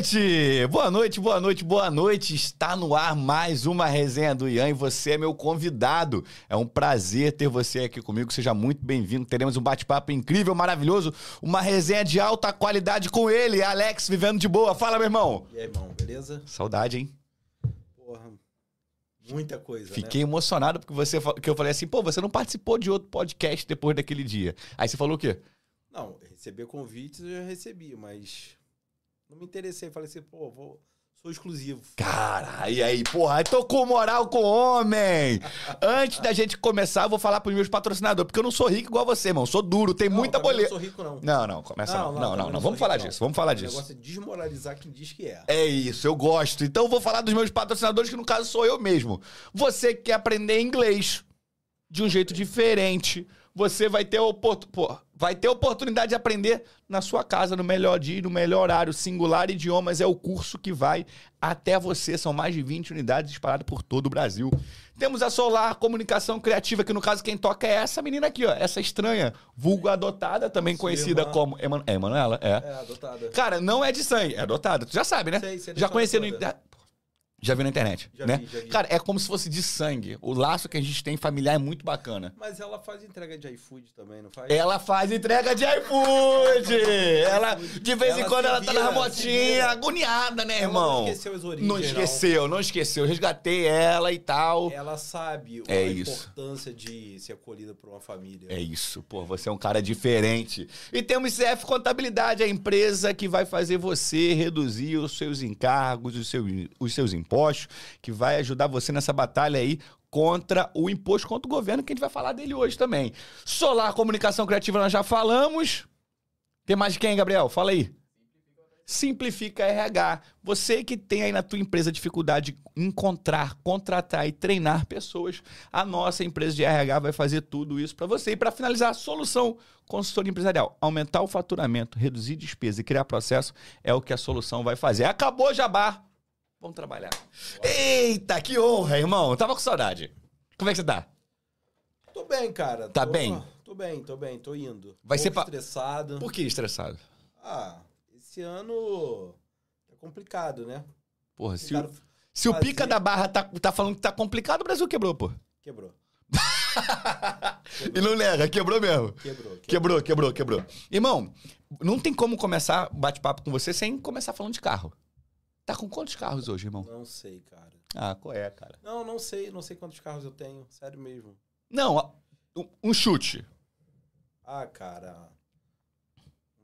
noite! Boa noite, boa noite, boa noite. Está no ar mais uma resenha do Ian e você é meu convidado. É um prazer ter você aqui comigo. Seja muito bem-vindo. Teremos um bate-papo incrível, maravilhoso, uma resenha de alta qualidade com ele, Alex, vivendo de boa. Fala, meu irmão. E aí, irmão, beleza? Saudade, hein? Porra, muita coisa, Fiquei emocionado porque você que eu falei assim, pô, você não participou de outro podcast depois daquele dia. Aí você falou o quê? né? Não, receber convites eu já recebi, mas não me interessei. Falei assim, pô, vou, sou exclusivo. Cara, e aí, porra, tô com moral com homem. Antes da gente começar, eu vou falar pros meus patrocinadores, porque eu não sou rico igual você, irmão. Sou duro, tem Não, muita boleta. Não sou rico, não. Não, não, começa não. Não, não, também não. sou Vamos rico, falar não. disso, vamos falar O disso. negócio é desmoralizar quem diz que é. É isso, eu gosto. Então eu vou falar dos meus patrocinadores, que no caso sou eu mesmo. Você que quer aprender inglês de um jeito diferente, você vai ter, opor- pô, vai ter oportunidade de aprender na sua casa, no melhor dia, no melhor horário. Singular Idiomas é o curso que vai até você. São mais de 20 unidades espalhadas por todo o Brasil. Temos a Solar Comunicação Criativa, que no caso quem toca é essa menina aqui, ó. Essa estranha, vulgo adotada, também conhecida irmã. como... É, Emanuela? É. É, adotada. Cara, não é de sangue, é adotada. Tu já sabe, né? Sei, sei já conheceu no inter- Já viu na internet, Já né? vi, já vi. Cara, é como se fosse de sangue. O laço que a gente tem familiar é muito bacana. Mas ela faz entrega de iFood também, não faz? Ela faz entrega de iFood! ela, de vez em Ela quando, se ela tá vira, na se remotinha, vira. agoniada, né, Ela irmão? Não esqueceu as origens, Não esqueceu, não esqueceu. Resgatei ela e tal. Ela sabe É a isso. importância de ser acolhida por uma família. É isso, pô, você é um cara diferente. E temos CF Contabilidade, a empresa que vai fazer você reduzir os seus encargos, os seus, os seus impostos, que vai ajudar você nessa batalha aí contra o imposto contra o governo, que a gente vai falar dele hoje também. Solar Comunicação Criativa, nós já falamos. Tem mais de quem, Gabriel? Fala aí. Simplifica RH. Você que tem aí na tua empresa dificuldade de encontrar, contratar e treinar pessoas, a nossa empresa de RH vai fazer tudo isso para você. E para finalizar, solução consultoria empresarial. Aumentar o faturamento, reduzir despesa e criar processo é o que a solução vai fazer. Acabou, Jabá. Vamos trabalhar. Eita, que honra, irmão. Eu tava com saudade. Como é que você tá? Tô bem, cara. Tá Tô- bem? Tô bem, tô bem, tô indo. Vai Pouco ser pa- estressado. Por que estressado? Ah, esse ano é complicado, né? Porra, se, o, se o pica da barra tá, tá falando que tá complicado, o Brasil quebrou, pô. Quebrou. E não nega, quebrou mesmo. Quebrou. quebrou. Quebrou, quebrou, quebrou. Irmão, não tem como começar bate-papo com você sem começar falando de carro. Tá com quantos carros hoje, irmão? Não sei, cara. Ah, qual é, cara? Não, não sei, não sei quantos carros eu tenho, sério mesmo. Não, um, um chute. Ah, cara.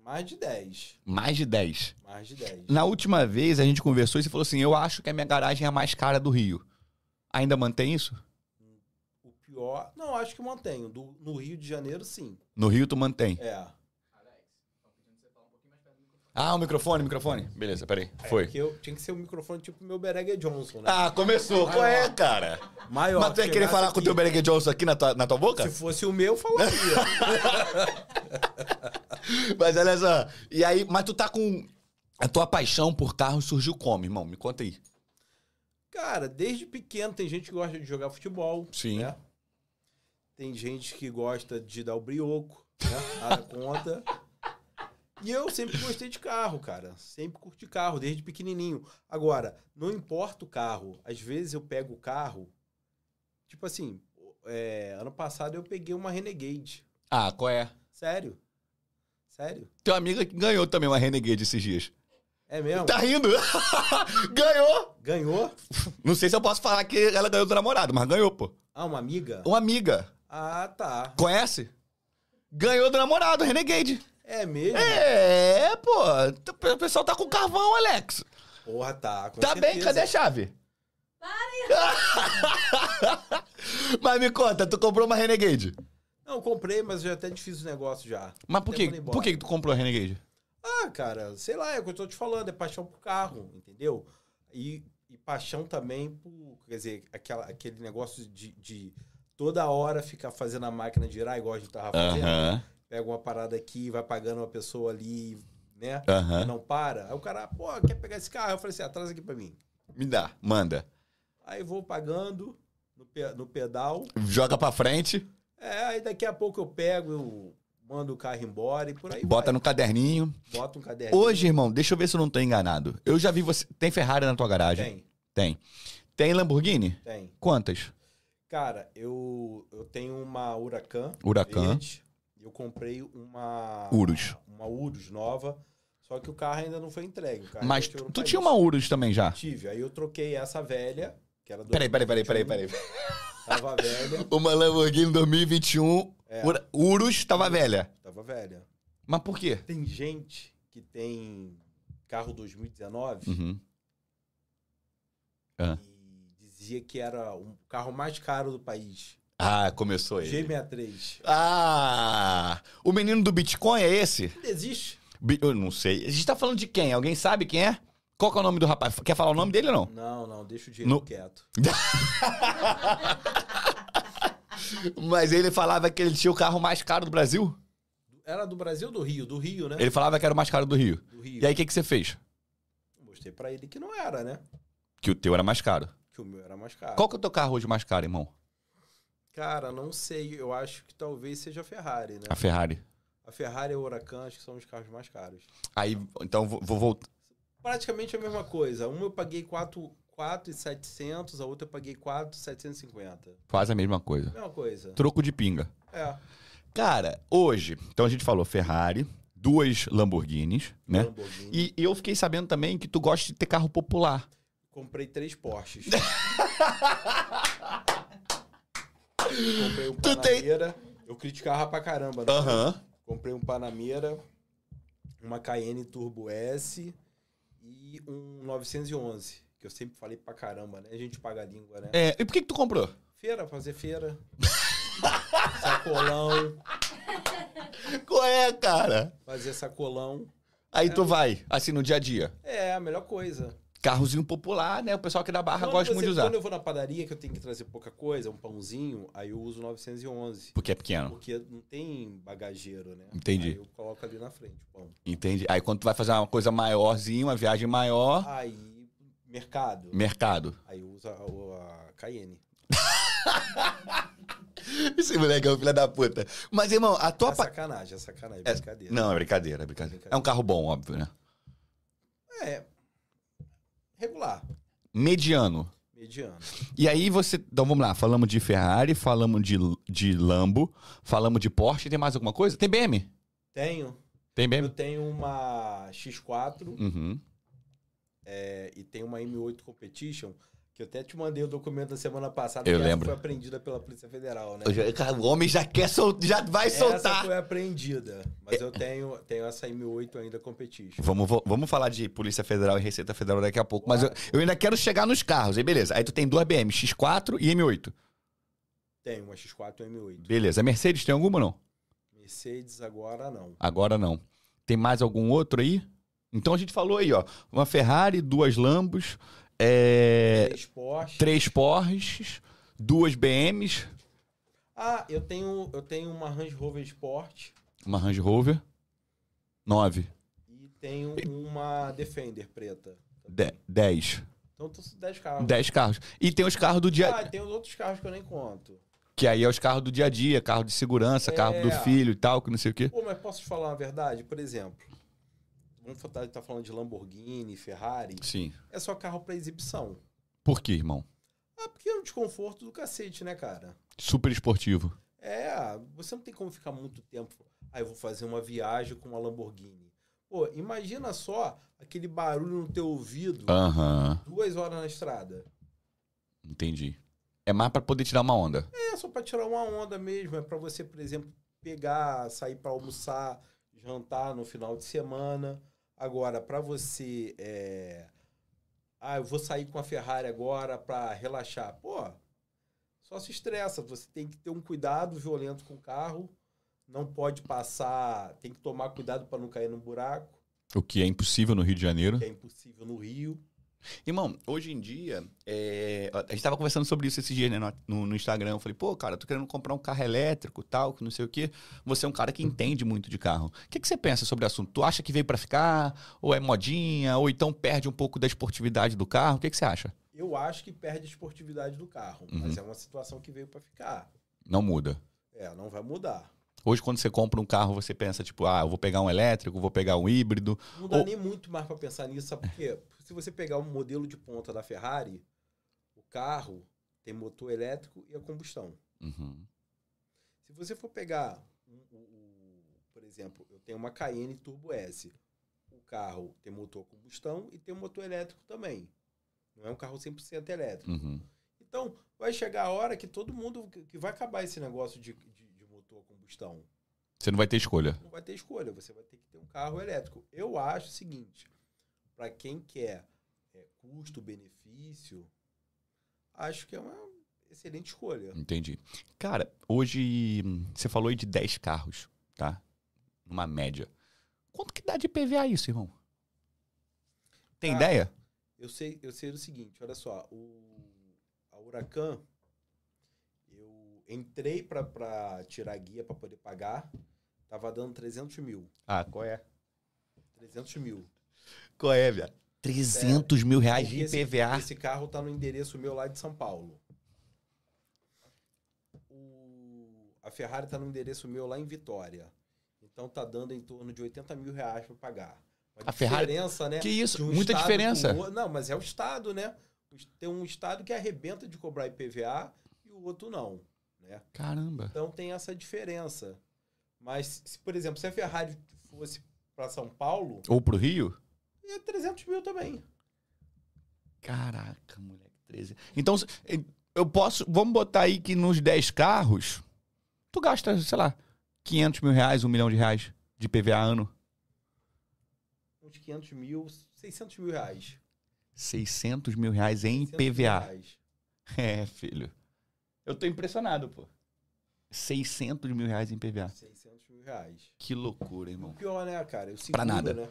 Mais de 10. Mais de 10. Mais de 10. Na última vez a gente conversou e você falou assim: eu acho que a minha garagem é a mais cara do Rio. Ainda mantém isso? O pior. Não, acho que mantenho. Do- no Rio de Janeiro, sim. No Rio tu mantém. É. Ah, o microfone, microfone. Beleza, peraí. Foi. Porque eu tinha que ser o microfone tipo o meu Berega Johnson, né? Ah, começou. Qual é, cara? Maior. Mas tu ia querer falar com o aqui. teu Berengue Johnson aqui na tua, na tua boca? Se fosse o meu, eu falaria. Mas olha só. E aí, mas tu tá com. A tua paixão por carro surgiu como, irmão? Me conta aí. Cara, desde pequeno tem gente que gosta de jogar futebol. Sim. né? Tem gente que gosta de dar o brioco, né? Nada conta. E eu sempre gostei de carro, cara. Sempre curti carro, desde pequenininho. Agora, não importa o carro. Às vezes eu pego o carro. Tipo assim, é, ano passado eu peguei uma Renegade. Ah, qual é? Sério. Sério. Teu amigo que ganhou também uma Renegade esses dias. É mesmo? Tá rindo? ganhou! Ganhou? Não sei se eu posso falar que ela ganhou do namorado, mas ganhou, pô. Ah, uma amiga? Uma amiga. Ah, tá. Conhece? Ganhou do namorado, Renegade. É mesmo? É, pô. O pessoal tá com carvão, Alex. Porra, tá. com tá bem, certeza. cadê a chave? Mas me conta, tu comprou uma Renegade. Não, comprei, mas já até fiz o negócio já. Mas por que, por que tu comprou a Renegade? Ah, cara, sei lá, é o que eu tô te falando, é paixão por carro, entendeu? E, e paixão também por, quer dizer, aquela, aquele negócio de, de toda hora ficar fazendo a máquina girar, igual a gente tava fazendo. Aham, Pega uma parada aqui, vai pagando uma pessoa ali, né? E não para. Aí o cara, pô, quer pegar esse carro? Eu falei assim, atrás aqui pra mim. Me dá, manda. Aí vou pagando no, pe- no pedal. Joga pra frente. É, aí daqui a pouco eu pego, eu manda o carro embora e por aí Bota vai. no caderninho. Bota um caderno. Hoje, irmão, deixa eu ver se eu não tô enganado. Eu já vi você. Tem Ferrari na tua garagem? Tem, Tem. Tem Lamborghini? tem. Quantas? Cara, eu, eu tenho uma Huracan. Huracan. verde, Eu comprei uma. Urus. Uma Urus nova. Só que o carro ainda não foi entregue. Mas tu, tu tinha uma Urus também já? Tive. Aí eu troquei essa velha, que era do. Peraí, peraí, peraí, peraí, peraí. Tava velha. Uma Lamborghini 2021. É. Urus tava velha. Tava velha. Mas por quê? Tem gente que tem carro 2019 Uhum. E dizia que era o carro mais caro do país. Ah, começou ele. G63. Ah! O menino do Bitcoin é esse? Existe? Bi- Eu não sei. A gente tá falando de quem? Alguém sabe quem é? Qual que é o nome do rapaz? Quer falar o nome dele ou não? Não, não, deixa o dinheiro No- quieto. Mas ele falava que ele tinha o carro mais caro do Brasil? Era do Brasil ou do Rio? Do Rio, né? Ele falava que era o mais caro do Rio. Do Rio. E aí o que, que você fez? Mostrei pra ele que não era, né? Que o teu era mais caro. Que o meu era mais caro. Qual que é o teu carro hoje mais caro, irmão? Cara, não sei. Eu acho que talvez seja a Ferrari, né? A Ferrari. A Ferrari e a Huracan acho que são os carros mais caros. Aí, então vou, vou voltar. Praticamente a mesma coisa. Uma eu paguei 4,700, a outra eu paguei 4,750. Faz a mesma coisa. Mesma coisa. Troco de pinga. É. Cara, hoje, então a gente falou Ferrari, duas Lamborghinis, né? Lamborghini. E eu fiquei sabendo também que tu gosta de ter carro popular. Comprei três Porsches. Comprei um Panamera. Eu criticava pra caramba, né? Aham. Comprei um Panamera, uma Cayenne Turbo S e um 911. Que eu sempre falei pra caramba, né? A gente paga a língua, né? É, e por que, que tu comprou? Feira, fazer feira. sacolão. Qual é, cara? Fazer sacolão. Aí tu vai, assim, no dia a dia. É a melhor coisa. Carrozinho popular, né? O pessoal aqui da Barra Quando gosta você- muito de usar. Quando eu vou na padaria, que eu tenho que trazer pouca coisa, um pãozinho, aí eu uso 911. Porque é pequeno. Porque não tem bagageiro, né? Entendi. Aí eu coloco ali na frente o pão. Entende? Aí quando tu vai fazer uma coisa maiorzinha, uma viagem maior, Aí, mercado. mercado. Aí eu uso a, a Cayenne. Esse moleque é um filho da puta. Mas, irmão, a tua... É sacanagem, é sacanagem, É- brincadeira. Não, é brincadeira, é brincadeira. É um carro bom, óbvio, né? É. Regular. Mediano. Mediano. E aí você. Então vamos lá, falamos de Ferrari, falamos de, de Lambo, falamos de Porsche. Tem mais alguma coisa? Tem BM? Tenho. Tem Eu BM? tenho uma X4 Uhum. é, e tenho uma M8 Competition, que eu até te mandei o documento da semana passada. Eu essa lembro. foi apreendida pela Polícia Federal, né? O homem já quer sol... já vai Essa soltar. foi apreendida. Mas eu tenho, tenho essa M8 ainda Competition. Vamos, vamos falar de Polícia Federal e Receita Federal daqui a pouco. Mas eu, eu ainda quero chegar nos carros. Aí beleza. Aí tu tem duas BM, X4 e M8. Tenho uma X4 e uma M8. Beleza. Mercedes tem alguma ou não? Mercedes agora não. Agora não. Tem mais algum outro aí? Então a gente falou aí, ó. Uma Ferrari, duas Lambos, é, Três Porsche. três Porsches, duas BMs, Ah, eu tenho, eu tenho uma Range Rover Sport uma Range Rover. Nove. e tenho uma Defender preta. De- dez. Então, tô 10 carros. Dez carros. E tem os carros do dia... Ah, tem os outros carros que eu nem conto. Que aí é os carros do dia a dia, carro de segurança, carro do É. filho e tal, que não sei o quê. Pô, mas posso te falar uma verdade? Por exemplo, vamos estar tá falando de Lamborghini, Ferrari. Sim. É só carro pra exibição. Por quê, irmão? Ah, porque é um desconforto do cacete, né, cara? Super esportivo. É, você não tem como ficar muito tempo. Ah, eu vou fazer uma viagem com uma Lamborghini. Pô, imagina só aquele barulho no teu ouvido Aham. duas horas na estrada. Entendi. É mais pra poder tirar uma onda. É só pra tirar uma onda mesmo. É pra você, por exemplo, pegar, sair pra almoçar, jantar no final de semana. Agora, pra você. é, Ah, eu vou sair com a Ferrari agora pra relaxar. Pô, só se estressa. Você tem que ter um cuidado violento com o carro. Não pode passar. Tem que tomar cuidado pra não cair no buraco, O que é impossível no Rio de Janeiro. que é impossível no Rio. Irmão, hoje em dia, é, a gente tava conversando sobre isso esses dias, né, no, no Instagram. Eu falei, pô, cara, tô querendo comprar um carro elétrico tal, que não sei o quê. Você é um cara que entende muito de carro. O que, que você pensa sobre o assunto? Tu acha que veio pra ficar? Ou é modinha? Ou então perde um pouco da esportividade do carro? O que, que você acha? Eu acho que perde a esportividade do carro, Uhum. mas é uma situação que veio pra ficar. Não muda. É, não vai mudar. Hoje, quando você compra um carro, você pensa, tipo, ah, eu vou pegar um elétrico, vou pegar um híbrido. Não dá Ou- nem muito mais pra pensar nisso, sabe por quê? Se você pegar um modelo de ponta da Ferrari, o carro tem motor elétrico e a combustão. Uhum. Se você for pegar, um- o- o- por exemplo, eu tenho uma Cayenne Turbo S. O carro tem motor a combustão e tem motor elétrico também. Não é um carro 100% elétrico. Uhum. Então, vai chegar a hora que todo mundo. que vai acabar esse negócio de, de, de motor a combustão. Você não vai ter escolha. Não vai ter escolha, você vai ter que ter um carro elétrico. Eu acho o seguinte: para quem quer é, custo-benefício, acho que é uma excelente escolha. Entendi. Cara, hoje você falou aí de 10 carros, tá? Numa média. Quanto que dá de PVA isso, irmão? Tem ideia? Eu sei, eu sei o seguinte, olha só, o, a Huracan, entrei para tirar guia para poder pagar, tava dando 300 mil. Ah, qual é? 300 mil. Qual é, velho? 300 mil reais de esse, PVA. Esse carro tá no endereço meu lá de São Paulo. O- a Ferrari tá no endereço meu lá em Vitória. Então tá dando em torno de 80 mil reais para pagar. Uma A Ferrari- diferença, né? Que isso? um Muita diferença. outro. Não, mas é o Estado, né? Tem um Estado que arrebenta de cobrar IPVA e o outro não. Né? Caramba. Então tem essa diferença. Mas, se, por exemplo, se a Ferrari fosse para São Paulo, Ou pro Rio? é 300 mil também. Caraca, moleque, 13. Então, eu posso. Vamos botar aí que nos 10 carros, tu gasta, sei lá, 500 mil reais, um milhão de reais de PVA ano. Uns 500 mil, 600 mil reais. 600 mil reais em 600 mil PVA. reais. É, filho. Eu tô impressionado, pô. 600 mil reais em PVA. 600 mil reais. Que loucura, O irmão. pior, né, cara? O seguro, Pra nada. né?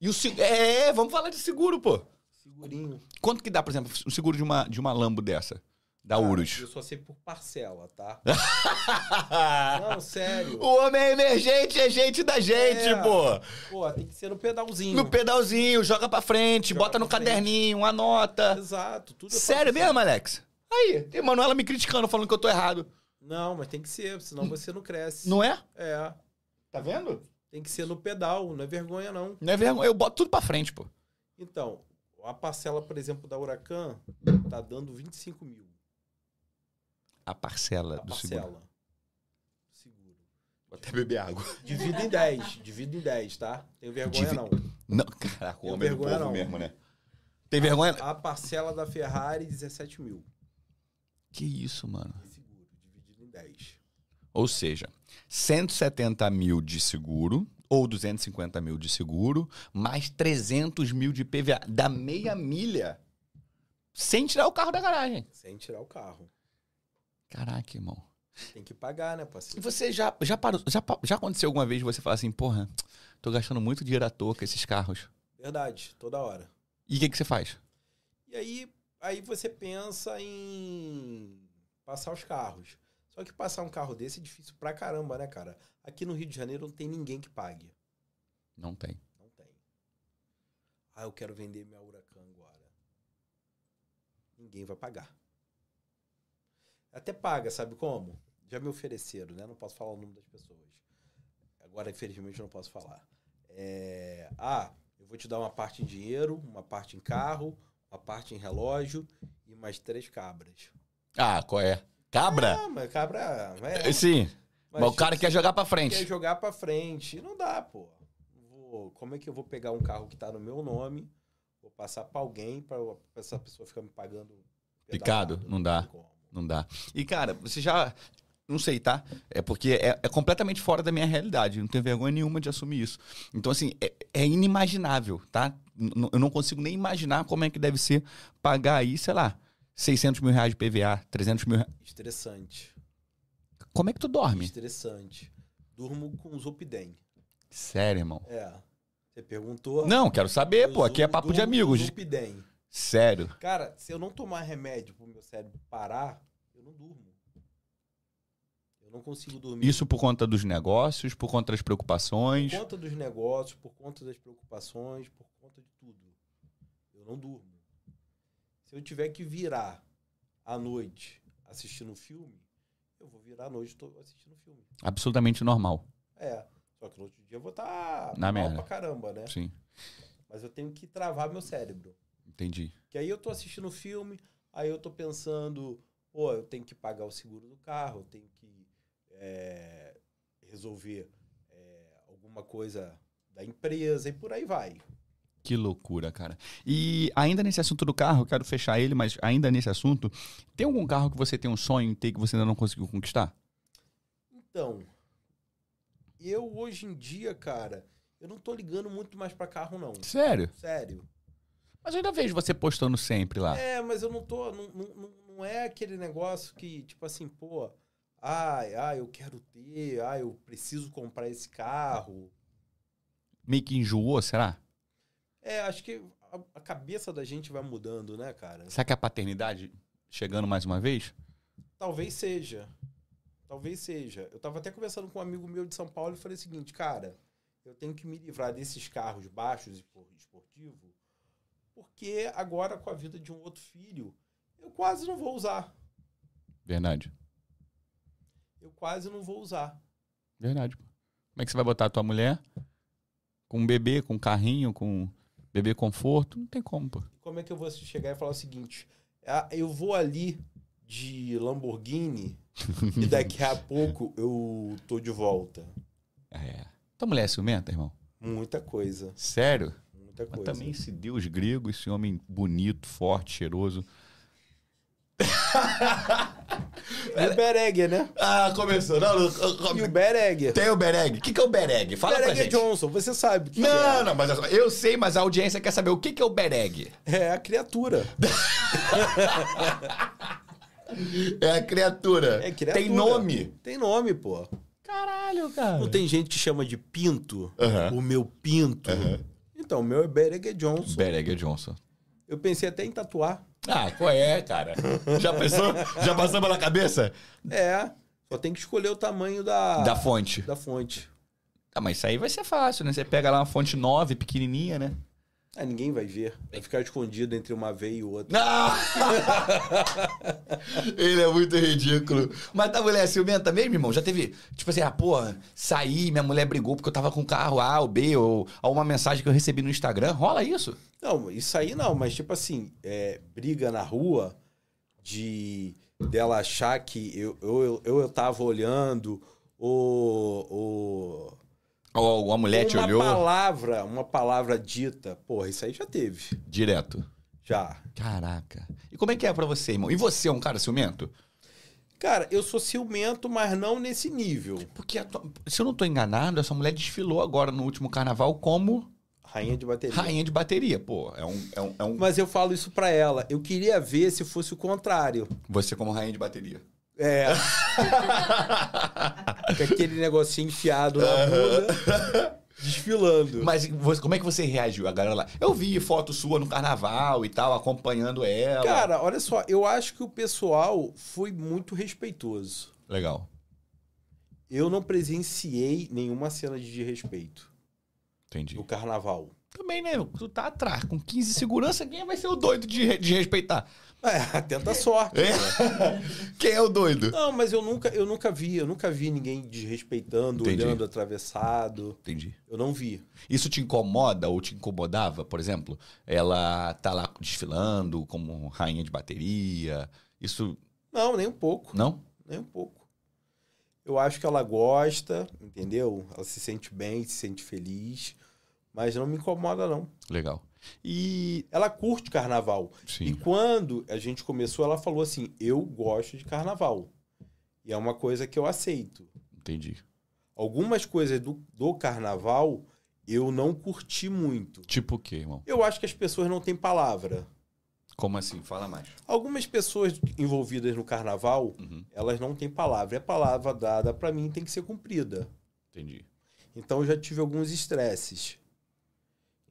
E o seguro. É, vamos falar de seguro, pô. Segurinho. Quanto que dá, por exemplo, o seguro de uma, de uma Lambo dessa? Da Cara, Urus. Eu só sei por parcela, tá? Não, sério. o homem é emergente é gente da gente, É. pô. Pô, tem que ser no pedalzinho. No pedalzinho, joga pra frente, Joga bota no frente. caderninho, anota. Exato. Tudo é Sério mesmo, Alex? Aí, tem Manuela me criticando, falando que eu tô errado. Não, mas tem que ser, senão você não cresce. Não é? É. Tá vendo? Tem que ser no pedal, não é vergonha, não. Não é vergonha. Eu boto tudo pra frente, pô. Então, a parcela, por exemplo, da Huracan tá dando 25 mil. A parcela A do seguro. parcela. Seguro. Vou até beber água. Divido em 10. Divido em 10, tá? Tenho vergonha, Divi- não. Não, caraca, o homem do vergonha, povo não. mesmo, né? Tem vergonha? A parcela da Ferrari, 17 mil. Que isso, mano. de seguro, dividido em 10. Ou seja, 170 mil de seguro ou 250 mil de seguro, mais 300 mil de PVA. Dá meia milha sem tirar o carro da garagem. Sem tirar o carro. Caraca, irmão. Tem que pagar, né, E parceiro? você já, já parou, já, já aconteceu alguma vez você falar assim, porra, tô gastando muito dinheiro à toa com esses carros. Verdade, toda hora. E o que, que você faz? E aí, aí você pensa em passar os carros. Só que passar um carro desse é difícil pra caramba, né, cara? Aqui no Rio de Janeiro não tem ninguém que pague. Não tem. Não tem. Ah, eu quero vender minha Huracan agora. Ninguém vai pagar. Até paga, sabe como? Já me ofereceram, né? Não posso falar o nome das pessoas. Agora, infelizmente, eu não posso falar. É, Ah, eu vou te dar uma parte em dinheiro, uma parte em carro, uma parte em relógio e mais três cabras. Ah, qual é? Cabra? Ah, mas cabra. É, Sim. Mas, o cara quer jogar pra quer frente. jogar pra frente. Não dá, pô. Vou- como é que eu vou pegar um carro que tá no meu nome, vou passar pra alguém pra, pra essa pessoa ficar me pagando Picado? Não dá. Não dá. E, cara, você já. Não sei, tá? É porque é, é completamente fora da minha realidade. Não tenho vergonha nenhuma de assumir isso. Então, assim, é, é inimaginável, tá? N- eu não consigo nem imaginar como é que deve ser pagar aí, sei lá, 600 mil reais de PVA, 300 mil reais. Estressante. Como é que tu dorme? Estressante. Durmo com Zopidem. Sério, irmão. É. Você perguntou? Não, quero saber, pô. Aqui é papo de amigos. Zopidem. Sério. Cara, se eu não tomar remédio pro meu cérebro parar, eu não durmo. Eu não consigo dormir. Isso por conta dos negócios, por conta das preocupações. Por conta dos negócios, por conta das preocupações, por conta de tudo. Eu não durmo. Se eu tiver que virar à noite assistindo um filme, eu vou virar a noite tô assistindo filme. Absolutamente normal. É. Só que no outro dia eu vou estar Na mal merda. pra caramba, né? Sim. Mas eu tenho que travar meu cérebro. Entendi. Que aí eu tô assistindo o filme, aí eu tô pensando, pô, eu tenho que pagar o seguro do carro, eu tenho que é, resolver é, alguma coisa da empresa e por aí vai. Que loucura, cara. E ainda nesse assunto do carro, quero fechar ele, mas ainda nesse assunto, tem algum carro que você tem um sonho em ter que você ainda não conseguiu conquistar? Então, eu hoje em dia, cara, eu não tô ligando muito mais pra carro, não. Sério? Sério. Mas eu ainda vejo você postando sempre lá. É, mas eu não tô. Não, não, não- não é aquele negócio que, tipo assim, pô, ai, ai, eu quero ter, ai, eu preciso comprar esse carro. Meio que enjoou, será? É, acho que a, a cabeça da gente vai mudando, né, cara? Será que é a paternidade chegando mais uma vez? Talvez seja. Talvez seja. Eu tava até conversando com um amigo meu de São Paulo e falei o seguinte, cara, eu tenho que me livrar desses carros baixos e por- esportivos, porque agora com a vida de um outro filho, eu quase não vou usar. Verdade. Eu quase não vou usar. Verdade. pô. Como é que você vai botar a tua mulher com um bebê, com um carrinho, com bebê conforto? Não tem como, pô. Como é que eu vou chegar e falar o seguinte? ah, Eu vou ali de Lamborghini e daqui a pouco eu tô de volta. É. Tua mulher é ciumenta, irmão? Muita coisa, Sério? muita Mas coisa. também esse deus grego, esse homem bonito, forte, cheiroso. E o Beregger, né? Ah, começou. Não, E o Beregger. Tem o Bereg. O que, que é o Bereg? Fala pra Beregger gente. Johnson, você sabe o que Não, não, mas eu sei, mas a audiência quer saber o que, que é o Bereg. é. É a criatura. É a criatura. É criatura. Tem nome. Tem nome, pô. Caralho, cara. Não tem gente que chama de pinto. Aham. O meu pinto. Então, o meu é Beregger Johnson. Bereg Johnson. Eu pensei até em tatuar. Ah, qual é, cara? Já pensou? Já passou pela cabeça? É. Só tem que escolher o tamanho da, Da fonte. da fonte. Ah, mas isso aí vai ser fácil, né? Você pega lá uma fonte 9, pequenininha, né? Ah, ninguém vai ver. Vai ficar escondido entre uma V e outra. Não! Ele é muito ridículo. Mas tá mulher ciumenta mesmo, irmão? Já teve, tipo assim, ah, porra, saí, minha mulher brigou porque eu tava com o carro A ou B, ou, ou uma mensagem que eu recebi no Instagram. Rola isso? Não, isso aí não, mas tipo assim, é, briga na rua de dela achar que eu, eu, eu, eu tava olhando ou, ou Ou a mulher te uma olhou palavra, uma palavra dita. Porra, isso aí já teve. direto. Já. Caraca. E como é que é pra você, irmão? E você é um cara ciumento? Cara, eu sou ciumento, mas não nesse nível. Porque, se eu não tô enganado, essa mulher desfilou agora no último carnaval como Rainha de bateria. rainha de bateria. Pô, é um, é um, é um- Mas eu falo isso pra ela. Eu queria ver se fosse o contrário. Você como rainha de bateria. É. Com aquele negocinho enfiado na bunda, desfilando. Mas você- como é que você reagiu, a galera lá? Eu vi foto sua no carnaval e tal, acompanhando ela. Cara, olha só, eu acho que o pessoal foi muito respeitoso. Legal. Eu não presenciei nenhuma cena de desrespeito Entendi. no carnaval. Também, né? Tu tá atrás, com 15 segurança, quem vai ser o doido de, de respeitar? É, tenta a sorte. É? quem é o doido? Não, mas eu nunca, eu nunca vi, eu nunca vi ninguém desrespeitando, Entendi. olhando atravessado. Entendi. Eu não vi. Isso te incomoda ou te incomodava, por exemplo? Ela tá lá desfilando como rainha de bateria. Isso. Não, nem um pouco. Não? Nem um pouco. Eu acho que ela gosta, entendeu? Ela se sente bem, se sente feliz, mas não me incomoda, não. Legal. E. Ela curte carnaval. E Sim. quando a gente começou, ela falou assim: Eu gosto de carnaval. E é uma coisa que eu aceito. Entendi. Algumas coisas do, do carnaval eu não curti muito. Tipo o quê, irmão? Eu acho que as pessoas não têm palavra. Como assim? Fala mais. Algumas pessoas envolvidas no carnaval, Uhum. elas não têm palavra. E a palavra dada pra mim tem que ser cumprida. Entendi. Então eu já tive alguns estresses.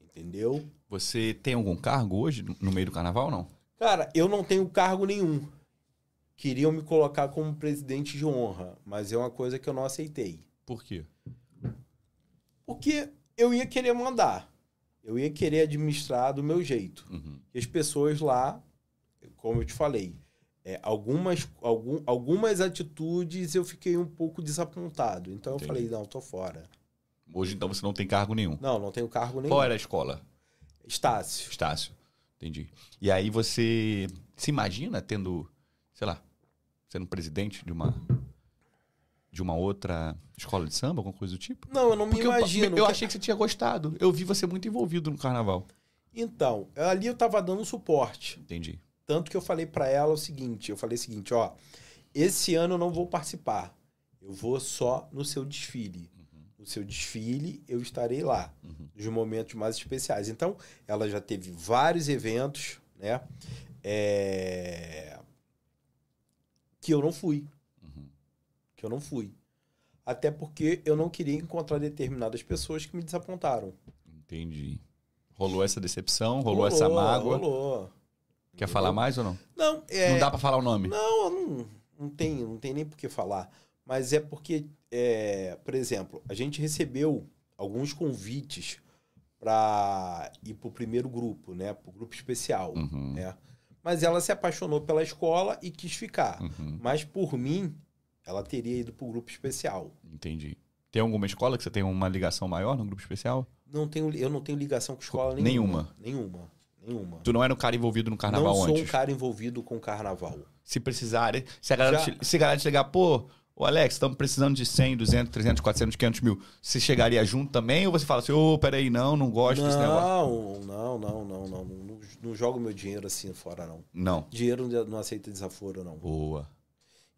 Entendeu? Você tem algum cargo hoje no- meio do carnaval não? Cara, eu não tenho cargo nenhum. Queriam me colocar como presidente de honra, mas é uma coisa que eu não aceitei. Por quê? Porque eu ia querer mandar. Eu ia querer administrar do meu jeito. Uhum. E as pessoas lá, como eu te falei, é, algumas, algum, algumas atitudes eu fiquei um pouco desapontado. Então Entendi. eu falei, não, tô fora. Hoje, então, você não tem cargo nenhum. Não, não tenho cargo nenhum. Qual era a escola? Estácio. Estácio. Entendi. E aí você se imagina tendo, sei lá, sendo presidente de uma de uma outra escola de samba, alguma coisa do tipo? Não, eu não me Porque eu- imagino. eu, que- achei que você tinha gostado. Eu vi você muito envolvido no carnaval. Então, ali eu tava dando suporte. Entendi. Tanto que eu falei pra ela o seguinte, eu falei o seguinte, ó, esse ano eu não vou participar. Eu vou só no seu desfile. No seu desfile eu estarei lá, Uhum. nos momentos mais especiais. Então, ela já teve vários eventos, né? é, Que eu não fui. Uhum. Que eu não fui. Até porque eu não queria encontrar determinadas pessoas que me desapontaram. Entendi. Rolou essa decepção, rolou, essa mágoa. Rolou. Quer falar mais ou não? Não, é... Não dá pra falar o nome. Não, não, não tem, não tem nem por que falar. Mas é porque, é, por exemplo, a gente recebeu alguns convites para ir pro primeiro grupo, né? Pro grupo especial, Uhum. né? Mas ela se apaixonou pela escola e quis ficar. Uhum. Mas por mim, ela teria ido pro grupo especial. Entendi. Tem alguma escola que você tem uma ligação maior no grupo especial? Não tenho, eu não tenho ligação com escola Nenhuma. nenhuma. Nenhuma. Nenhuma. Tu não era um cara envolvido no carnaval não sou antes? um cara envolvido com carnaval. Se precisarem, se a galera, Já- te, se a galera te ligar, pô, ô Alex, estamos precisando de 100, 200, 300, 400, 500 mil. Você chegaria junto também? Ou você fala assim, ô, peraí, não, não gosto desse negócio? Não, não, não, não, não, não. Não, não jogo meu dinheiro assim fora, não. Não. Dinheiro não não aceita desaforo, não. Boa.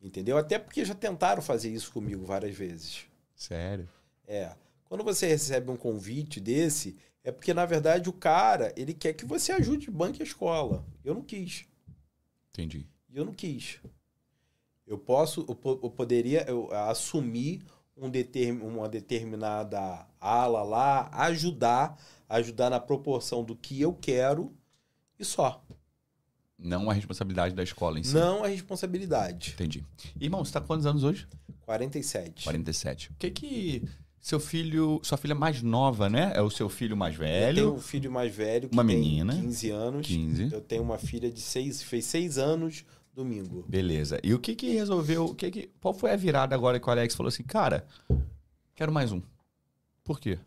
Entendeu? Até porque já tentaram fazer isso comigo várias vezes. Sério. É. Quando você recebe um convite desse, é porque, na verdade, o cara, ele quer que você ajude banque a escola. Eu não quis. Entendi. E eu não quis. Eu posso, eu, eu poderia eu, assumir um determin, uma determinada ala lá, ajudar, ajudar na proporção do que eu quero e só. Não a responsabilidade da escola em si. Não a responsabilidade. Entendi. Irmão, você tá com quantos anos hoje? 47. 47. O que que seu filho, sua filha mais nova, né? É o seu filho mais Eu tenho velho, um filho mais velho que Uma tem menina. 15 anos. 15. Eu tenho uma filha de 6, fez 6 anos domingo. Beleza. E o que que resolveu, o que que, qual foi a virada agora que o Alex falou assim, cara, quero mais um. Por quê?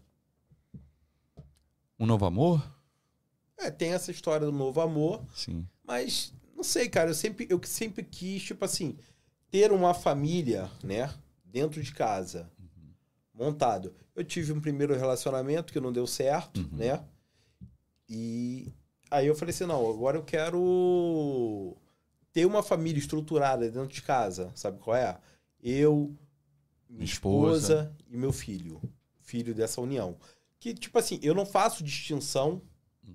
Um novo amor? É, tem essa história do novo amor, Sim. mas não sei, cara, eu sempre, eu sempre quis, tipo assim, ter uma família, né, dentro de casa, montado. Eu tive um primeiro relacionamento que não deu certo, Uhum. né? E aí eu falei assim, não, agora eu quero ter uma família estruturada dentro de casa, sabe qual é? Eu, minha Esposa. esposa e meu filho, filho dessa união. Que tipo assim, eu não faço distinção,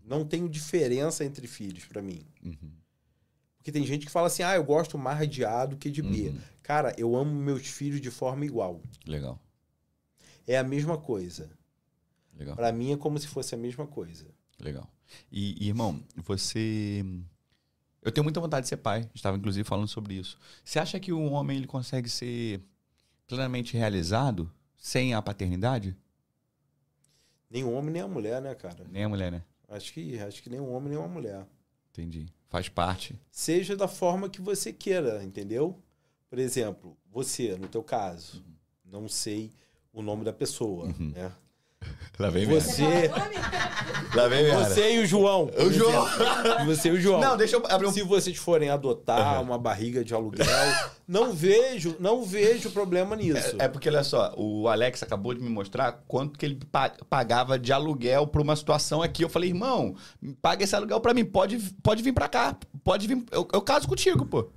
não tenho diferença entre filhos pra mim. Uhum. Porque tem gente que fala assim: "Ah, eu gosto mais de A do que de B". Uhum. Cara, eu amo meus filhos de forma igual. Legal. É a mesma coisa. Legal. Pra mim é como se fosse a mesma coisa. Legal. E, e, irmão, você. Eu tenho muita vontade de ser pai. Estava, inclusive, falando sobre isso. Você acha que um homem ele consegue ser plenamente realizado sem a paternidade? Nem o homem nem a mulher, né, cara? Nem a mulher, né? Acho que acho que nem o homem nem uma mulher. Entendi. Faz parte. Seja da forma que você queira, entendeu? Por exemplo, você, no teu caso, não sei o nome da pessoa, Uhum. né? Lá vem Você, Lá vem você e o João. O João. Você e o João. Não, deixa eu abrir um. Se vocês forem adotar Uhum. uma barriga de aluguel, não vejo, não vejo problema nisso. É porque, olha só, o Alex acabou de me mostrar quanto que ele pa- pagava de aluguel pra uma situação aqui. Eu falei, irmão, paga esse aluguel pra mim, pode, pode vir pra cá, pode vir. Eu, eu caso contigo, pô.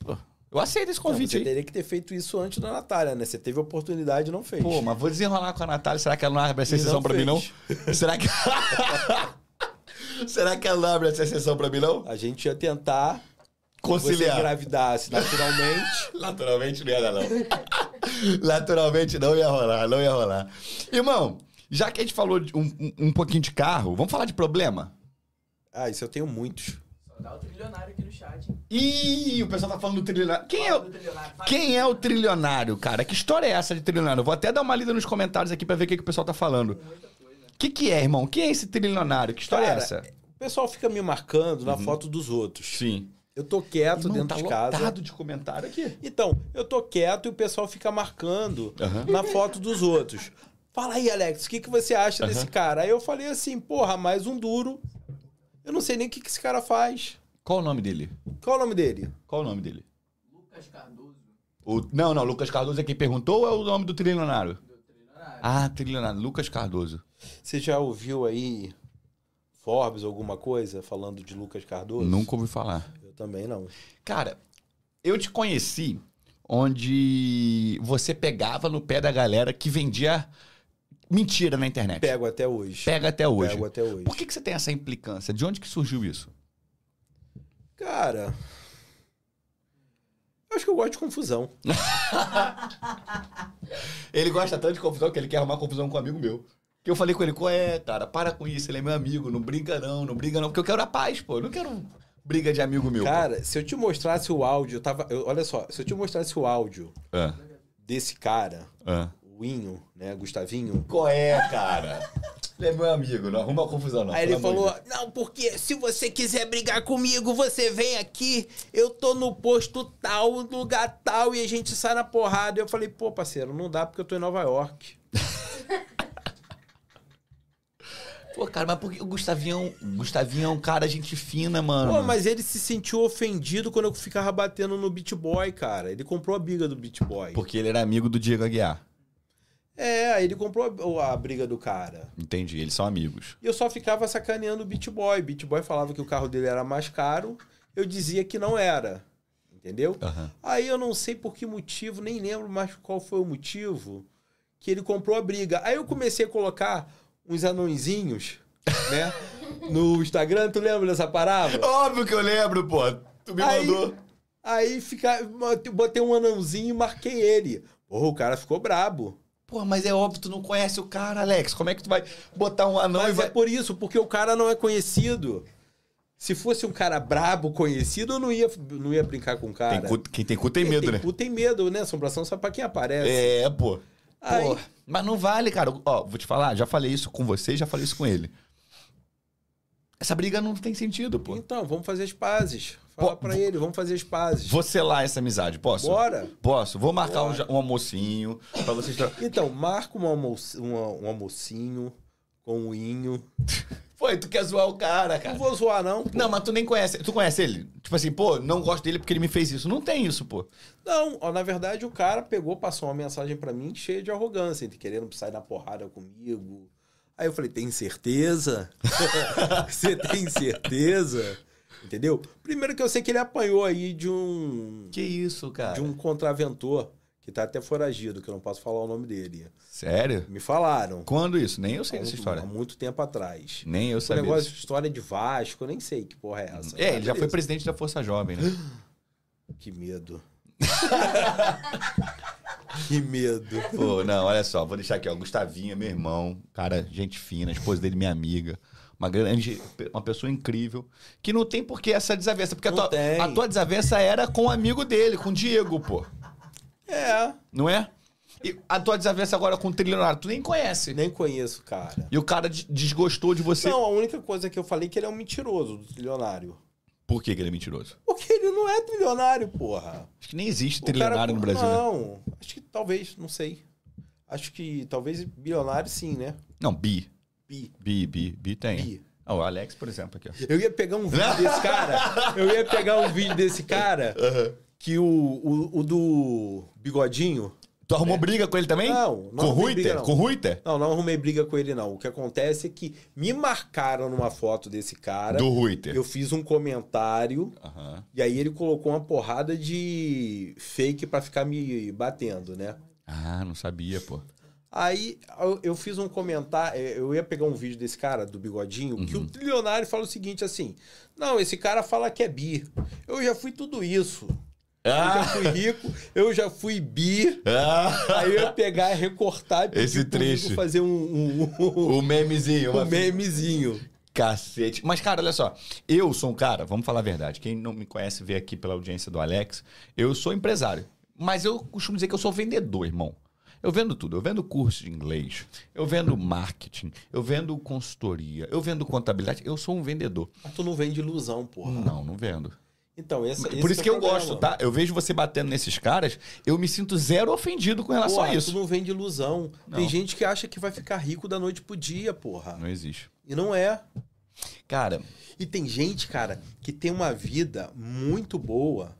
Pô, Eu aceito esse Não, convite você aí. teria que ter feito isso antes da Natália, né? Você teve oportunidade e não fez. Pô, mas vou desenrolar com a Natália. Será que ela não abre essa exceção não pra mim, não? Será que. Será que ela não abre essa exceção pra mim, não? A gente ia tentar você Conciliar. engravidasse naturalmente. Naturalmente não ia dar, não. Naturalmente não ia rolar, não ia rolar. Irmão, já que a gente falou de um, um- um pouquinho de carro, vamos falar de problema? ah, isso eu tenho muitos. Só dá o trilionário aqui no. Ih, o pessoal tá falando do trilionário. Quem é, o- quem é o trilionário, cara? Que história é essa de trilionário? Eu vou até dar uma lida nos comentários aqui pra ver o que, que o pessoal tá falando. O que, que é, irmão? Quem é esse trilionário? Que história é Cara, essa? O pessoal fica me marcando Uhum. na foto dos outros. Sim. Eu tô quieto Irmão, dentro tá de casa. lotado de comentário aqui. Então, eu tô quieto e o pessoal fica marcando Aham. na foto dos outros. Fala aí, Alex, o que, que você acha desse cara? Aí eu falei assim, porra, mais um duro. Eu não sei nem o que, que esse cara faz. Qual o nome dele? Qual o nome dele? Qual o nome dele? Lucas Cardoso, O... Não, não, Lucas Cardoso é quem perguntou ou é o nome do trilionário? do trilionário. Ah, trilionário, Lucas Cardoso. Você já ouviu aí Forbes, alguma coisa, falando de Lucas Cardoso? Nunca ouvi falar. Eu também não. Cara, eu te conheci onde você pegava no pé da galera que vendia mentira na internet. Pego até hoje. Pega até hoje. Pego até hoje. Por que, que você tem essa implicância? De onde que surgiu isso? Cara. Acho que eu gosto de confusão. Ele gosta tanto de confusão que ele quer arrumar confusão com um amigo meu. Que eu falei com ele, qual é, cara? Para com isso, ele é meu amigo, não brinca não, não briga não, porque eu quero a paz, pô. Eu não quero briga de amigo meu. pô. Cara, se eu te mostrasse o áudio, eu tava. eu- olha só, se eu te mostrasse o áudio Ah, desse cara, o Inho, né, Gustavinho. Qual é, cara? Ele é meu amigo, não arruma confusão não. Aí ele falou: Não, porque se você quiser brigar comigo, você vem aqui. Eu tô no posto tal, lugar tal, e a gente sai na porrada. Eu falei: Pô, parceiro, não dá porque eu tô em Nova York. Pô, cara, mas por que o Gustavinho, Gustavinho é um cara gente fina, mano? Pô, mas ele se sentiu ofendido quando eu ficava batendo no Beat Boy, cara. Ele comprou a briga do Beat Boy. Porque ele era amigo do Diego Aguiar. É, aí ele comprou a, a briga do cara. Entendi, eles são amigos. E eu só ficava sacaneando o Beat Boy. Beat Boy falava que o carro dele era mais caro. Eu dizia que não era. Entendeu? Aham. Aí eu não sei por que motivo, nem lembro mais qual foi o motivo, que ele comprou a briga. Aí eu comecei a colocar uns anõezinhos, né? No Instagram, tu lembra dessa parada? Óbvio que eu lembro, pô. Tu me Aí- mandou. Aí fica, botei um anãozinho e marquei ele. Porra, o cara ficou brabo. Pô, mas é óbvio, tu não conhece o cara, Alex. Como é que tu vai botar um anão e Mas vai... é por isso, porque o cara não é conhecido. Se fosse um cara brabo, conhecido, eu não ia, não ia brincar com o cara. Tem cu- Quem tem cu tem Quem medo, tem né? cu tem medo, né? Assombração só pra quem aparece. É, pô. Aí- Pô, mas não vale, cara. Ó, vou te falar, já falei isso com você e já falei isso com ele. Essa briga não tem sentido, pô. Então, vamos fazer as pazes. Fala pra ele, vamos fazer as pazes. Vou selar essa amizade, posso? Bora. Posso. Vou marcar um, Bora. um almocinho pra vocês... Então, marca um, almo um, um almocinho com o Inho. E tu quer zoar o cara, Não cara. vou zoar, não. pô. Não, mas tu nem conhece. Tu conhece ele? Tipo assim, pô, não gosto dele porque ele me fez isso. Não tem isso, pô. Não, ó, na verdade, o cara pegou, passou uma mensagem pra mim cheia de arrogância, querendo sair na porrada comigo. Aí eu falei, tem certeza? Você tem certeza? Entendeu? Primeiro que eu sei que ele apanhou aí de um Que isso, cara? de um contraventor que tá até foragido, que eu não posso falar o nome dele. Sério? Me falaram. Quando isso? Nem eu sei dessa história. Há muito tempo atrás. Nem eu O sabia. negócio de história de Vasco, eu nem sei que porra é essa. É, ele já foi presidente da Força Jovem, né? Que medo. que medo. Pô, não, olha só, vou deixar aqui, ó. Gustavinho é meu irmão, cara, gente fina, a esposa dele, minha amiga. Uma grande, uma pessoa incrível. Que não tem por que essa desavença. Porque a tua, a tua desavença era com o amigo dele, com o Diego, pô. É, Não é? E a tua desavença agora com o trilionário, tu nem conhece. nem conheço, cara. E o cara des- desgostou de você. Não, a única coisa que eu falei é que ele é um mentiroso do trilionário. Por que, que ele é mentiroso? Porque ele não é trilionário, porra. Acho que nem existe O cara- trilionário no Brasil, né? Não, acho que talvez, não sei. Acho que talvez bilionário sim, né? Não, bi. Bi. Bi, bi, bi tem. Bi. Ah, o Alex, por exemplo, aqui, ó. Eu ia pegar um vídeo desse cara. Eu ia pegar um vídeo desse cara que o, o, o do bigodinho. Tu arrumou briga com ele também? É. Não, não Com Ruiter? Com o Ruiter? Não, não arrumei briga com ele, não. O que acontece é que me marcaram numa foto desse cara. Do Ruiter. Eu fiz um comentário. Aham. E aí ele colocou uma porrada de fake pra ficar me batendo, né? Ah, não sabia, pô. Aí eu- fiz um comentário, eh, eu ia pegar um vídeo desse cara, do bigodinho, que Uhum. o trilionário fala o seguinte assim: Não, esse cara fala que é bi. Eu já fui tudo isso. Eu já Ah! fui rico, eu já fui bi. ah Aí eu ia pegar, recortar e Esse trecho. fazer um, um, um, o memezinho. um memezinho. Cacete. Mas, cara, olha só. Eu sou um cara, vamos falar a verdade. Quem não me conhece vê aqui pela audiência do Alex. Eu sou empresário. Mas eu costumo dizer que eu sou vendedor, irmão. Eu vendo tudo. Eu vendo curso de inglês. Eu vendo marketing. Eu vendo consultoria. Eu vendo contabilidade. Eu sou um vendedor. Mas tu não vende ilusão, porra. Não, não vendo. Então, esse, Por isso é que eu problema. gosto, tá? Eu vejo você batendo nesses caras, eu me sinto zero ofendido com relação Porra, a isso. tu não vem de ilusão. Não. Tem gente que acha que vai ficar rico da noite pro dia, porra. Não existe. E não é. Cara, E tem gente, cara, que tem uma vida muito boa,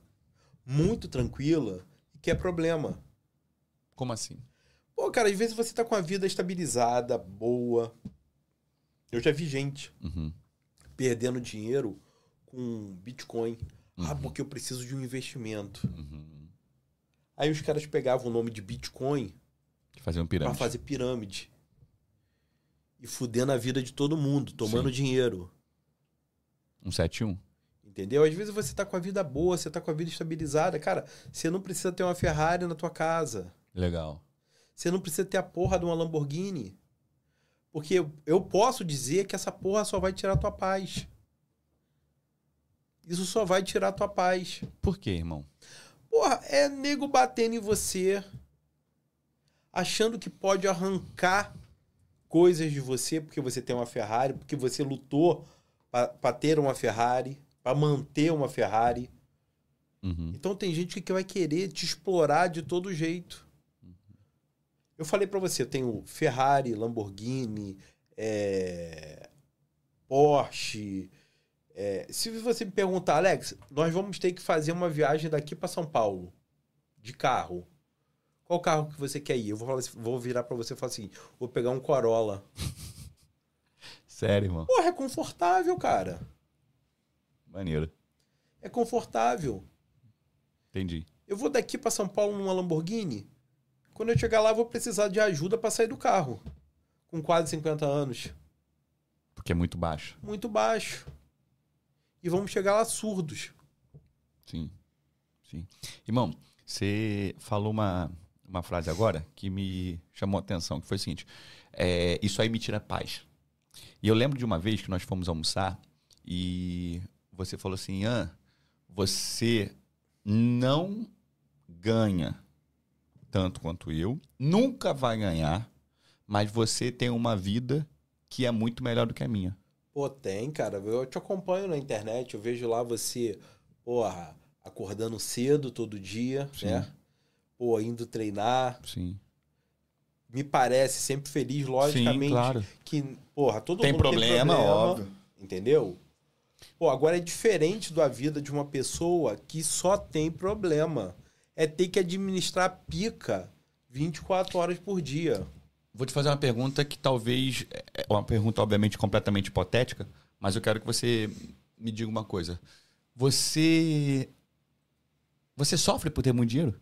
muito tranquila, e que é problema. como assim? Pô, cara, às vezes você tá com a vida estabilizada, boa. Eu já vi gente Uhum. perdendo dinheiro com Bitcoin. Ah, Uhum. porque eu preciso de um investimento. Uhum. Aí os caras pegavam o nome de Bitcoin Fazer um pra pirâmide. fazer pirâmide. E fudendo a vida de todo mundo, tomando dinheiro. Um 71? Entendeu? Às vezes você tá com a vida boa, você tá com a vida estabilizada. Cara, você não precisa ter uma Ferrari na tua casa. Legal. Você não precisa ter a porra de uma Lamborghini. Porque eu, eu posso dizer que essa porra só vai tirar tua paz. Isso só vai tirar tua paz. Por quê, irmão? Porra, é nego batendo em você, achando que pode arrancar coisas de você porque você tem uma Ferrari, porque você lutou para ter uma Ferrari, para manter uma Ferrari. Uhum. Então tem gente que vai querer te explorar de todo jeito. Eu falei pra você, eu tenho Ferrari, Lamborghini, é, Porsche. É, se você me perguntar, Alex, nós vamos ter que fazer uma viagem daqui pra São Paulo de carro. Qual carro que você quer ir? Eu vou, assim- vou virar pra você e falar assim: vou pegar um Corolla. Sério, irmão. Porra, é confortável, cara. Maneiro. É confortável. Entendi. Eu vou daqui pra São Paulo numa Lamborghini. Quando eu chegar lá, eu vou precisar de ajuda pra sair do carro. Com quase 50 anos. Porque é muito baixo. Muito baixo. E vamos chegar lá surdos. Sim. Sim. Irmão, você falou uma, uma frase agora que me chamou a atenção, que foi o seguinte: é, isso aí me tira paz. E eu lembro de uma vez que nós fomos almoçar e você falou assim: ah, você não ganha tanto quanto eu, nunca vai ganhar, mas você tem uma vida que é muito melhor do que a minha. Pô, tem, cara. Eu te acompanho na internet. Eu vejo lá você, porra, acordando cedo todo dia, Sim. né? Pô, indo treinar. Sim. Me parece sempre feliz, logicamente. Sim, claro. que, porra, todo Tem mundo problema, tem problema, óbvio. Entendeu? Pô, agora é diferente da vida de uma pessoa que só tem problema. É ter que administrar pica 24 horas por dia. Vou te fazer uma pergunta que talvez é uma pergunta obviamente completamente hipotética, mas eu quero que você me diga uma coisa. Você você sofre por ter muito dinheiro?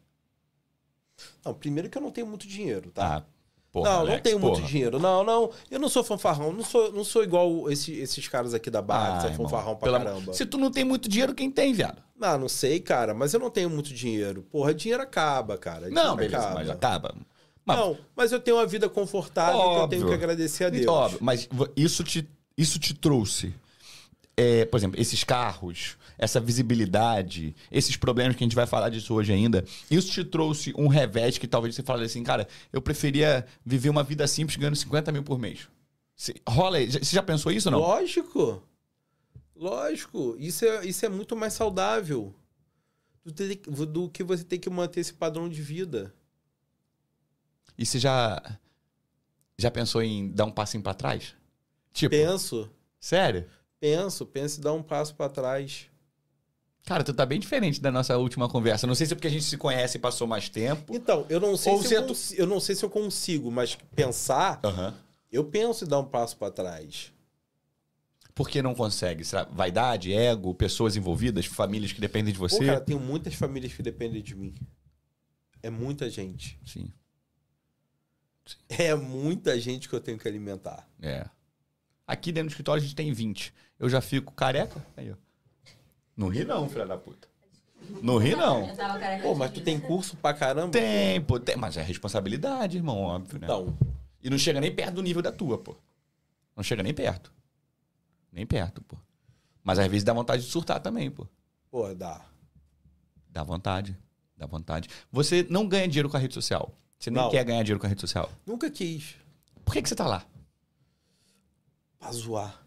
Não, primeiro que eu não tenho muito dinheiro, tá? Ah, porra, não, não Alex, tenho porra. muito dinheiro. Não, não. Eu não sou fanfarrão. Não sou, não sou igual esse- esses caras aqui da Barra, que são Ah, irmão, fanfarrão pra amor- caramba. Se tu não tem muito dinheiro, quem tem, viado? Não, não sei, cara. Mas eu não tenho muito dinheiro. Porra, dinheiro acaba, cara. Não, Dinheiro beleza, acaba. mas acaba. Mas, Não, mas eu tenho uma vida confortável que eu Óbvio. tenho que agradecer a Deus. Óbvio, mas isso te, isso te trouxe, é, por exemplo, esses carros, essa visibilidade, esses problemas que a gente vai falar disso hoje ainda, isso te trouxe um revés que talvez você fale assim, cara, eu preferia viver uma vida simples ganhando 50 mil por mês. Cê- rola aí, você já pensou isso ou não? Lógico. Lógico. Isso é, isso é muito mais saudável do, do que você ter que manter esse padrão de vida. E você já, já pensou em dar um passinho pra trás? Tipo, Penso, sério? penso, penso em dar um passo pra trás. Cara, tu tá bem diferente da nossa última conversa. Não sei se é porque a gente se conhece e passou mais tempo. Então, eu não sei, Ou se se eu, é tu- eu não sei se eu consigo, mas pensar, Aham. eu penso em dar um passo pra trás. Por que não consegue? Será vaidade, ego, pessoas envolvidas, famílias que dependem de você? Pô, cara, tem muitas famílias que dependem de mim. É muita gente. Sim, É muita gente que eu tenho que alimentar. é. Aqui dentro do escritório a gente tem 20. Eu já fico careca. Aí, ó. Não ri não, filha da puta. Não ri não. Pô, mas tu tem curso pra caramba? Tem, pô, tem. Mas é responsabilidade, irmão, óbvio, né? Então, E não chega nem perto do nível da tua, pô. Não chega nem perto. Nem perto, pô. Mas às vezes dá vontade de surtar também, pô. pô, dá. Dá vontade. Dá vontade. Você não ganha dinheiro com a rede social. Você nem Não. quer ganhar dinheiro com a rede social. Nunca quis. Por que, que você tá lá? Pra zoar.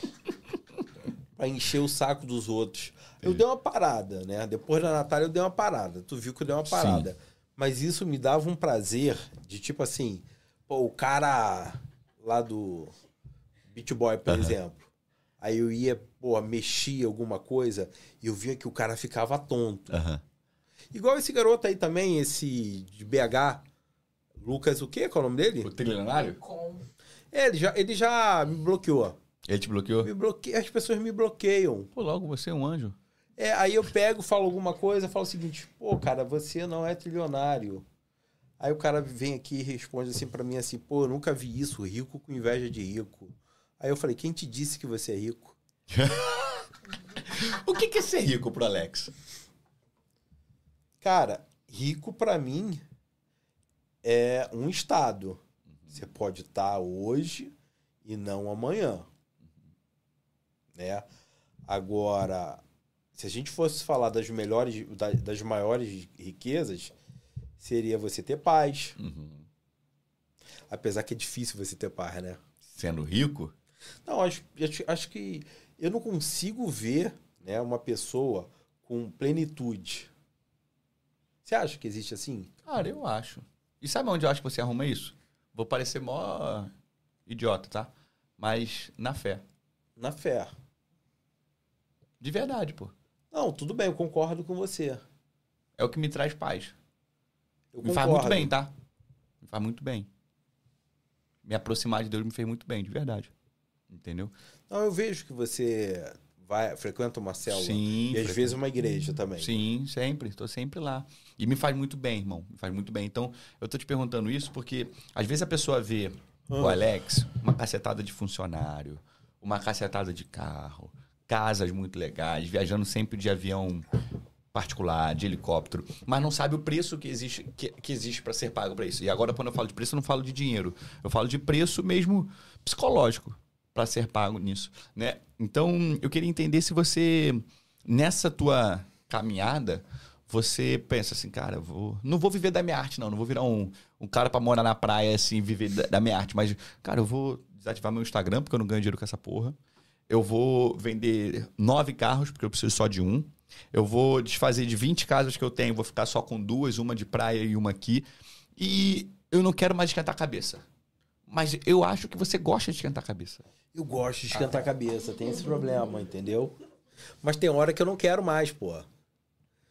pra encher o saco dos outros. Eu dei uma parada, né? Depois da Natália eu dei uma parada. Tu viu que eu dei uma parada. Mas isso me dava um prazer de tipo assim, pô, o cara lá do Beat Boy, por Aham. exemplo. Aí eu ia, pô, mexia alguma coisa e eu via que o cara ficava tonto. Aham. Igual esse garoto aí também, esse de BH, Lucas, o quê? Qual é o nome dele? O trilionário? É, ele já, ele já me bloqueou. Ele te bloqueou? Me bloque... As pessoas me bloqueiam. Pô, logo você é um anjo. É, aí eu pego, falo alguma coisa, falo o seguinte, pô, cara, você não é trilionário. Aí o cara vem aqui e responde assim pra mim assim, pô, eu nunca vi isso, rico com inveja de rico. Aí eu falei, quem te disse que você é rico? O que que é ser rico pro Alex? Cara, rico pra mim é um estado. Você pode estar hoje e não amanhã. Né? Agora, se a gente fosse falar das melhores, da- das maiores riquezas, seria você ter paz. Uhum. Apesar que é difícil você ter paz, né? Sendo rico? Não, acho, acho, acho que eu não consigo ver né, uma pessoa com plenitude. Você acha que existe assim? Cara, eu acho. E sabe onde eu acho que você arruma isso? Vou parecer mó idiota, tá? Mas na fé. Na fé. De verdade, pô. Não, tudo bem, eu concordo com você. É o que me traz paz. Eu me faz muito bem, tá? Me faz muito bem. Me aproximar de Deus me fez muito bem, de verdade. Entendeu? Não, eu vejo que você vai, frequenta uma célula. Sim. E às vezes uma igreja também. Sim, sempre. Estou sempre lá. E me faz muito bem, irmão. Me faz muito bem. Então, eu tô te perguntando isso porque às vezes a pessoa vê o Ah. Alex, uma cacetada de funcionário, uma cacetada de carro, casas muito legais, viajando sempre de avião particular, de helicóptero, mas não sabe o preço que existe que, que existe para ser pago para isso. E agora quando eu falo de preço, eu não falo de dinheiro. Eu falo de preço mesmo psicológico para ser pago nisso, né? Então, eu queria entender se você nessa tua caminhada você pensa assim, cara, vou, não vou viver da minha arte, não. Não vou virar um, um cara pra morar na praia, assim, viver da, da minha arte. Mas, cara, eu vou desativar meu Instagram, porque eu não ganho dinheiro com essa porra. Eu vou vender nove carros, porque eu preciso só de um. Eu vou desfazer de 20 casas que eu tenho, vou ficar só com duas, uma de praia e uma aqui. E eu não quero mais esquentar a cabeça. Mas eu acho que você gosta de esquentar a cabeça. Eu gosto de esquentar a cabeça, tem esse problema, entendeu? Mas tem hora que eu não quero mais, pô.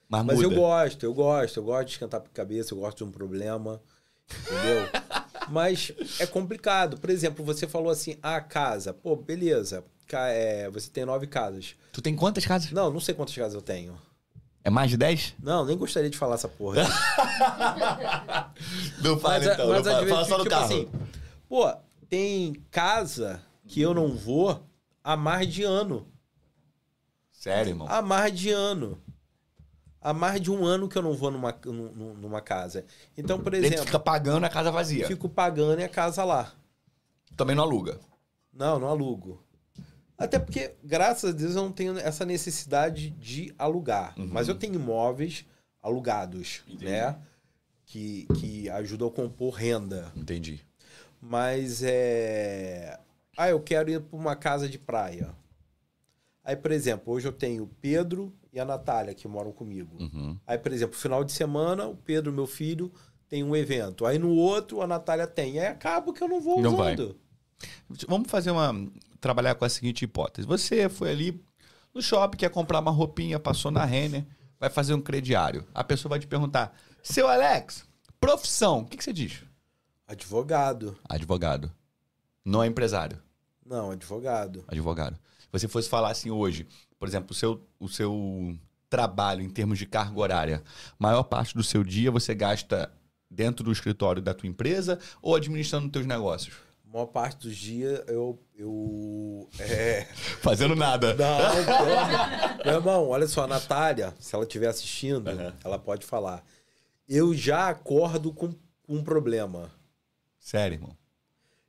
Mas, Mas eu gosto, eu gosto, eu gosto de esquentar a cabeça, eu gosto de um problema, entendeu? Mas é complicado. Por exemplo, você falou assim, ah, casa. Pô, beleza. É, você tem nove casas. Tu tem quantas casas? Não, não sei quantas casas eu tenho. É mais de 10? Não, nem gostaria de falar essa porra. Não mas, então, mas às vezes, tipo assim, pô, tem casa que eu não vou há mais de ano. Sério, irmão? Há mais de ano. Há mais de um ano que eu não vou numa, nu- nu- numa casa. Então, por exemplo, fica pagando a casa vazia. fico pagando e a casa lá. Também não aluga. Não, não alugo. Até porque, graças a Deus, eu não tenho essa necessidade de alugar. Uhum. Mas eu tenho imóveis alugados, Entendi. né? Que, que ajudam a compor renda. Entendi. Mas é. Ah, eu quero ir para uma casa de praia. Aí, por exemplo, hoje eu tenho o Pedro e a Natália que moram comigo. Uhum. Aí, por exemplo, final de semana, o Pedro, meu filho, tem um evento. Aí no outro, a Natália tem. Aí acaba que eu não vou Não vai. usando. Vamos fazer uma. Trabalhar com a seguinte hipótese. Você foi ali no shopping, quer comprar uma roupinha, passou na Renner, vai fazer um crediário. A pessoa vai te perguntar: Seu Alex, profissão, o que, que você diz? Advogado. Advogado. Não é empresário. Não, advogado. Advogado. Se você fosse falar assim hoje, por exemplo, o seu, o seu trabalho em termos de carga horária, maior parte do seu dia você gasta dentro do escritório da tua empresa ou administrando teus negócios? A maior parte dos dias eu. eu é. Fazendo nada. Não. Meu irmão, olha só, a Natália, se ela estiver assistindo, Aham. ela pode falar. Eu já acordo com, com um problema. Sério, irmão.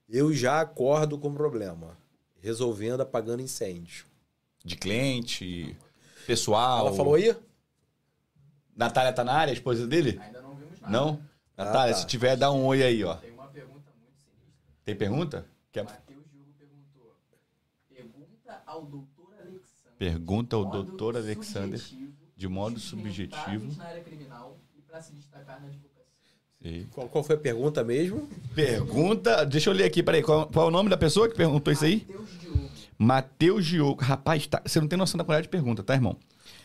Eu já acordo com problema. Resolvendo, apagando incêndio. De cliente, pessoal. Ela falou aí? Natália tá na área, a esposa dele? Ainda não vimos nada. Não? Natália, tá. se tiver, dá um oi aí, ó. Tem uma pergunta muito sinistra. Tem pergunta? Quer... Matheus Diogo perguntou. Pergunta ao doutor Alexandre Pergunta ao doutor Alexander de modo subjetivo. na área criminal e para se destacar na advocacia. Sim. Qual, qual foi a pergunta mesmo? Pergunta. Deixa eu ler aqui, peraí. Qual, qual é o nome da pessoa que perguntou isso aí? Matheus Diogo. Matheus Diogo. Rapaz, tá- você não tem noção da quantidade de pergunta, tá, irmão?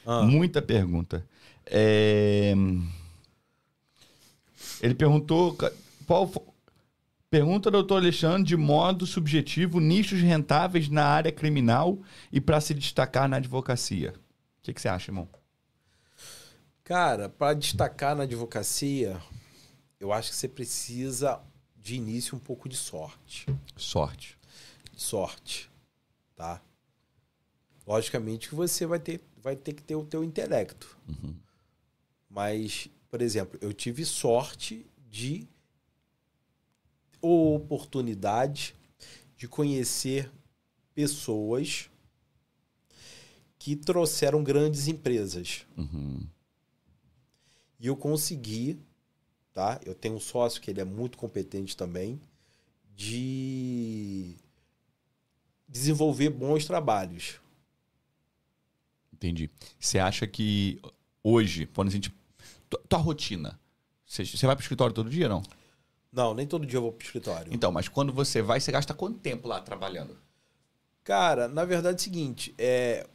Ah. Muita pergunta. É, Ele perguntou. Qual... fo- Pergunta, doutor Alexandre, de modo subjetivo, nichos rentáveis na área criminal e para se destacar na advocacia. O que, que você acha, irmão? Cara, para destacar na advocacia, eu acho que você precisa, de início, um pouco de sorte. Sorte. Sorte, tá? Logicamente que você vai ter, vai ter que ter o teu intelecto. Uhum. Mas, por exemplo, eu tive sorte de oportunidade de conhecer pessoas que trouxeram grandes empresas. Uhum. E eu consegui, tá? Eu tenho um sócio que ele é muito competente também, de desenvolver bons trabalhos. Entendi. Você acha que hoje, quando a gente. Tua, rotina. Você, vai pro escritório todo dia, não? Não, nem todo dia eu vou pro escritório. Então, mas quando você vai, você gasta quanto tempo lá trabalhando? Cara, na verdade é o seguinte, é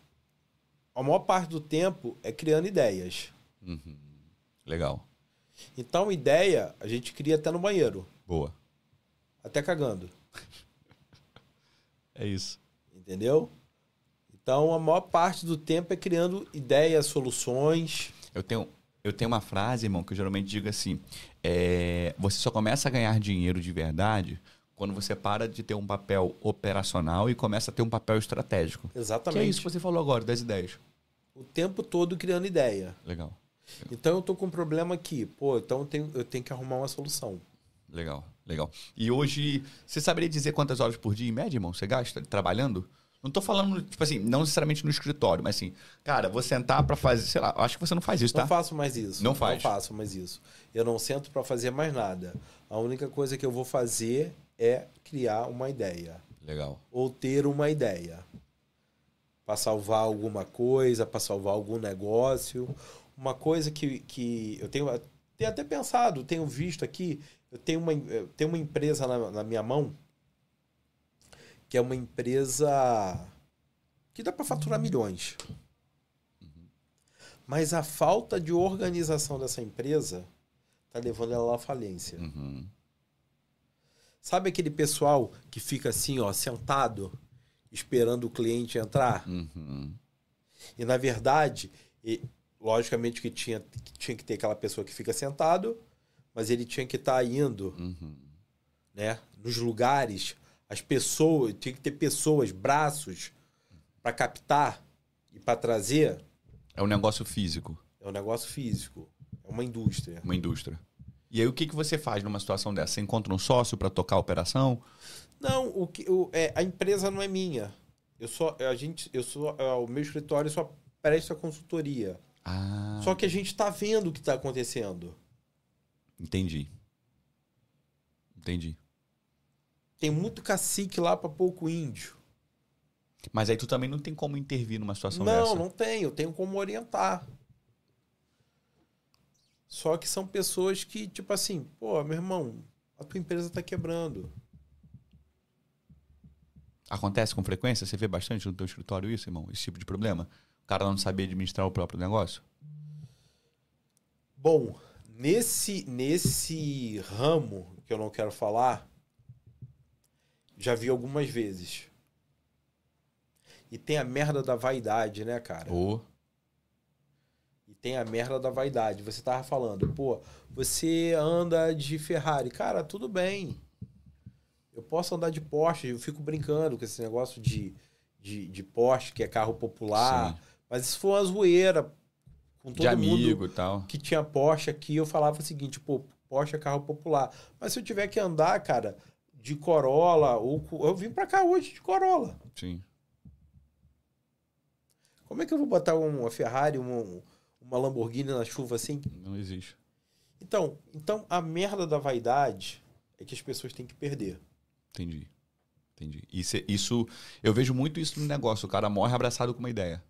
a maior parte do tempo é criando ideias. Uhum. Legal. Então, ideia a gente cria até no banheiro, Boa. até cagando, É isso. entendeu? Então, a maior parte do tempo é criando ideias, soluções. Eu tenho, eu tenho uma frase, irmão, que eu geralmente digo assim: é, você só começa a ganhar dinheiro de verdade quando você para de ter um papel operacional e começa a ter um papel estratégico. Que Exatamente. é isso que você falou agora, das ideias. O tempo todo criando ideia. Legal. Então, eu tô com um problema aqui. Pô, então eu tenho, eu tenho que arrumar uma solução. Legal, legal. E hoje, você saberia dizer quantas horas por dia, em média, irmão, você gasta trabalhando? Não tô falando, tipo assim, não necessariamente no escritório, mas assim, cara, vou sentar pra fazer, sei lá, acho que você não faz isso, tá? Não faço mais isso. Não faz. Não faço mais isso. Eu não sento para fazer mais nada. A única coisa que eu vou fazer é criar uma ideia. Legal. Ou ter uma ideia. Para salvar alguma coisa, para salvar algum negócio. Uma coisa que, que eu tenho, tenho até pensado, tenho visto aqui. Eu tenho uma, eu tenho uma empresa na, na minha mão que é uma empresa que dá para faturar milhões. Mas a falta de organização dessa empresa tá levando ela à falência. Uhum. Sabe aquele pessoal que fica assim, ó, sentado, esperando o cliente entrar? Uhum. E na verdade, logicamente que tinha, que tinha que ter aquela pessoa que fica sentado, mas ele tinha que estar indo, Uhum. né, nos lugares, as pessoas, tinha que ter pessoas, braços para captar e para trazer. É um negócio físico, É um negócio físico, é uma indústria. uma indústria. E aí, o que, que você faz numa situação dessa? Você encontra um sócio pra tocar a operação? Não, o que, o, é, a empresa não é minha. Eu só, a gente, eu sou, é, o meu escritório só presta consultoria. Ah, Só que a gente está vendo o que está acontecendo. entendi. Entendi. Tem muito cacique lá para pouco índio. Mas aí tu também não tem como intervir numa situação não, dessa. não tenho. Eu tenho como orientar. Só que são pessoas que, tipo assim, pô, meu irmão, a tua empresa tá quebrando. Acontece com frequência? Você vê bastante no teu escritório isso, irmão? Esse tipo de problema? O cara não sabia administrar o próprio negócio? Bom, nesse, nesse ramo que eu não quero falar, já vi algumas vezes. E tem a merda da vaidade, né, cara? Ou... E tem a merda da vaidade. Você tava falando, pô, você anda de Ferrari. Cara, tudo bem. Eu posso andar de Porsche, eu fico brincando com esse negócio de, de, de Porsche, que é carro popular. Sim. Mas isso foi uma zoeira. Com todo de mundo amigo e tal. que tinha Porsche aqui, eu falava o seguinte, pô, Porsche é carro popular. Mas se eu tiver que andar, cara, de Corolla, ou eu vim pra cá hoje de Corolla. Sim. Como é que eu vou botar uma Ferrari, uma, uma Lamborghini na chuva assim? Não existe. Então, então, a merda da vaidade é que as pessoas têm que perder. Entendi. Entendi. Isso, isso, eu vejo muito isso no negócio. O cara morre abraçado com uma ideia.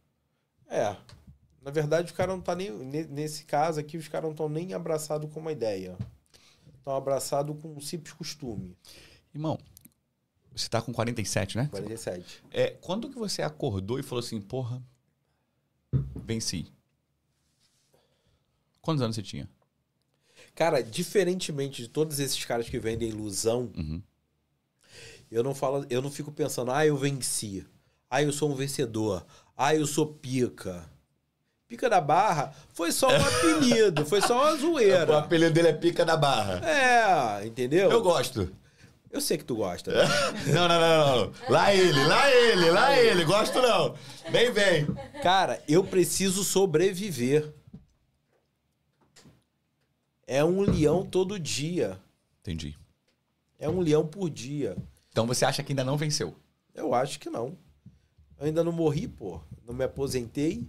É. Na verdade, o cara não tá nem. ne- Nesse caso aqui, os caras não estão nem abraçados com uma ideia. Estão abraçados com um simples costume. Irmão, você tá com 47, né? 47. É, quando que você acordou e falou assim, porra, venci? Quantos anos você tinha? Cara, diferentemente de todos esses caras que vendem ilusão, Uhum. eu não falo, eu não fico pensando, ah, eu venci. Ah, eu sou um vencedor. Ah, eu sou pica. Pica da barra foi só um apelido, foi só uma O zoeira. apelido dele é Pica da Barra. É, entendeu? Eu gosto. Eu sei que tu gosta. Não, não, não, não. Lá ele, lá ele, lá ele. Gosto não. Vem, vem. Cara, eu preciso sobreviver. É um leão todo dia. Entendi. É um leão por dia. Então você acha que ainda não venceu? Eu acho que não. Eu ainda não morri, pô. Não me aposentei.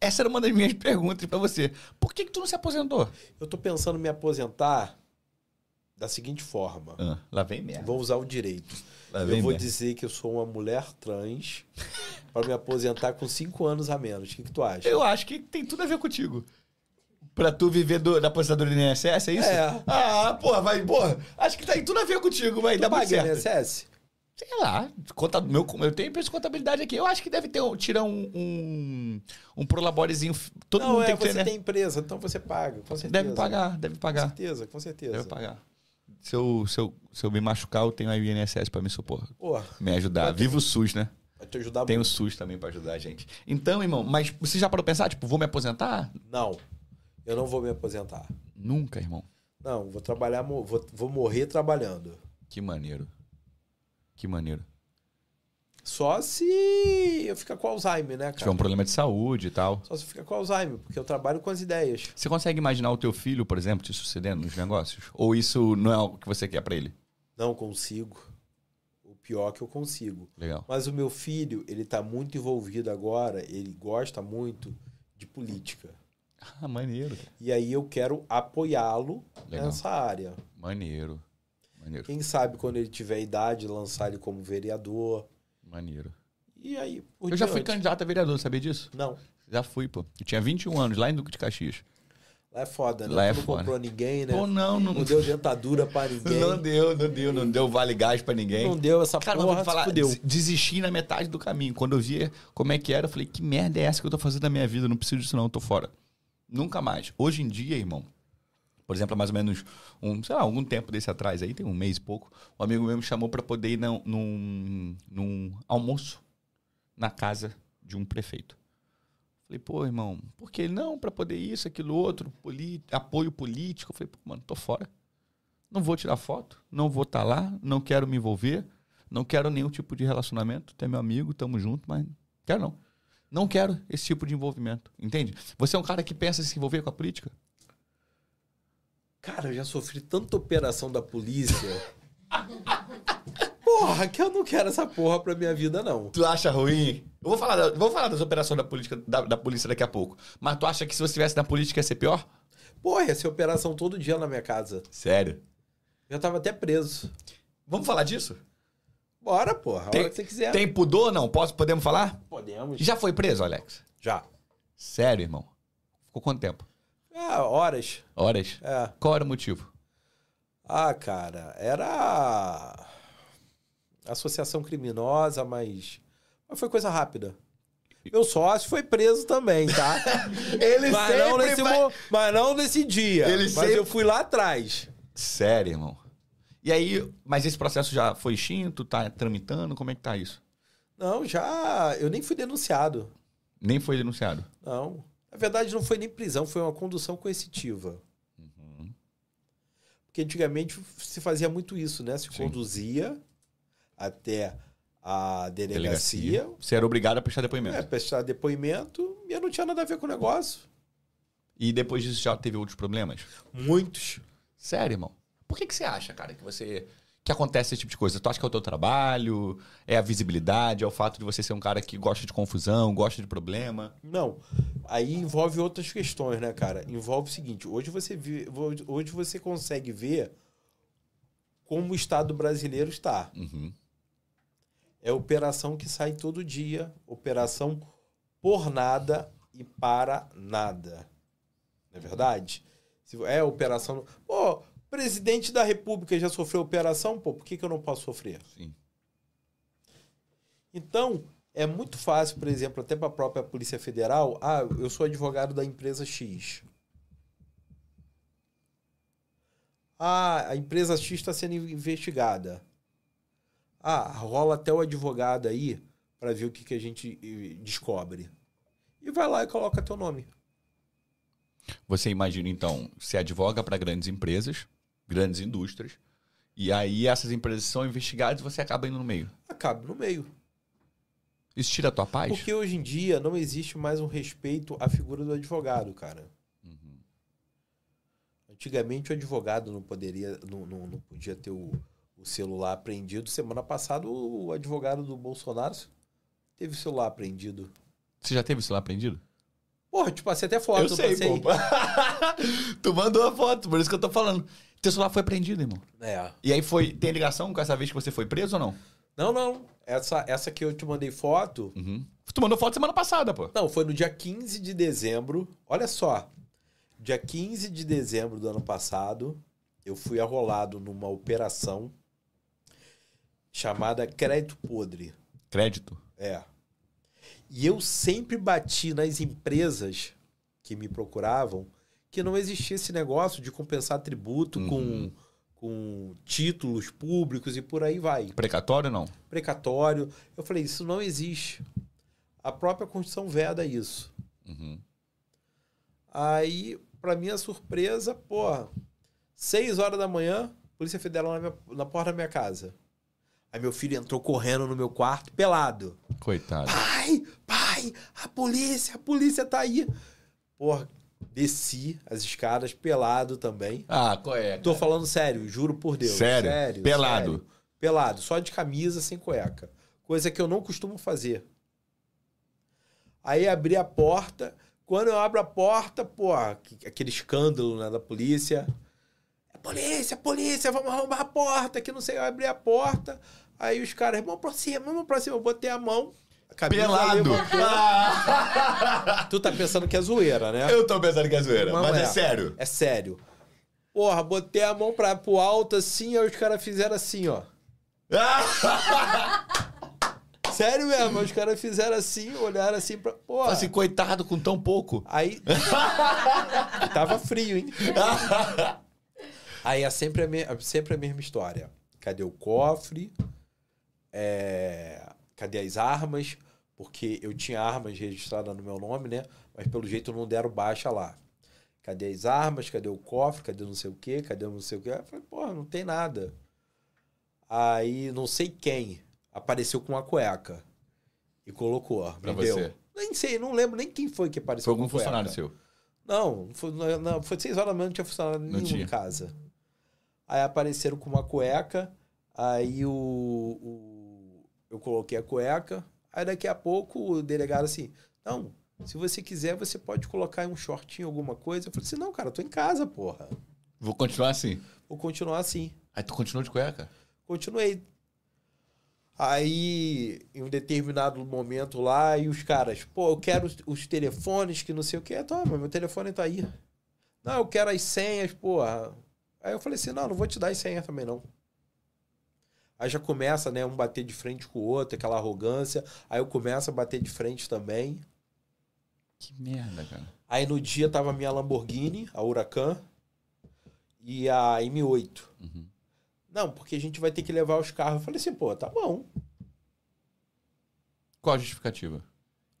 Essa era uma das minhas perguntas pra você. Por que, que tu não se aposentou? Eu tô pensando em me aposentar da seguinte forma. Ah, lá vem merda. Vou usar o direito. Lá Eu vou merda. dizer que eu sou uma mulher trans para me aposentar com cinco anos a menos. O que, que tu acha? Eu acho que tem tudo a ver contigo. Pra tu viver do, da aposentadoria do INSS, é isso? É. Ah, porra, vai, porra. Acho que tem tudo a ver contigo, vai Tu muito paga. INSS? Sei lá, conta, meu, eu tenho empresa de contabilidade aqui. Eu acho que deve ter um, tirar um, um, um prolaborezinho. Todo Não, mundo é, tem que você ter, né? tem empresa, então você paga, com certeza. Deve pagar, deve Com pagar. certeza, com certeza. Deve pagar. Se eu, se, eu, se eu me machucar, eu tenho a INSS pra me supor. Me ajudar. Viva o SUS, né? vai te ajudar Tem o muito. SUS também pra ajudar a gente. Então, irmão, mas você já parou pensar, tipo, vou me aposentar? Não, eu não vou me aposentar. Nunca, irmão. Não, vou trabalhar, vou, vou morrer trabalhando. Que maneiro. Que maneiro. Só se eu ficar com Alzheimer, né, Se tiver cara? um problema de saúde e tal. Só se eu ficar com Alzheimer, porque eu trabalho com as ideias. Você consegue imaginar o teu filho, por exemplo, te sucedendo nos negócios? Ou isso não é o que você quer pra ele? Não consigo. O pior é que eu consigo. Legal. Mas o meu filho, ele tá muito envolvido agora, ele gosta muito de política. Ah, maneiro. E aí eu quero apoiá-lo nessa área. Maneiro. Maneiro. Quem sabe quando ele tiver idade, lançar ele como vereador. Maneiro. E aí, por Eu já fui candidato a vereador, sabia disso? Não, Já fui, pô. Eu tinha 21 anos, lá em Duque de Caxias. lá é foda, né? Lá é Tu não foda. comprou ninguém, né? Pô, não, não, Não deu dentadura pra ninguém. não deu, não deu, não deu vale gás pra ninguém. Não deu essa Cara, porra, vou falar, se fudeu. des- desisti na metade do caminho. Quando eu via como é que era, eu falei, que merda é essa que eu tô fazendo na minha vida? Eu não preciso disso não, eu tô fora. Nunca mais. Hoje em dia, irmão, por exemplo, há mais ou menos um, sei lá, algum tempo desse atrás aí, tem um mês e pouco, um amigo meu me chamou pra poder ir num, num, num almoço na casa de um prefeito. Falei, pô, irmão, por que não? Pra poder isso, aquilo, outro, apoio político. Falei, pô, mano, tô fora. Não vou tirar foto, não vou estar lá, não quero me envolver, não quero nenhum tipo de relacionamento. Tu é meu amigo, tamo junto, mas quero não. Não quero esse tipo de envolvimento, entende? Você é um cara que pensa em se envolver com a política? Cara, eu já sofri tanta operação da polícia. porra, que eu não quero essa porra pra minha vida, não. Tu acha ruim? Eu vou falar, da- vou falar das operações da, política, da, da polícia daqui a pouco. Mas tu acha que se você estivesse na política ia ser pior? Porra, ia ser operação todo dia na minha casa. Sério? Já tava até preso. Vamos falar disso? Bora, porra, a Tem- hora que você quiser. Tem pudor não? Posso, podemos falar? Podemos. Já foi preso, Alex? Já. Sério, irmão? Ficou quanto tempo? Ah, horas. Horas? É. Qual era o motivo? Ah, cara, era associação criminosa, mas, mas foi coisa rápida. Meu sócio foi preso também, tá? Ele mas, não nesse, mo- mas não nesse dia. Ele mas sempre- eu fui lá atrás. Sério, irmão. E aí, mas esse processo já foi extinto? Tá tramitando? Como é que tá isso? Não, já. Eu nem fui denunciado. Nem foi denunciado. Não. Na verdade, não foi nem prisão, foi uma condução coercitiva. Uhum. Porque antigamente se fazia muito isso, né? Se Sim. conduzia até a delegacia, Você era obrigado a prestar depoimento. é, prestar depoimento e eu não tinha nada a ver com o negócio. E depois disso já teve outros problemas? Muitos. Sério, irmão. Por que, que você acha, cara, que você. Que acontece esse tipo de coisa? Tu acha que é o teu trabalho? É a visibilidade? É o fato de você ser um cara que gosta de confusão, gosta de problema? Não. Aí envolve outras questões, né, cara? Envolve o seguinte: hoje você vê, hoje você consegue ver como o Estado brasileiro está. Uhum. É operação que sai todo dia, operação por nada e para nada. Não é verdade? É operação. Pô, presidente da República já sofreu operação, pô, por que, que eu não posso sofrer? Sim. Então, é muito fácil, por exemplo, até para a própria Polícia Federal. Ah, eu sou advogado da empresa X. Ah, a empresa X está sendo investigada. Ah, rola até o advogado aí para ver o que, que a gente eh, descobre. E vai lá e coloca teu nome. Você imagina, então, se advoga para grandes empresas, grandes indústrias, e aí essas empresas são investigadas e você acaba indo no meio. Acaba no meio. Isso tira a tua paz? Porque hoje em dia não existe mais um respeito à figura do advogado, cara. Uhum. Antigamente o advogado não poderia, não, não, não podia ter o, o celular apreendido. Semana passada o advogado do Bolsonaro teve o celular apreendido. Você já teve o celular prendido? Porra, te passei até foto. eu sei, passei. pô. tu mandou a foto, por isso que eu tô falando. Teu celular foi prendido, irmão. É. E aí foi. Tem ligação com essa vez que você foi preso ou não? Não, não. Essa, essa que eu te mandei foto. Uhum. Tu mandou foto semana passada, pô. Não, foi no dia 15 de dezembro. Olha só. Dia 15 de dezembro do ano passado, eu fui arrolado numa operação chamada Crédito Podre. Crédito. É. E eu sempre bati nas empresas que me procuravam que não existia esse negócio de compensar tributo Uhum. com, com títulos públicos e por aí vai. Precatório não? Precatório. Eu falei, isso não existe. A própria Constituição veda isso. Uhum. Aí, pra minha surpresa, porra, seis horas da manhã, Polícia Federal na, minha- na porta da minha casa. Aí meu filho entrou correndo no meu quarto, pelado. Coitado. Pai, pai, a polícia, a polícia tá aí. Porra, desci as escadas pelado também. Ah, qual é? Tô falando sério, juro por Deus. Sério? Pelado? sério. Pelado, só de camisa, sem cueca. Coisa que eu não costumo fazer. Aí abri a porta. Quando eu abro a porta, que- aquele escândalo né, da polícia. É polícia, polícia, vamos arrombar a porta, que não sei. Eu abri a porta. Aí os caras, vamos pra cima, vamos pra cima. Eu botei a mão. Pelado. levantou. Tu tá pensando que é zoeira, né? Eu tô pensando que é zoeira, Não mas é, é. sério. É sério. Porra, botei a mão pra, pro alto assim, aí os caras fizeram assim, ó. Sério mesmo, os caras fizeram assim, olharam assim pra. Porra. assim, coitado com tão pouco. Aí. Tava frio, hein? Aí é sempre a, me- sempre a mesma história. Cadê o cofre? É, Cadê as armas? Porque eu tinha armas registradas no meu nome, né? Mas pelo jeito não deram baixa lá. Cadê as armas? Cadê o cofre? Cadê não sei o quê? Cadê não sei o quê? Eu falei, porra, não tem nada. Aí não sei quem apareceu com uma cueca e colocou. Pra me deu. você. Nem sei, não lembro nem quem foi que apareceu Foi algum funcionário seu. Não, foi, não, não, foi seis horas da manhã, não tinha funcionário nenhum tinha. em casa. Aí apareceram com uma cueca, aí o, o- eu coloquei a cueca, aí daqui a pouco o delegado assim, não, se você quiser, você pode colocar um shortinho, alguma coisa. Eu falei assim, não, cara, eu tô em casa, porra. Vou continuar assim. Vou continuar assim. Aí tu continuou de cueca? Continuei. Aí, em um determinado momento lá, e os caras, pô, eu quero os, os telefones que não sei o que. Toma, meu telefone tá aí. Não, eu quero as senhas, porra. Aí eu falei assim, não, não vou te dar as senhas também, não. Aí já começa, né, um bater de frente com o outro, aquela arrogância. Aí eu começo a bater de frente também. Que merda, cara. Aí no dia tava a minha Lamborghini, a Huracan, e a M8. Uhum. Não, porque a gente vai ter que levar os carros. Eu falei assim, pô, tá bom. Qual a justificativa?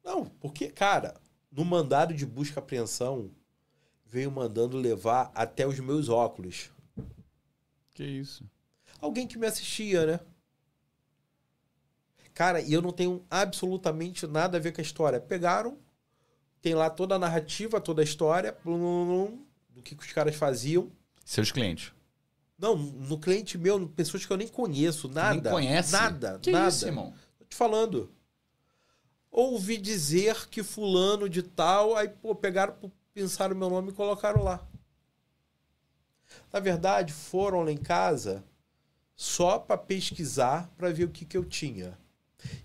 Não, porque, cara, no mandado de busca e apreensão, veio mandando levar até os meus óculos. Que isso? Alguém que me assistia, né? Cara, e eu não tenho absolutamente nada a ver com a história. Pegaram, tem lá toda a narrativa, toda a história, blum, blum, do que, que os caras faziam. Seus clientes. Não, no cliente meu, pessoas que eu nem conheço, nada. Nem conhece? Nada, Que nada. isso, irmão? Tô te falando. Ouvi dizer que fulano de tal, aí, pô, pegaram, pensaram meu nome e colocaram lá. Na verdade, foram lá em casa só para pesquisar para ver o que, que eu tinha.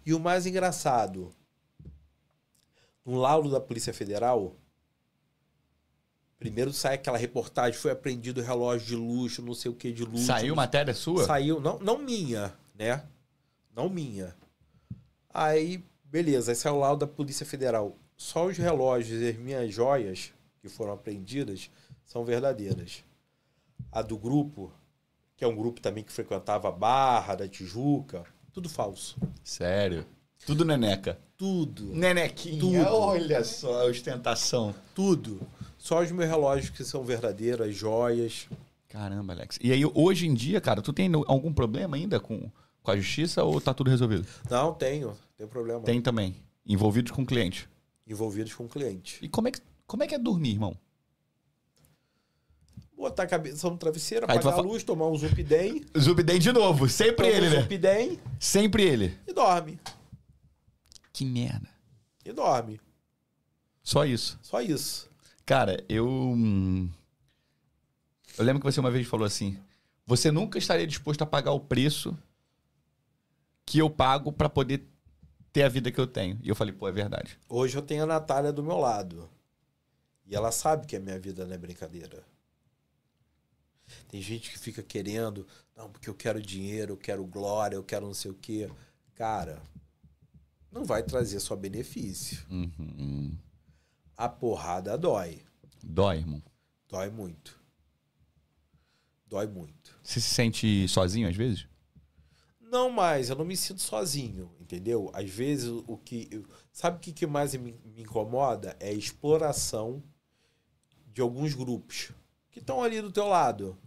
E o mais engraçado, no laudo da Polícia Federal, primeiro sai aquela reportagem, foi apreendido relógio de luxo, não sei o que de luxo. Saiu matéria sua? Saiu, não, não minha, né? Não minha. Aí, beleza, aí saiu o laudo da Polícia Federal. Só os relógios e as minhas joias que foram apreendidas são verdadeiras. A do grupo, que é um grupo também que frequentava a Barra, da Tijuca, tudo falso. Sério. Tudo neneca. Tudo. Nenequinha. Tudo. Olha só a ostentação. Tudo. Só os meus relógios que são verdadeiros, as joias. Caramba, Alex. E aí, hoje em dia, cara, tu tem algum problema ainda com, com a justiça ou tá tudo resolvido? Não, tenho. Tem problema. Tem também. Envolvidos com cliente. Envolvidos com cliente. E como é que, como é, que é dormir, irmão? Botar a cabeça no travesseiro, Aí tu apagar vai a fa- luz, tomar um Zupidem. Zubidem de novo. Sempre toma ele, um né? Zupidem Sempre ele. e dorme. Que merda. E dorme. Só isso. Só isso. Cara, eu. hum, Eu lembro que você uma vez falou assim: você nunca estaria disposto a pagar o preço que eu pago pra poder ter a vida que eu tenho. E eu falei, pô, é verdade. Hoje eu tenho a Natália do meu lado. E ela sabe que a minha vida não é brincadeira. Tem gente que fica querendo, não, porque eu quero dinheiro, eu quero glória, eu quero não sei o quê. Cara, não vai trazer só benefício. Uhum. A porrada dói. Dói, irmão. Dói muito. Dói muito. Você se sente sozinho às vezes? Não mais, eu não me sinto sozinho, entendeu? Às vezes o que. eu- Sabe o que, que mais me, me incomoda? É a exploração de alguns grupos que estão ali do teu lado.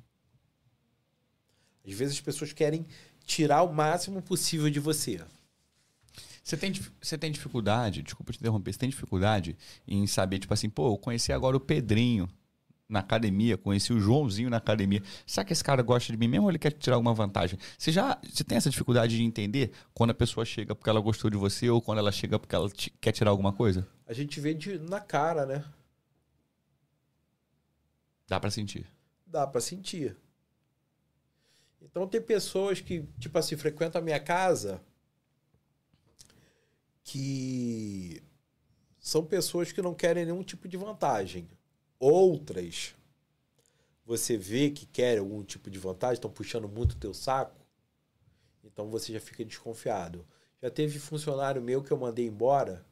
Às vezes as pessoas querem tirar o máximo possível de você. Você tem, você tem dificuldade, desculpa te interromper, você tem dificuldade em saber, tipo assim, pô, eu conheci agora o Pedrinho na academia, conheci o Joãozinho na academia. Será que esse cara gosta de mim mesmo ou ele quer tirar alguma vantagem? Você já você tem essa dificuldade de entender quando a pessoa chega porque ela gostou de você ou quando ela chega porque ela quer tirar alguma coisa? A gente vê de, na cara, né? Dá pra sentir. Dá pra sentir. Então tem pessoas que, tipo assim, frequentam a minha casa que são pessoas que não querem nenhum tipo de vantagem. Outras, você vê que querem algum tipo de vantagem, estão puxando muito o teu saco, então você já fica desconfiado. Já teve funcionário meu que eu mandei embora,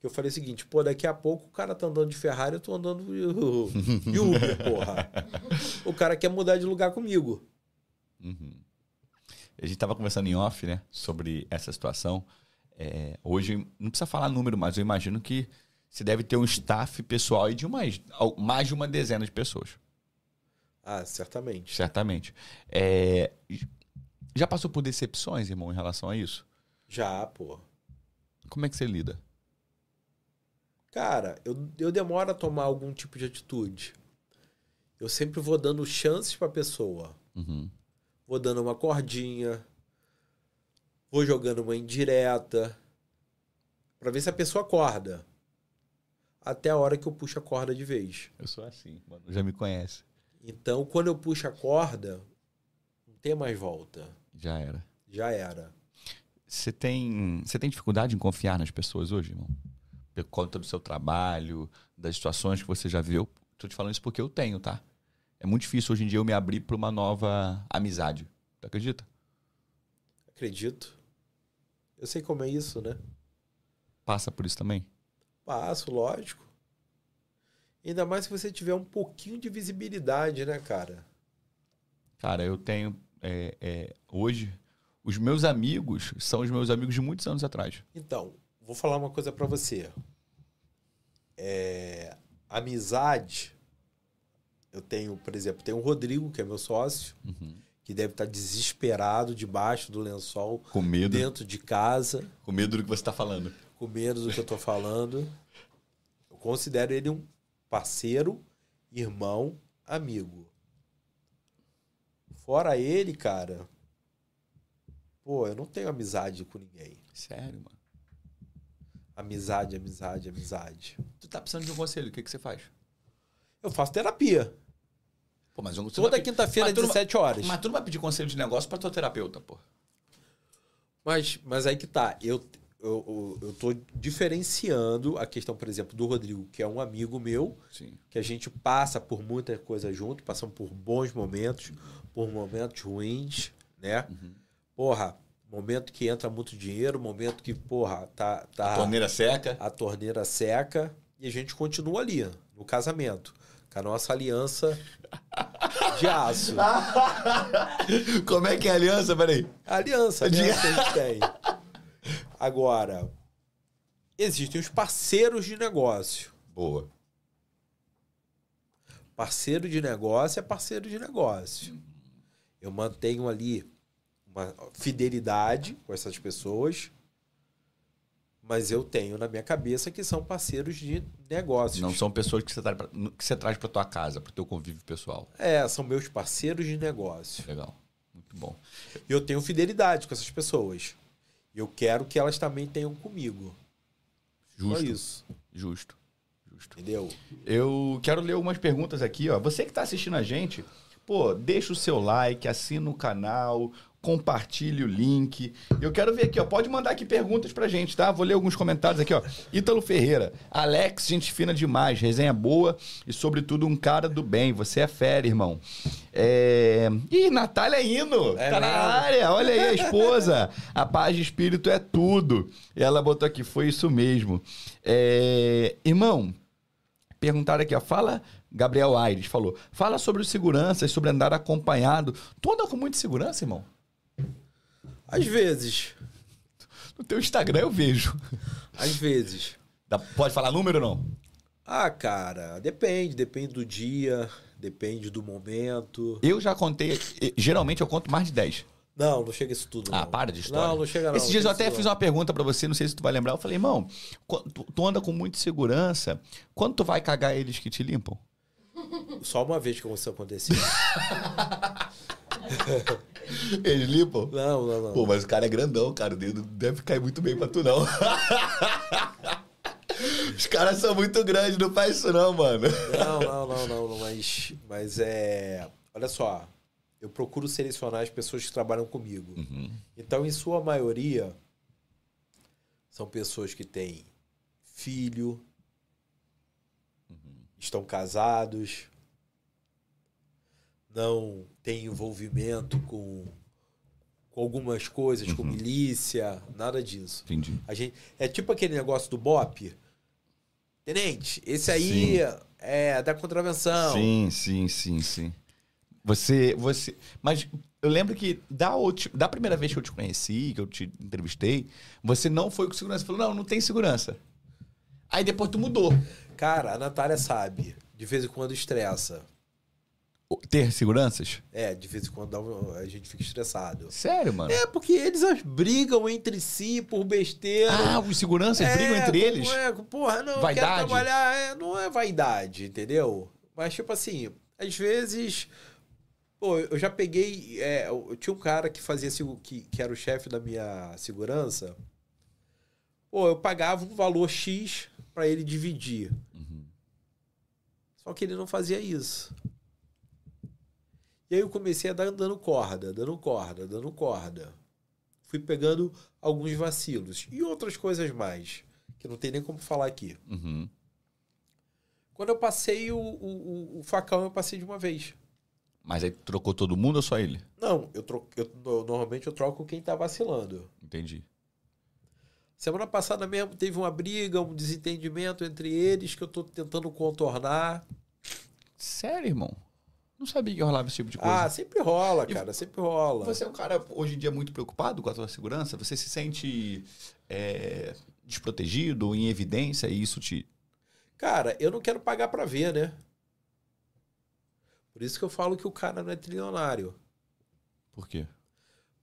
que eu falei o seguinte, pô, daqui a pouco o cara tá andando de Ferrari, eu tô andando de Uber, porra. O cara quer mudar de lugar comigo. Uhum. A gente tava conversando em off, né, sobre essa situação. É, hoje, não precisa falar número, mas eu imagino que você deve ter um staff pessoal de al- mais de uma dezena de pessoas. Ah, certamente. Certamente. É, já passou por decepções, irmão, em relação a isso? Já, pô. Como é que você lida? Cara, eu, eu demoro a tomar algum tipo de atitude. Eu sempre vou dando chances pra pessoa. Uhum. Vou dando uma cordinha. Vou jogando uma indireta. Pra ver se a pessoa acorda. Até a hora que eu puxo a corda de vez. Eu sou assim, mano. Já me conhece. Então, quando eu puxo a corda, não tem mais volta. Já era. Já era. Você tem, você tem dificuldade em confiar nas pessoas hoje, irmão? Por conta do seu trabalho, das situações que você já viu. Tô te falando isso porque eu tenho, tá? É muito difícil hoje em dia eu me abrir para uma nova amizade. Tu acredita? Acredito. Eu sei como é isso, né? Passa por isso também? Passo, lógico. Ainda mais se você tiver um pouquinho de visibilidade, né, cara? Cara, eu tenho. é, é, hoje, os meus amigos são os meus amigos de muitos anos atrás. Então, vou falar uma coisa pra você. É, amizade. Eu tenho, por exemplo, tem o Rodrigo, que é meu sócio, que deve estar desesperado debaixo do lençol, Com medo. dentro de casa, Com medo do que você tá falando. com medo do que eu tô falando. Eu considero ele um parceiro, irmão, amigo. Fora ele, cara, pô, eu não tenho amizade com ninguém. Sério, mano. Amizade, amizade, amizade. Tu tá precisando de um conselho, o que, que você faz? Eu faço terapia. Pô, mas você Toda quinta-feira, mas tu não- 17 horas. Mas tu não vai pedir conselho de negócio pra tua terapeuta, pô. Mas, mas aí que tá. Eu, eu, eu, eu tô diferenciando a questão, por exemplo, do Rodrigo, que é um amigo meu, Sim. que a gente passa por muita coisa junto, passamos por bons momentos, por momentos ruins, né? Porra, momento que entra muito dinheiro, momento que, porra, tá, tá Torneira seca. a torneira seca e a gente continua ali, no casamento, com a nossa aliança de aço. Como é que é a aliança? Peraí. A aliança, a aliança que a gente tem. Agora, existem os parceiros de negócio. Boa. Parceiro de negócio é parceiro de negócio. Eu mantenho ali uma fidelidade com essas pessoas, mas eu tenho na minha cabeça que são parceiros de negócios. Não são pessoas que você, traz pra, que você traz pra tua casa, pro teu convívio pessoal. É, são meus parceiros de negócio. Legal. Muito bom. E eu tenho fidelidade com essas pessoas. Eu quero que elas também tenham comigo. Só Justo. isso. Justo. Justo. Entendeu? Eu quero ler algumas perguntas aqui, ó. Você que tá assistindo a gente, pô, deixa o seu like, assina o canal, compartilhe o link. Eu quero ver aqui, ó. Pode mandar aqui perguntas pra gente, tá? Vou ler alguns comentários aqui, ó. Ítalo Ferreira. Alex, gente fina demais, resenha boa e, sobretudo, um cara do bem. Você é fera, irmão. É... Ih, Natália Hino. É tá na área. Olha aí a esposa. A paz de espírito é tudo. E ela botou aqui, foi isso mesmo. É... Irmão, Perguntaram aqui, ó. Fala, Gabriel Aires falou. Fala sobre os seguranças, sobre andar acompanhado. Tu anda com muita segurança, irmão? Às vezes. No teu Instagram eu vejo. Às vezes. Dá- pode falar número ou não? Ah, cara, depende. Depende do dia, depende do momento. Eu já contei. Geralmente eu conto mais de 10. Não, não chega isso tudo. Ah, não. para de história. Não, não chega não. Esses dias eu até fiz não. uma pergunta pra você, não sei se tu vai lembrar. Eu falei, irmão, tu anda com muita segurança. Quando tu vai cagar eles que te limpam? Só uma vez que isso aconteceu. Eles limpam? não, não, não. Pô, mas o cara é grandão, cara. O dedo deve cair muito bem pra tu, não. Os caras são muito grandes, não faz isso não, mano. Não, não, não, não, não, mas, mas é. Olha só, eu procuro selecionar as pessoas que trabalham comigo. Uhum. Então, em sua maioria, são pessoas que têm filho, estão casados, não têm envolvimento com, com algumas coisas, com milícia, nada disso. Entendi. A gente, é tipo aquele negócio do BOP. Tenente, esse aí é da contravenção. Sim, sim, sim, sim. Você, você. Mas eu lembro que da, ulti- da primeira vez que eu te conheci, que eu te entrevistei, você não foi com segurança. Você falou, não, não tem segurança. Aí depois tu mudou. Cara, a Natália sabe. De vez em quando estressa. Ter seguranças? É, de vez em quando a gente fica estressado. Sério, mano? É, porque eles brigam entre si por besteira. Ah, os seguranças É, brigam entre como eles? É, porra, não, Vaidade? quero trabalhar. É, não é vaidade, entendeu? Mas, tipo assim, às vezes. Pô, eu já peguei. é, eu tinha um cara que fazia que, que era o chefe da minha segurança. Pô, eu pagava um valor X pra ele dividir. Uhum. Só que ele não fazia isso. E aí eu comecei a dar dando corda, dando corda, dando corda. Fui pegando alguns vacilos e outras coisas mais, que não tem nem como falar aqui. Uhum. Quando eu passei o, o, o- facão, eu passei de uma vez. Mas aí trocou todo mundo ou só ele? Não, eu, troco, eu no- normalmente eu troco quem tá vacilando. Entendi. Semana passada mesmo teve uma briga, um desentendimento entre eles que eu tô tentando contornar. Sério, irmão? Não sabia que rolava esse tipo de coisa. Ah, sempre rola, E cara, sempre rola. Você é um cara, hoje em dia, muito preocupado com a sua segurança? Você se sente é, desprotegido, em evidência, e isso te... Cara, eu não quero pagar pra ver, né? Por isso que eu falo que o cara não é trilionário. Por quê?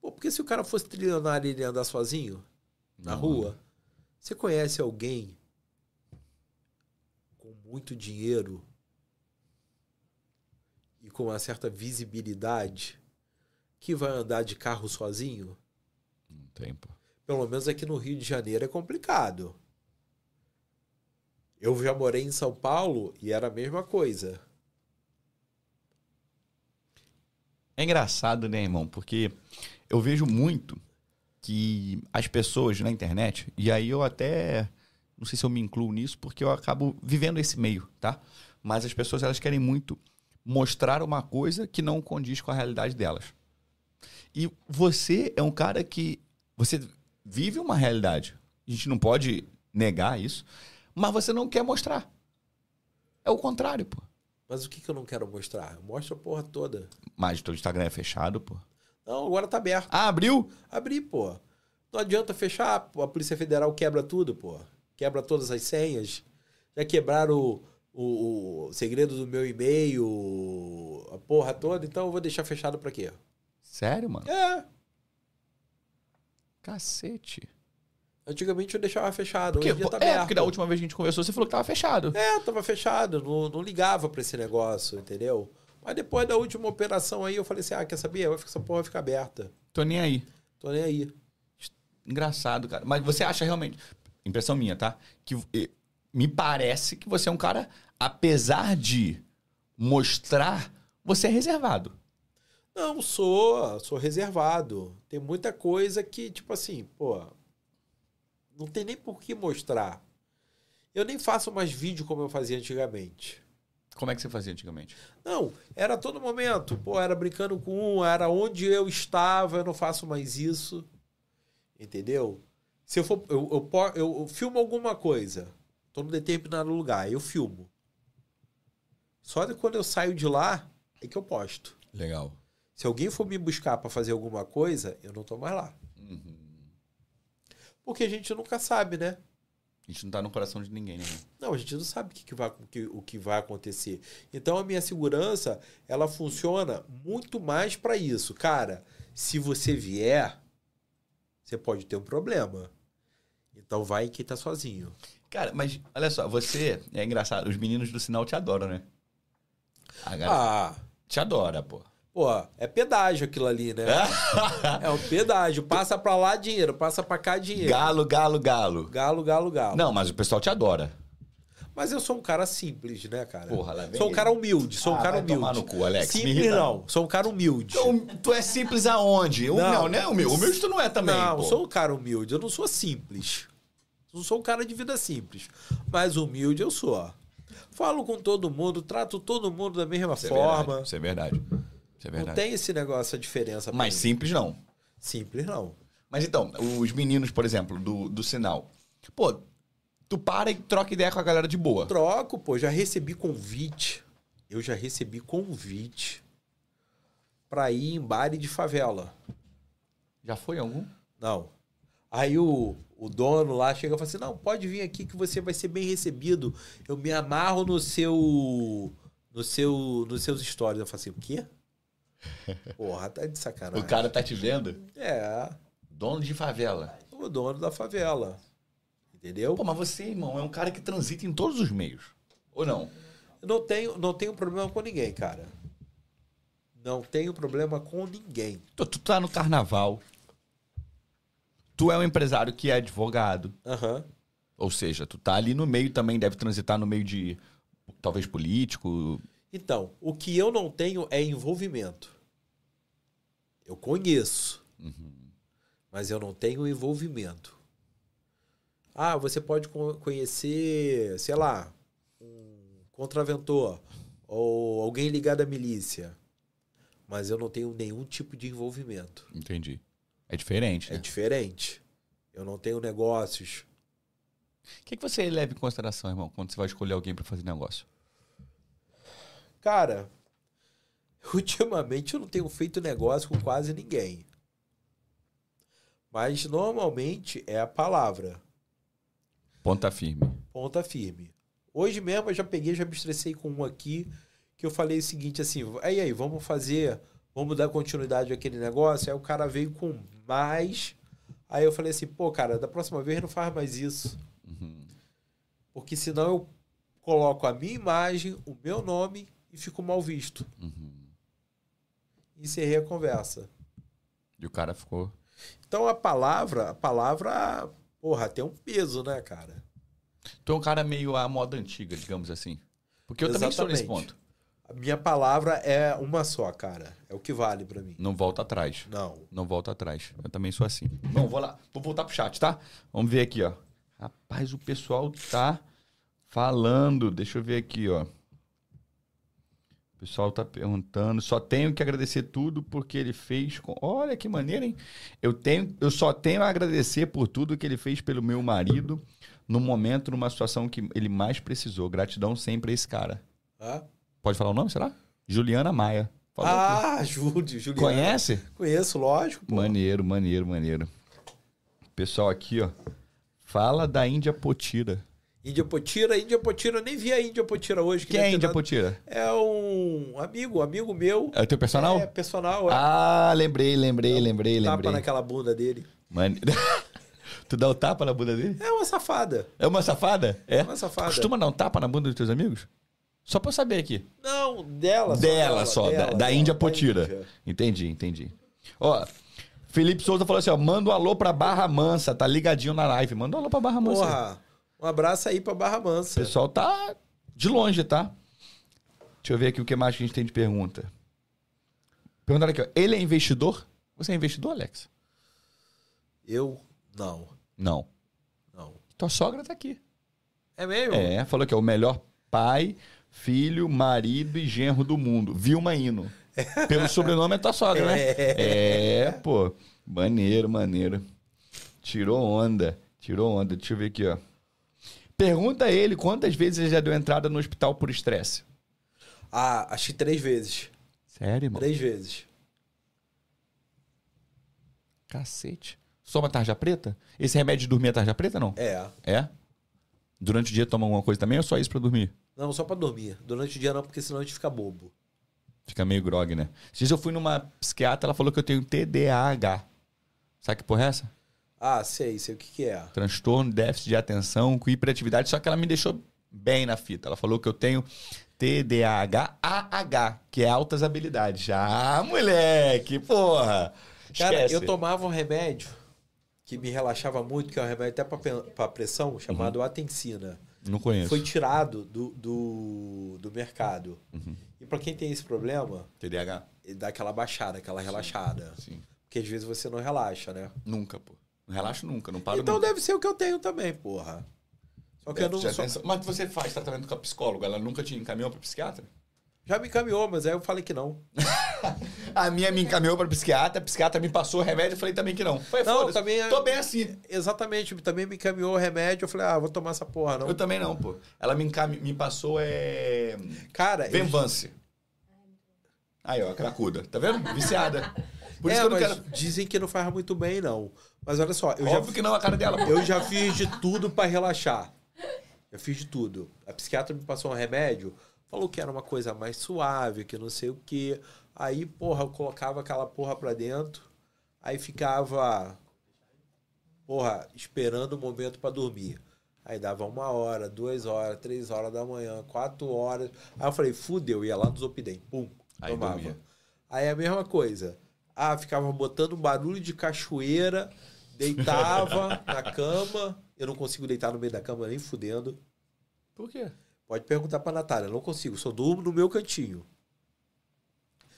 Pô, porque se o cara fosse trilionário e ele ia andar sozinho na Não. rua, você conhece alguém com muito dinheiro e com uma certa visibilidade que vai andar de carro sozinho? Não tem, pô. Pelo menos aqui no Rio de Janeiro é complicado. Eu já morei em São Paulo e era a mesma coisa. É engraçado, né, irmão? Porque eu vejo muito que as pessoas na internet, e aí eu até não sei se eu me incluo nisso, porque eu acabo vivendo esse meio, tá? Mas as pessoas elas querem muito mostrar uma coisa que não condiz com a realidade delas. E você é um cara que você vive uma realidade. A gente não pode negar isso, mas você não quer mostrar. É o contrário, pô. Mas o que, que eu não quero mostrar? Eu mostro a porra toda. Mas teu Instagram é fechado, pô. Não, agora tá aberto. Ah, abriu? Abri, pô. Não adianta fechar, a Polícia Federal quebra tudo, pô. Quebra todas as senhas. Já quebraram o, o, segredo do meu e-mail, a porra toda, então eu vou deixar fechado pra quê? Sério, mano? É. Cacete. Antigamente eu deixava fechado, Porque, hoje tá é, porque da última vez que a gente conversou, você falou que tava fechado. É, tava fechado, não, não ligava pra esse negócio, entendeu? Mas depois da última operação aí, eu falei assim: ah, quer saber? Essa porra vai ficar aberta. Tô nem aí. Tô nem aí. Engraçado, cara. Mas você acha realmente, impressão minha, tá? Que me parece que você é um cara, apesar de mostrar, você é reservado. Não, sou, sou reservado. Tem muita coisa que, tipo assim, pô, não tem nem por que mostrar. Eu nem faço mais vídeo como eu fazia antigamente. Como é que você fazia antigamente? Não, era todo momento. Pô, era brincando com um, era onde eu estava, eu não faço mais isso. Entendeu? Se eu for. Eu, eu, eu- eu filmo alguma coisa, tô num determinado lugar, eu filmo. Só de quando eu saio de lá é que eu posto. Legal. Se alguém for me buscar para fazer alguma coisa, eu não tô mais lá. Porque a gente nunca sabe, né? A gente não tá no coração de ninguém, né? Não, a gente não sabe o que, que vai, o que, o que vai acontecer. Então a minha segurança, ela funciona muito mais para isso. Cara, se você vier, você pode ter um problema. Então vai quem tá sozinho. Cara, mas olha só, você é engraçado. Os meninos do sinal te adoram, né? A galera Ah, te adora, pô. pô, é pedágio aquilo ali, né? É um pedágio. Passa pra lá dinheiro, passa pra cá dinheiro. galo, galo, galo. Galo, galo, galo. Não, mas o pessoal te adora. Mas eu sou um cara simples, né, cara? Porra, lá vem Sou um cara humilde, sou um Ah, cara vai humilde. tomar no cu, Alex, Simples não, sou um cara humilde. Então, tu é simples aonde? Não, Não. né? Humilde, humilde tu não é também, não, pô. sou um cara humilde, eu não sou simples. Não sou um cara de vida simples. Mas humilde eu sou. Falo com todo mundo, trato todo mundo da mesma Isso é forma. verdade, Isso é verdade. Isso é não verdade. tem esse negócio, a diferença. Mas mim. simples não. Simples não. Mas então, os meninos, por exemplo, do, do sinal. Pô, tu para e troca ideia com a galera de boa. Troco, pô, já recebi convite. Eu já recebi convite pra ir em baile de favela. Já foi algum? Não. Aí o, o dono lá chega e fala assim: não, pode vir aqui que você vai ser bem recebido. Eu me amarro no seu. No seu. Nos seus stories. Eu falo assim, o quê? Porra, tá de sacanagem. O cara tá te vendo? É, Dono de favela. o dono da favela. Entendeu? Pô, mas você, irmão, é um cara que transita em todos os meios. Ou não? Eu não tenho, não tenho problema com ninguém, cara. Não tenho problema com ninguém. Tu, tu tá no carnaval. Tu é um empresário que é advogado. Aham. Ou seja, tu tá ali no meio também, deve transitar no meio de talvez político. Então, o que eu não tenho é envolvimento. Eu conheço, mas eu não tenho envolvimento. Ah, você pode co- conhecer, sei lá, um contraventor ou alguém ligado à milícia, mas eu não tenho nenhum tipo de envolvimento. Entendi. É diferente, É né? diferente. Eu não tenho negócios. O que, que você leva em consideração, irmão, quando você vai escolher alguém pra fazer negócio? Cara, ultimamente eu não tenho feito negócio com quase ninguém. Mas normalmente é a palavra, Ponta firme. ponta firme. Hoje mesmo eu já peguei, já me estressei com um aqui, que eu falei o seguinte assim, aí aí, vamos fazer, vamos dar continuidade àquele negócio? Aí o cara veio com mais. Aí eu falei assim, pô, cara, da próxima vez não faz mais isso. Porque senão eu coloco a minha imagem, o meu nome e fico mal visto. Encerrei a conversa. E o cara ficou. Então a palavra, a palavra, porra, tem um peso, né, cara? Tu é um cara meio à moda antiga, digamos assim. Porque eu também estou nesse Exatamente. ponto. Minha palavra é uma só, cara. É o que vale pra mim. Não volta atrás. Não. Não volta atrás. Eu também sou assim. Bom, vou lá. Vou voltar pro chat, tá? Vamos ver aqui, ó. Rapaz, o pessoal tá falando. Deixa eu ver aqui, ó. O pessoal tá perguntando. Só tenho que agradecer tudo porque ele fez. Com... Olha que maneiro, hein? Eu, tenho, eu só tenho a agradecer por tudo que ele fez pelo meu marido no momento, numa situação que ele mais precisou. Gratidão sempre a esse cara. Hã? Pode falar o nome, será? Juliana Maia. Falou aqui. Ah, Júlio, Juliano. Conhece? Conheço, lógico. Pô. Maneiro, maneiro, maneiro. Pessoal aqui, ó. Fala da Índia Potira. Índia Potira, Índia Potira, eu nem vi a Índia Potira hoje. Quem é Índia dado- Potira? É um amigo, amigo meu. É o teu personal? É, personal. É. Ah, lembrei, lembrei, lembrei, Tapa lembrei. naquela bunda dele. Mane... tu dá o tapa na bunda dele? É uma safada. É uma safada? É? Uma safada. Costuma dar um tapa na bunda dos teus amigos? Só pra eu saber aqui. Não, dela só. Dela só, da, da Índia Potira. Índia. Entendi, entendi. Ó, Felipe Souza falou assim, ó, manda um alô pra Barra Mansa, tá ligadinho na live. Manda um alô pra Barra Mansa. Porra, um abraço aí pra Barra O Mansa. pessoal tá de longe, tá? Deixa eu ver aqui o que mais que a gente tem de pergunta. Perguntaram aqui, ó. Ele é investidor? Você é investidor, Alex? Eu, não. Não. Não. Tua sogra tá aqui. É mesmo? É, falou que é o melhor pai, filho, marido e genro do mundo. Vilma Hino. Pelo sobrenome é tua sogra, né? É, pô. Maneiro, maneiro. Tirou onda. Tirou onda. Deixa eu ver aqui, ó. Pergunta a ele quantas vezes ele já deu entrada no hospital por estresse. Ah, acho que três vezes. Sério, irmão? Três vezes. Cacete. Toma tarja preta? Esse remédio de dormir é tarja preta, não? É. É? Durante o dia toma alguma coisa também ou só isso pra dormir? Não, só pra dormir. Durante o dia não, porque senão a gente fica bobo. Fica meio grog, né? Esses dias eu fui numa psiquiatra, ela falou que eu tenho TDAH. Sabe que porra é essa? Ah, sei, sei o que que é. Transtorno, déficit de atenção com hiperatividade, só que ela me deixou bem na fita. Ela falou que eu tenho TDAH-AH, que é altas habilidades. Ah, moleque, porra! Cara, Esquece. eu tomava um remédio que me relaxava muito, que é um remédio até pra pressão, chamado Uhum. Atencina. Não conheço. Foi tirado do, do, do mercado. Uhum. E pra quem tem esse problema, TDAH? dá aquela baixada, aquela relaxada. Sim. Porque às vezes você não relaxa, né? Nunca, pô. Não relaxo nunca, não paro então nunca. deve ser o que eu tenho também, porra. Só que eu não. Só- atenção. Mas você faz tratamento com a psicóloga, ela nunca te encaminhou pra psiquiatra? Já me encaminhou, mas aí eu falei que não. A minha me encaminhou pra psiquiatra, a psiquiatra me passou o remédio, eu falei também que não. Falei, Não, também é- Tô bem assim. Exatamente, também me encaminhou o remédio. Eu falei, ah, vou tomar essa porra, não. Eu também não, pô. Ela me, encami... me passou é. Cara, eu- Venvance. Aí, ó, cracuda. Tá vendo? Viciada. Por isso é, que eu não quero. dizem que não faz muito bem, não. Mas olha só, eu Óbvio já, que não a cara dela, pô. eu já fiz de tudo pra relaxar. Eu fiz de tudo. A psiquiatra me passou um remédio, falou que era uma coisa mais suave, que não sei o quê. Aí, porra, eu colocava aquela porra pra dentro, aí ficava, porra, esperando o momento pra dormir. Aí dava uma hora, duas horas, três horas da manhã, quatro horas. Aí eu falei, fudeu, ia lá no Zopidem, pum, Aí tomava. dormia. Aí a mesma coisa. Ah, ficava botando barulho de cachoeira, deitava na cama. Eu não consigo deitar no meio da cama nem fudendo. Por quê? Pode perguntar pra Natália, não consigo, só durmo no meu cantinho.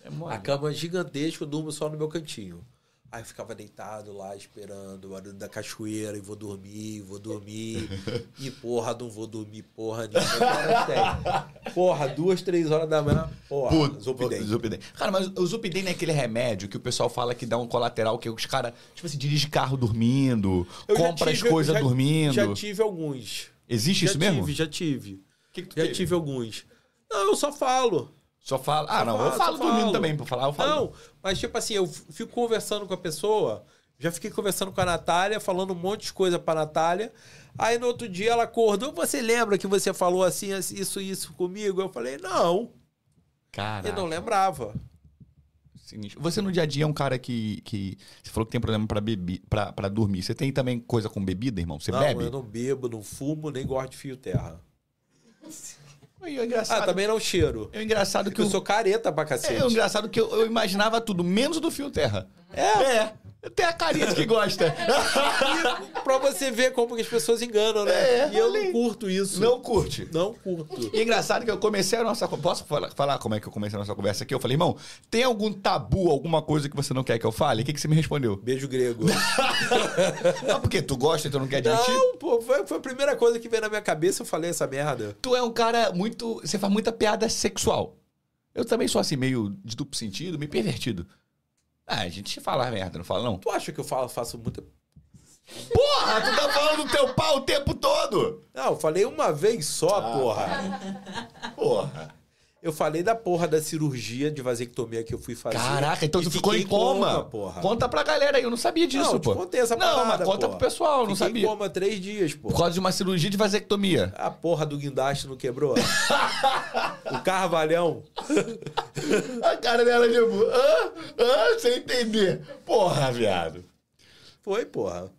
É. A cama gigantesca, eu durmo só no meu cantinho. Aí eu ficava deitado lá, esperando o barulho da cachoeira, e vou dormir, vou dormir. E porra, não vou dormir, porra nenhuma. Porra, duas, três horas da manhã, porra, Puta, Zopidem. Zopidem. Cara, mas o Zopidem é aquele remédio que o pessoal fala que dá um colateral, que os caras, tipo assim, dirige carro dormindo, Eu já compra as tive- coisas já- dormindo. Já tive alguns. Existe já isso tive, mesmo? já tive. O que, que tu Já teve? tive alguns. Não, eu só falo. Só fala. Ah, Só não, falo, eu falo dormindo falo. também, pra falar, eu falo. Não, mas tipo assim, eu fico conversando com a pessoa, já fiquei conversando com a Natália, falando um monte de coisa pra Natália. Aí no outro dia ela acordou, você lembra que você falou assim, isso isso comigo? Eu falei, não, Caraca. eu não lembrava. Sinistro. Você no dia a dia é um cara que. que você falou que tem problema pra, bebi, pra, pra dormir. Você tem também coisa com bebida, irmão? Você não, bebe? eu não bebo, não fumo, nem gosto de fio terra. E engraçado, Ah, também não cheiro. é engraçado que Eu o- sou careta pra cacete. É o engraçado que eu, eu imaginava tudo, menos do fio terra. É? É. Tem a carinha de que gosta. E pra você ver como que as pessoas enganam, né? É, e eu falei. não curto isso. Não curte. Não curto. E engraçado que eu comecei a nossa. Posso falar, falar como é que eu comecei a nossa conversa aqui? Eu falei, irmão, tem algum tabu, alguma coisa que você não quer que eu fale? O que, que você me respondeu? Beijo grego. Ah, porque tu gosta e tu não quer admitir? Não, pô, foi, foi a primeira coisa que veio na minha cabeça, eu falei essa merda. Tu é um cara muito. Você faz muita piada sexual. Eu também sou assim, meio de duplo sentido, meio pervertido. Ah, a gente fala merda, não fala não? Tu acha que eu falo, faço muita. Porra, tu tá falando do teu pau o tempo todo! Não, eu falei uma vez só, Ah. porra. Porra. Eu falei da porra da cirurgia de vasectomia que eu fui fazer. Caraca, então tu ficou fiquei em coma. porra. Conta pra galera aí, eu não sabia disso, não, pô. te contei essa não, parada, mas conta porra. pro pessoal, eu não Fiquei sabia. em coma três dias, pô. Por causa de uma cirurgia de vasectomia. A porra do guindaste não quebrou? o carvalhão. A cara dela, tipo, ah, ah, sem entender. Porra, viado. Foi, porra.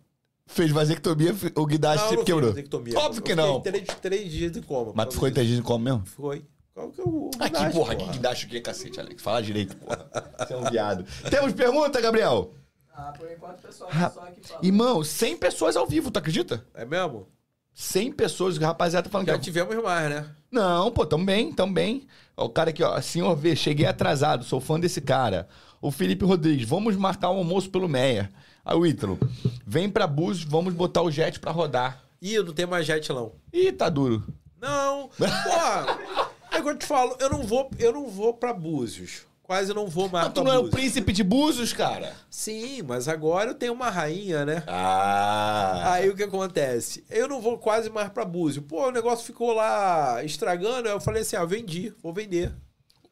Fez vasectomia, o guindaste não, sempre não quebrou. vasectomia. Óbvio que não. Fiquei três, três dias de coma. Mas tu ficou entendido como mesmo? Foi. Qual que é o Aqui, guindaste, porra, que guindaste o que, cacete, Alex? Fala direito, porra. Você é um viado. Temos pergunta, Gabriel? Ah, por enquanto, pessoal, Ra- só aqui falando. Irmão, 100 pessoas ao vivo, tu acredita? É mesmo? 100 pessoas, o rapaziada tá falando Já que... tivemos mais, né? Não, pô, também, também. Ó, O cara aqui, ó, senhor V, cheguei atrasado, sou fã desse cara. O Felipe Rodrigues, vamos marcar um almoço pelo Meia. Aí o Ítalo, vem pra Búzios, vamos botar o jet pra rodar. Ih, eu não tenho mais jet, não. Ih, tá duro. Não, porra. Que eu te falo, eu não vou, eu não vou pra Búzios. Quase não vou mais Mas tu não é o Búzios. príncipe de Búzios, cara? Sim, mas agora eu tenho uma rainha, né? Ah. Aí o que acontece? Eu não vou quase mais pra Búzios. Pô, o negócio ficou lá estragando. aí Eu falei assim: ah, vendi, vou vender.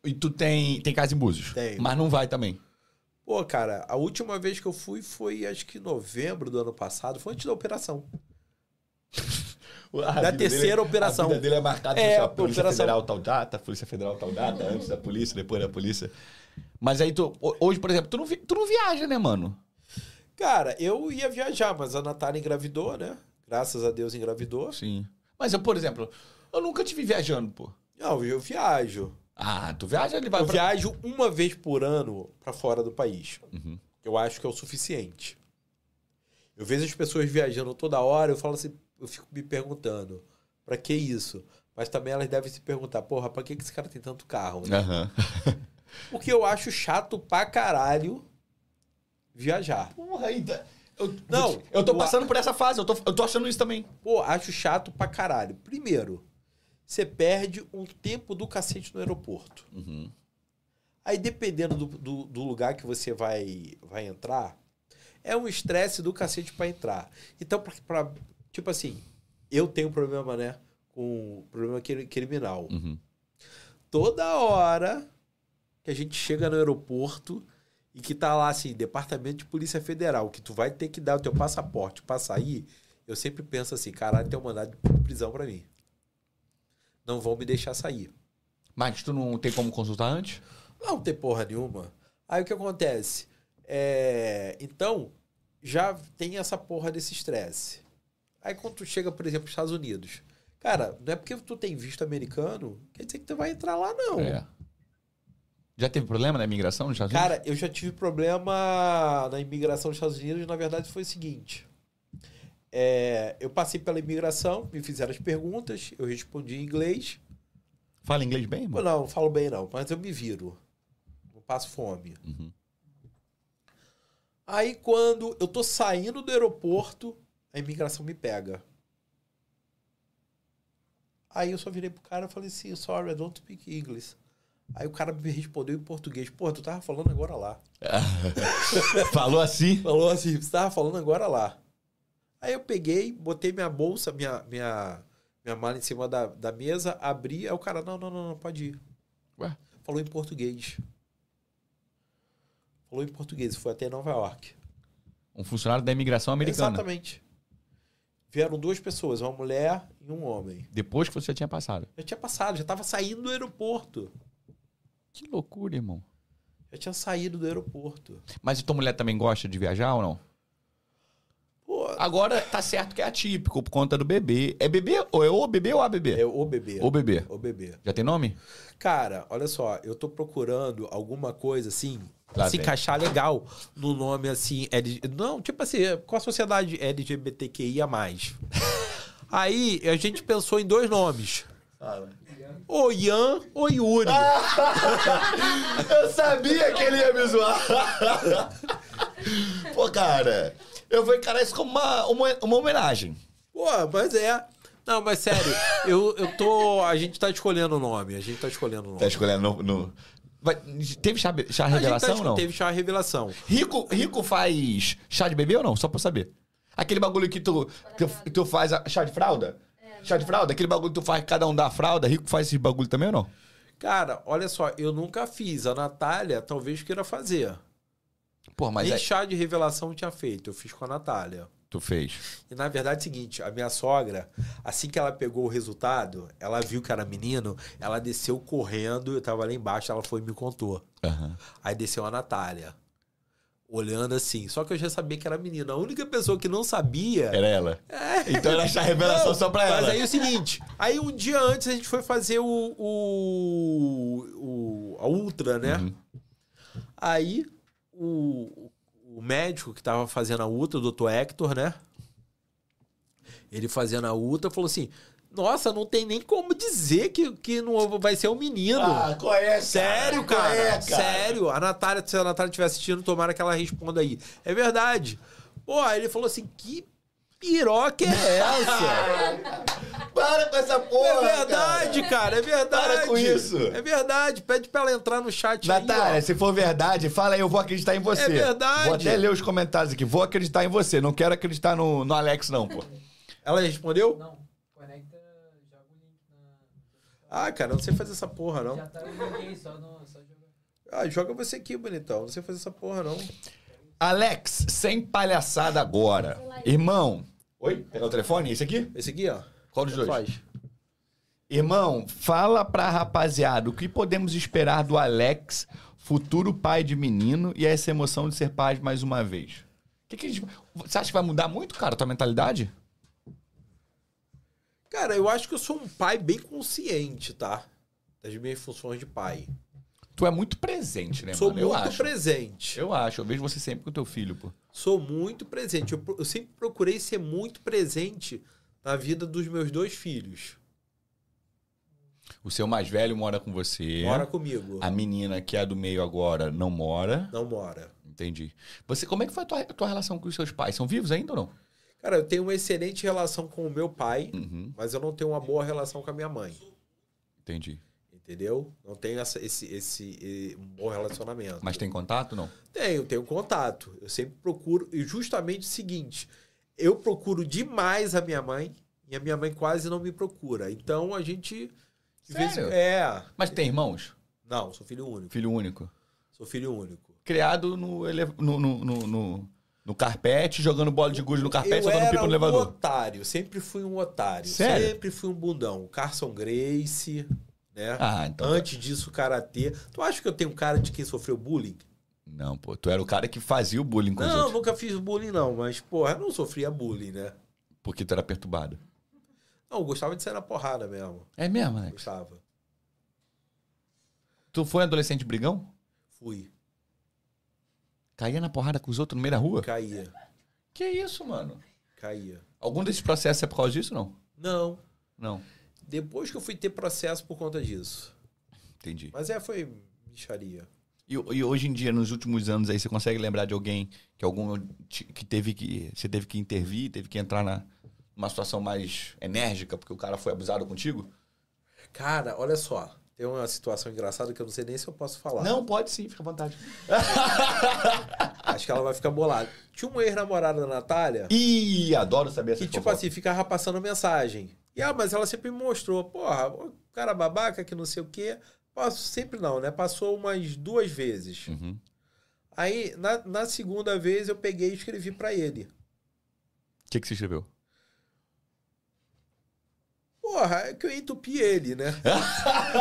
E tu tem, tem casa em Búzios? Tenho. Mas não vai também. Pô, cara, a última vez que eu fui foi acho que em novembro do ano passado, foi antes da operação. A Da vida terceira dele- operação. A vida dele é marcada É, é, a a Polícia operação. Federal tal data, Polícia Federal tal data, antes da polícia, depois da polícia. Mas aí tu, ho- hoje, por exemplo, tu não, vi- tu não viaja, né, mano? Cara, eu ia viajar, mas a Natália engravidou, né? Graças a Deus engravidou. Sim. Mas eu, por exemplo, eu nunca te vi viajando, pô. Não, eu viajo. Ah, tu viaja, ele vai Eu pra... viajo uma vez por ano pra fora do país. Uhum. Eu acho que é o suficiente. Eu vejo as pessoas viajando toda hora, eu falo assim, eu fico me perguntando, pra que isso? Mas também elas devem se perguntar, porra, pra que que esse cara tem tanto carro? né? Aham. Porque eu acho chato pra caralho viajar. Porra, ainda... Eu, Não, eu tô passando por essa fase, eu tô, eu tô achando isso também. Pô, acho chato pra caralho. Primeiro, você perde um tempo do cacete no aeroporto. Uhum. Aí, dependendo do, do, do lugar que você vai, vai entrar, é um estresse do cacete pra entrar. Então, pra, pra- tipo assim, eu tenho problema, né? Com problema cri- criminal. Uhum. Toda hora que a gente chega no aeroporto e que tá lá, assim, Departamento de Polícia Federal, que tu vai ter que dar o teu passaporte pra sair, eu sempre penso assim, caralho, tem um mandado de prisão pra mim. Não vão me deixar sair. Mas tu não tem como consultar antes? Não tem porra nenhuma. Aí o que acontece? É, Então, já tem essa porra desse estresse. Aí quando tu chega, por exemplo, nos Estados Unidos. Cara, não é porque tu tem visto americano, quer dizer que tu vai entrar lá, não. É. Já teve problema na imigração nos Estados Unidos? Cara, eu já tive problema na imigração dos Estados Unidos. Na verdade, foi o seguinte. É, eu passei pela imigração, me fizeram as perguntas, eu respondi em inglês. Fala inglês bem, mano? não, não falo bem não, mas eu me viro. Não passo fome. Uhum. Aí quando eu tô saindo do aeroporto, a imigração me pega. Aí eu só virei pro cara e falei assim, sorry, I don't speak English. Aí o cara me respondeu em português. Pô, tu tava falando agora lá. Falou assim? Falou assim, você tava falando agora lá. Aí eu peguei, botei minha bolsa, minha, minha, minha mala em cima da, da mesa, abri, aí o cara, não, não, não, não, pode ir. Ué? Falou em português. Falou em português, foi até Nova York. Um funcionário da imigração americana. Exatamente. Vieram duas pessoas, uma mulher e um homem. Depois que você já tinha passado. Já tinha passado, já tava saindo do aeroporto. Que loucura, irmão. Já tinha saído do aeroporto. Mas tua mulher também gosta de viajar ou não? Pô, Agora tá certo que é atípico por conta do bebê. É bebê ou é o bebê ou a bebê? É o bebê. O bebê. O bebê. Já tem nome? Cara, olha só, eu tô procurando alguma coisa assim. Lá se vem. encaixar legal no nome assim. L... Não, tipo assim, com a sociedade LGBTQIA. Aí a gente pensou em dois nomes. O Ian ou Yuri. Eu sabia que ele ia me zoar. Pô, cara, eu vou encarar isso como uma, uma, uma homenagem. Pô, mas é. Não, mas sério, eu, eu tô. A gente tá escolhendo o nome. A gente tá escolhendo o nome. Tá escolhendo no. no- Vai- teve chá, chá A gente tá revelação ou esco- não? Teve chá revelação. Rico, Rico faz chá de bebê ou não? Só pra saber. Aquele bagulho que tu, que tu, tu faz a- chá de fralda? Chá de fralda? Aquele bagulho que tu faz, cada um dá a fralda. Rico faz esse bagulho também ou não? Cara, olha só, eu nunca fiz. A Natália talvez queira fazer. Pô, mas Nem é, chá de revelação eu tinha feito. Eu fiz com a Natália. Tu fez. E na verdade é o seguinte, a minha sogra, assim que ela pegou o resultado, ela viu que era menino, ela desceu correndo, eu tava lá embaixo, ela foi e me contou. Aham. Aí desceu a Natália, olhando assim. Só que eu já sabia que era menino. A única pessoa que não sabia. Era ela. Então era chá revelação Não, só pra ela. Mas aí é o seguinte, aí um dia antes a gente foi fazer o. o, o- a Ultra, né? Uhum. Aí o, o médico que tava fazendo a Ultra, o doutor Hector, né? Ele fazendo a Ultra falou assim: Nossa, não tem nem como dizer que, que não vai ser um menino. Ah, qual é, Sério, Qual cara? é, Sério. A Natália, se a Natália estiver assistindo, tomara que ela responda aí. É verdade. Pô, aí ele falou assim: que piroca é essa? Para com essa porra, é verdade, cara. é verdade. Para com isso. É verdade. Pede pra ela entrar no chat Natália, aí. se for verdade, fala aí, eu vou acreditar em você. É verdade. Vou até ler os comentários aqui. Vou acreditar em você. Não quero acreditar no, no Alex, não, pô. Ela respondeu? Não, conecta, joga o link na. Ah, cara, eu não sei fazer essa porra, não. Já tá só, no, só jogar. Ah, joga você aqui, bonitão. Não sei fazer essa porra, não. Alex, sem palhaçada agora. Irmão. Oi? Pegar o telefone? Esse aqui? Esse aqui, ó. Qual dos dois? Faz. Irmão, fala pra rapaziada o que podemos esperar do Alex, futuro pai de menino, e essa emoção de ser pai mais uma vez. Que que a gente- Você acha que vai mudar muito, cara, a tua mentalidade? Cara, eu acho que eu sou um pai bem consciente, tá? Das minhas funções de pai. Tu é muito presente, né, sou mano? Eu muito acho. presente. Eu acho. Eu vejo você sempre com o teu filho, pô. Sou muito presente. Eu, eu sempre procurei ser muito presente na vida dos meus dois filhos. O seu mais velho mora com você. Mora comigo. A menina que é do meio agora não mora. Não mora. Entendi. Você, como é que foi a tua, a tua relação com os seus pais? São vivos ainda ou não? Cara, eu tenho uma excelente relação com o meu pai, Uhum. mas eu não tenho uma boa relação com a minha mãe. Entendi. Entendeu? Não tenho essa- esse, esse, um bom relacionamento. Mas tem contato, não? Tenho, tenho contato. Eu sempre procuro. E justamente o seguinte: eu procuro demais a minha mãe e a minha mãe quase não me procura. Então a gente. Sério? É. Mas tem irmãos? Não, sou filho único. Filho único. Sou filho único. Criado no, ele... no, no, no, no- no carpete, jogando bola de gude no carpete, eu era pipa no um elevador. otário, sempre fui um otário. Sério? Sempre fui um bundão. Carson Grace, né? Ah, então. Antes disso, karatê. Tu acha que eu tenho cara de quem sofreu bullying? Não, pô. Tu era o cara que fazia o bullying com os Não, outros. nunca fiz bullying, não. Mas, porra, eu não sofria bullying, né? Porque tu era perturbado. Não, eu gostava de sair na porrada mesmo. É mesmo, né? Gostava. Tu foi adolescente brigão? Fui. Caía na porrada com os outros no meio da rua? Caía. Que isso, mano? Caía. Algum desses processos é por causa disso, não? Não. Não. Depois que eu fui ter processo por conta disso. Entendi. Mas é, foi bicharia. E, e hoje em dia, nos últimos anos aí, você consegue lembrar de alguém que algum que teve que você teve que intervir, teve que entrar na uma situação mais enérgica porque o cara foi abusado contigo? Cara, olha só. Tem uma situação engraçada que eu não sei nem se eu posso falar. Não, pode sim, fica à vontade. Acho que ela vai ficar bolada. Tinha uma ex-namorada da Natália Ih, adoro saber essa que, tipo assim, ficava passando mensagem. E, ah, mas ela sempre me mostrou, porra, o cara babaca que não sei o quê. Passo, sempre não, né? Passou umas duas vezes. Uhum. Aí, na, na segunda vez, eu peguei e escrevi pra ele. O que, que você escreveu? Porra, é que eu entupi ele, né?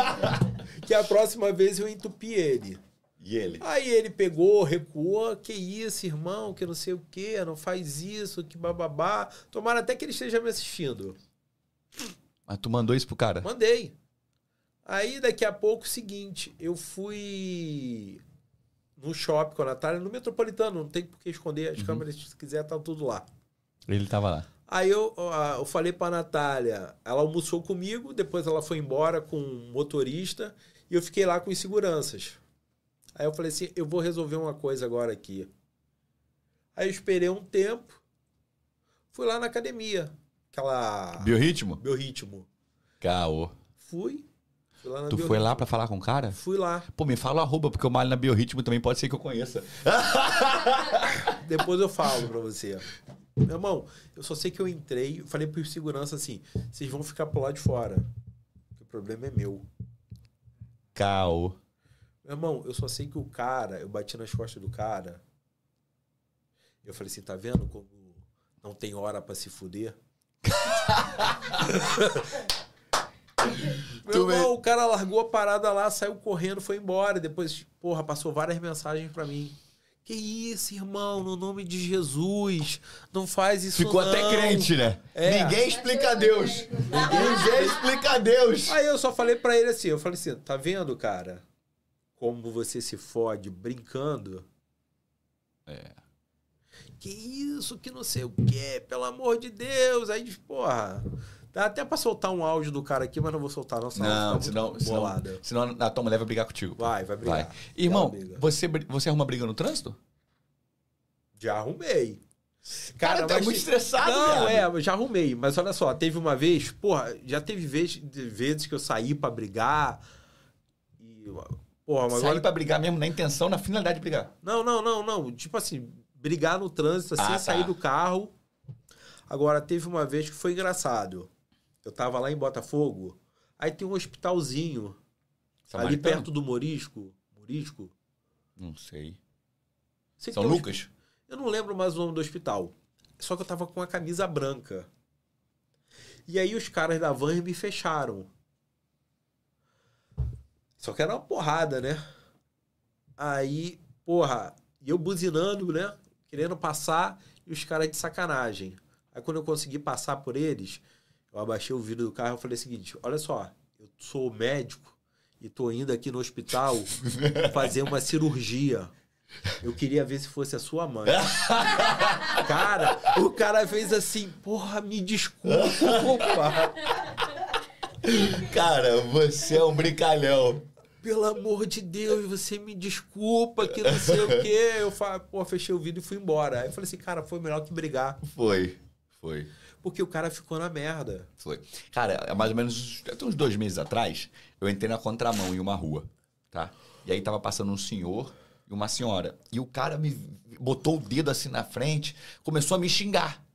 que a próxima vez eu entupi ele. E ele? Aí ele pegou, recuou, que isso, irmão, que não sei o que, não faz isso, que bababá. Tomara até que ele esteja me assistindo. Mas tu mandou isso pro cara? Mandei. Aí daqui a pouco, seguinte, eu fui no shopping com a Natália, no Metropolitano, não tem por que esconder as câmeras, se quiser, tá tudo lá. Ele tava lá. Aí eu, eu falei pra Natália, ela almoçou comigo, depois ela foi embora com um motorista e eu fiquei lá com os seguranças. Aí eu falei assim, eu vou resolver uma coisa agora aqui. Aí eu esperei um tempo, fui lá na academia, aquela Biorritmo? Biorritmo. Caô. Fui, Tu foi lá pra falar com o cara? Fui lá. Pô, me fala o arroba, porque eu malho na Biorritmo também pode ser que eu conheça. Depois eu falo pra você. Meu irmão, eu só sei que eu entrei, falei pro segurança assim, vocês vão ficar pro lado de fora. O problema é meu. Caô. Meu irmão, eu só sei que o cara, eu bati nas costas do cara. Eu falei assim, tá vendo como não tem hora pra se fuder? Meu Tu irmão, o cara largou a parada lá, saiu correndo, foi embora. Depois, porra, passou várias mensagens pra mim. Que isso, irmão, no nome de Jesus, não faz isso Ficou não. até crente, né? É. Ninguém explica a Deus. Ninguém explica a Deus. Aí eu só falei pra ele assim, eu falei assim, tá vendo, cara? Como você se fode brincando? É. Que isso, que não sei o que, pelo amor de Deus. Aí, porra, dá até pra soltar um áudio do cara aqui, mas não vou soltar, não. Não, senão, senão, senão a Toma Leva vai brigar contigo. Vai, vai brigar. Vai. Irmão, você, você arruma briga no trânsito? Já arrumei. Cara, tá mas muito te- estressado, Não, viado. é, já arrumei. Mas olha só, teve uma vez, porra, já teve vez, vezes que eu saí pra brigar. E, porra, mas Sair agora pra brigar mesmo, na intenção, na finalidade de brigar. Não, não, não, não. Tipo assim, brigar no trânsito, assim, Ah, tá. sair do carro. Agora, teve uma vez que foi engraçado. Eu tava lá em Botafogo, aí tem um hospitalzinho ali perto do Morisco. Morisco? Não sei. Sei São um Lucas? hospi- Eu não lembro mais o nome do hospital. Só que eu tava com a camisa branca. E aí os caras da van me fecharam. Só que era uma porrada, né? Aí, porra, e eu buzinando, né? Querendo passar e os caras de sacanagem. Aí quando eu consegui passar por eles, eu abaixei o vidro do carro e falei o seguinte: olha só, eu sou médico e tô indo aqui no hospital fazer uma cirurgia. Eu queria ver se fosse a sua mãe. cara, o cara fez assim, porra, me desculpa. Cara, você é um brincalhão. Pelo amor de Deus, você me desculpa, que não sei o quê. Eu falei, pô, fechei o vídeo e fui embora. Aí eu falei assim, cara, foi melhor que brigar. Foi. Foi. Porque o cara ficou na merda. Foi. Cara, é mais ou menos até uns dois meses atrás, eu entrei na contramão em uma rua, tá? E aí tava passando um senhor e uma senhora. E o cara me botou o dedo assim na frente, começou a me xingar.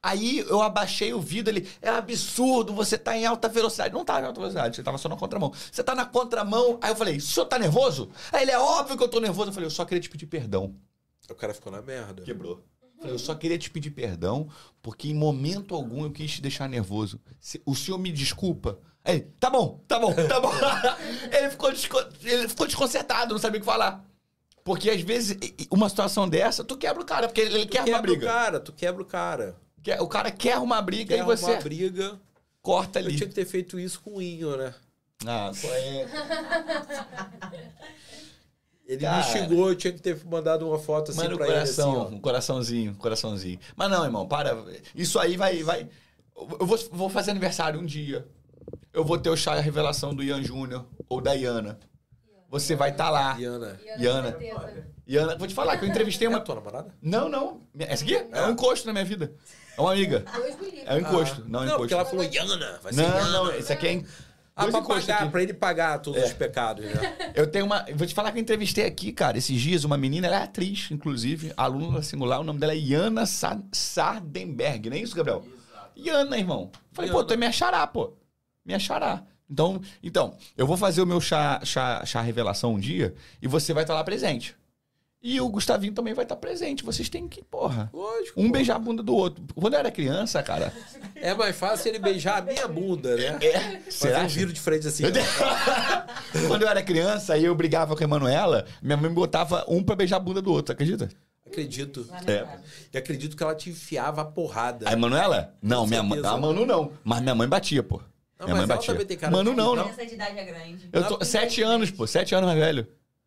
Aí eu abaixei o vidro, ele, é absurdo, você tá em alta velocidade. Não tava em alta velocidade, você tava só na contramão. Você tá na contramão. Aí eu falei, o senhor tá nervoso? Aí ele, é óbvio que eu tô nervoso. Eu falei, eu só queria te pedir perdão. O cara ficou na merda. Quebrou. Eu só queria te pedir perdão, porque em momento algum eu quis te deixar nervoso. O senhor me desculpa. Aí, tá bom, tá bom, tá bom. ele, ficou ele ficou desconcertado, não sabia o que falar. Porque às vezes, uma situação dessa, tu quebra o cara, porque ele, ele Tu quer arrumar quebra o briga. cara, tu quebra o cara. Quer- O cara quer arrumar briga Quer e você arrumar briga. corta Eu ali. tinha que ter feito isso com o Inho, né? Ah, é? Ele Cara. me xingou, eu tinha que ter mandado uma foto assim um pra ele, assim, coração, ó. um coraçãozinho, um coraçãozinho. Mas não, irmão, para. Isso aí vai. vai... Eu vou, vou fazer aniversário um dia. Eu vou ter o chá e a revelação do Ian Júnior ou da Iana. Você vai estar lá. Iana. Iana. Iana, vou te falar que eu entrevistei É a uma. tua namorada? Não, não. Essa aqui é um encosto na minha vida. É uma amiga. É um encosto. Não, é um Não, porque encosto. ela falou Iana, vai ser Não, Iana. não, esse aqui é. Ah, pra pagar, pra ele pagar todos É. os pecados, né? Eu tenho uma. Vou te falar que eu entrevistei aqui, cara, esses dias, uma menina, ela é atriz, inclusive, aluna da singular, o nome dela é Iana Sa Sardenberg, não é isso, Gabriel? Iana, irmão. Falei, pô, tu é minha xará, pô. Minha xará. Então, então, eu vou fazer o meu chá, chá, chá revelação um dia e você vai estar lá presente. E o Gustavinho também vai estar presente. Vocês têm que, porra. Lógico. Um pô. beijar a bunda do outro. Quando eu era criança, cara. É mais fácil ele beijar a minha bunda, né? É. Fazer Será? um viro de frente assim. Quando eu era criança e eu brigava com a Emanuela, minha mãe me botava um pra beijar a bunda do outro, acredita? Acredito. É. E acredito que ela te enfiava a porrada. A Emanuela? Não, minha mãe. A Manu não. Mas minha mãe batia, pô. Não, minha mãe batia. também tem cara Manu não, não. Idade é. Eu tô. Não, Sete anos, pô. Sete anos mais velho.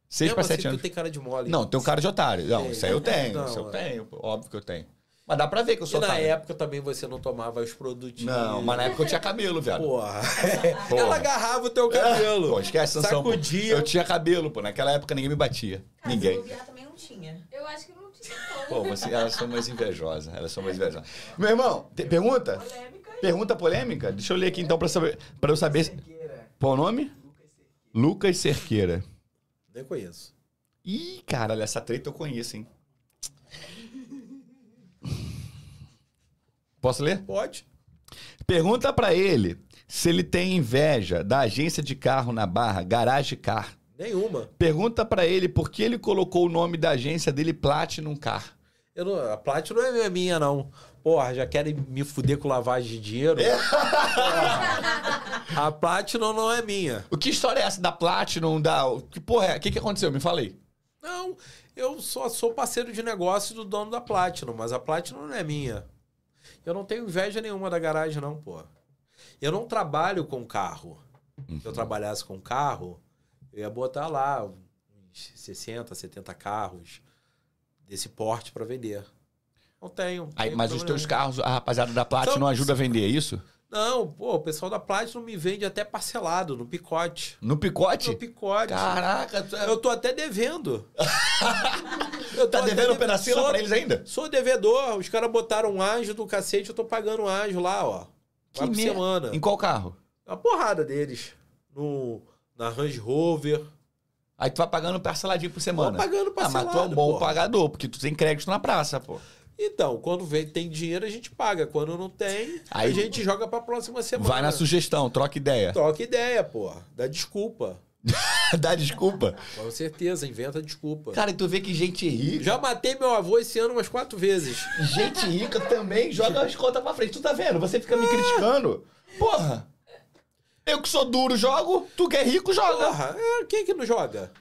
Seis Mesmo pra assim, sete tu anos. tem cara de mole. Não, tem um cara de otário. Não, Tem. isso aí eu tenho. Não, isso eu é. tenho, pô. Óbvio que eu tenho. Mas dá pra ver que eu E sou na otário. época também você não tomava os produtinhos. Não, mas na época eu tinha cabelo, viado. Porra. Porra. Ela agarrava o teu cabelo. Pô, esquece, Sansão. pô. Sacudia. Eu tinha cabelo, pô. Naquela época ninguém me batia. Cara, ninguém. se também não tinha. Eu acho que não tinha Pô, você, elas são mais invejosas. Elas são mais invejosas. Meu irmão, pergunta? polêmica. Pergunta polêmica? Deixa eu ler aqui então pra, saber, pra eu saber. se- Qual o nome? Lucas Cerqueira. Nem conheço. Ih, caralho, essa treta eu conheço, hein? Posso ler? Pode. Pergunta pra ele se ele tem inveja da agência de carro na Barra, Garage Car. Nenhuma. Pergunta pra ele por que ele colocou o nome da agência dele Platinum Car. Eu não, a Platinum não é minha, não. Porra, já querem me fuder com lavagem de dinheiro? É. A Platinum não é minha. O que história é essa da Platinum? Da... Que porra é? O que, que aconteceu? Me falei. Não, eu só sou parceiro de negócio do dono da Platinum, mas a Platinum não é minha. Eu não tenho inveja nenhuma da garagem, não, pô. Eu não trabalho com carro. Se eu trabalhasse com carro, eu ia botar lá uns 60, 70 carros desse porte pra vender. Não tenho. não Aí, tenho mas os teus carros, a rapaziada da Platinum São- ajuda a vender, é isso? Não, pô, o pessoal da Platinum me vende até parcelado, no picote. No picote? No picote. Caraca, tu é- Eu tô até devendo. Eu tá devendo deve- penacila sou- pra eles ainda? Sou devedor. Os caras botaram um anjo do cacete, eu tô pagando um anjo lá, ó. Que mer- semana. Em qual carro? Uma porrada deles. No, na Range Rover. Aí tu vai pagando parceladinho por semana. Tô pagando Ah, mas tu é um parcelado, bom pagador, porque tu tem crédito na praça, pô. Então, quando vem, tem dinheiro, a gente paga. Quando não tem, Aí- a gente joga pra próxima semana. Vai na sugestão, troca ideia. Toca ideia, pô. Dá desculpa. Dá desculpa. Com certeza, inventa desculpa. Cara, e tu vê que gente rica. Já matei meu avô esse ano umas quatro vezes. Gente rica também joga as contas pra frente. Tu tá vendo? Você fica me criticando. Porra. Eu que sou duro jogo, tu que é rico joga. Porra, é, quem que não joga?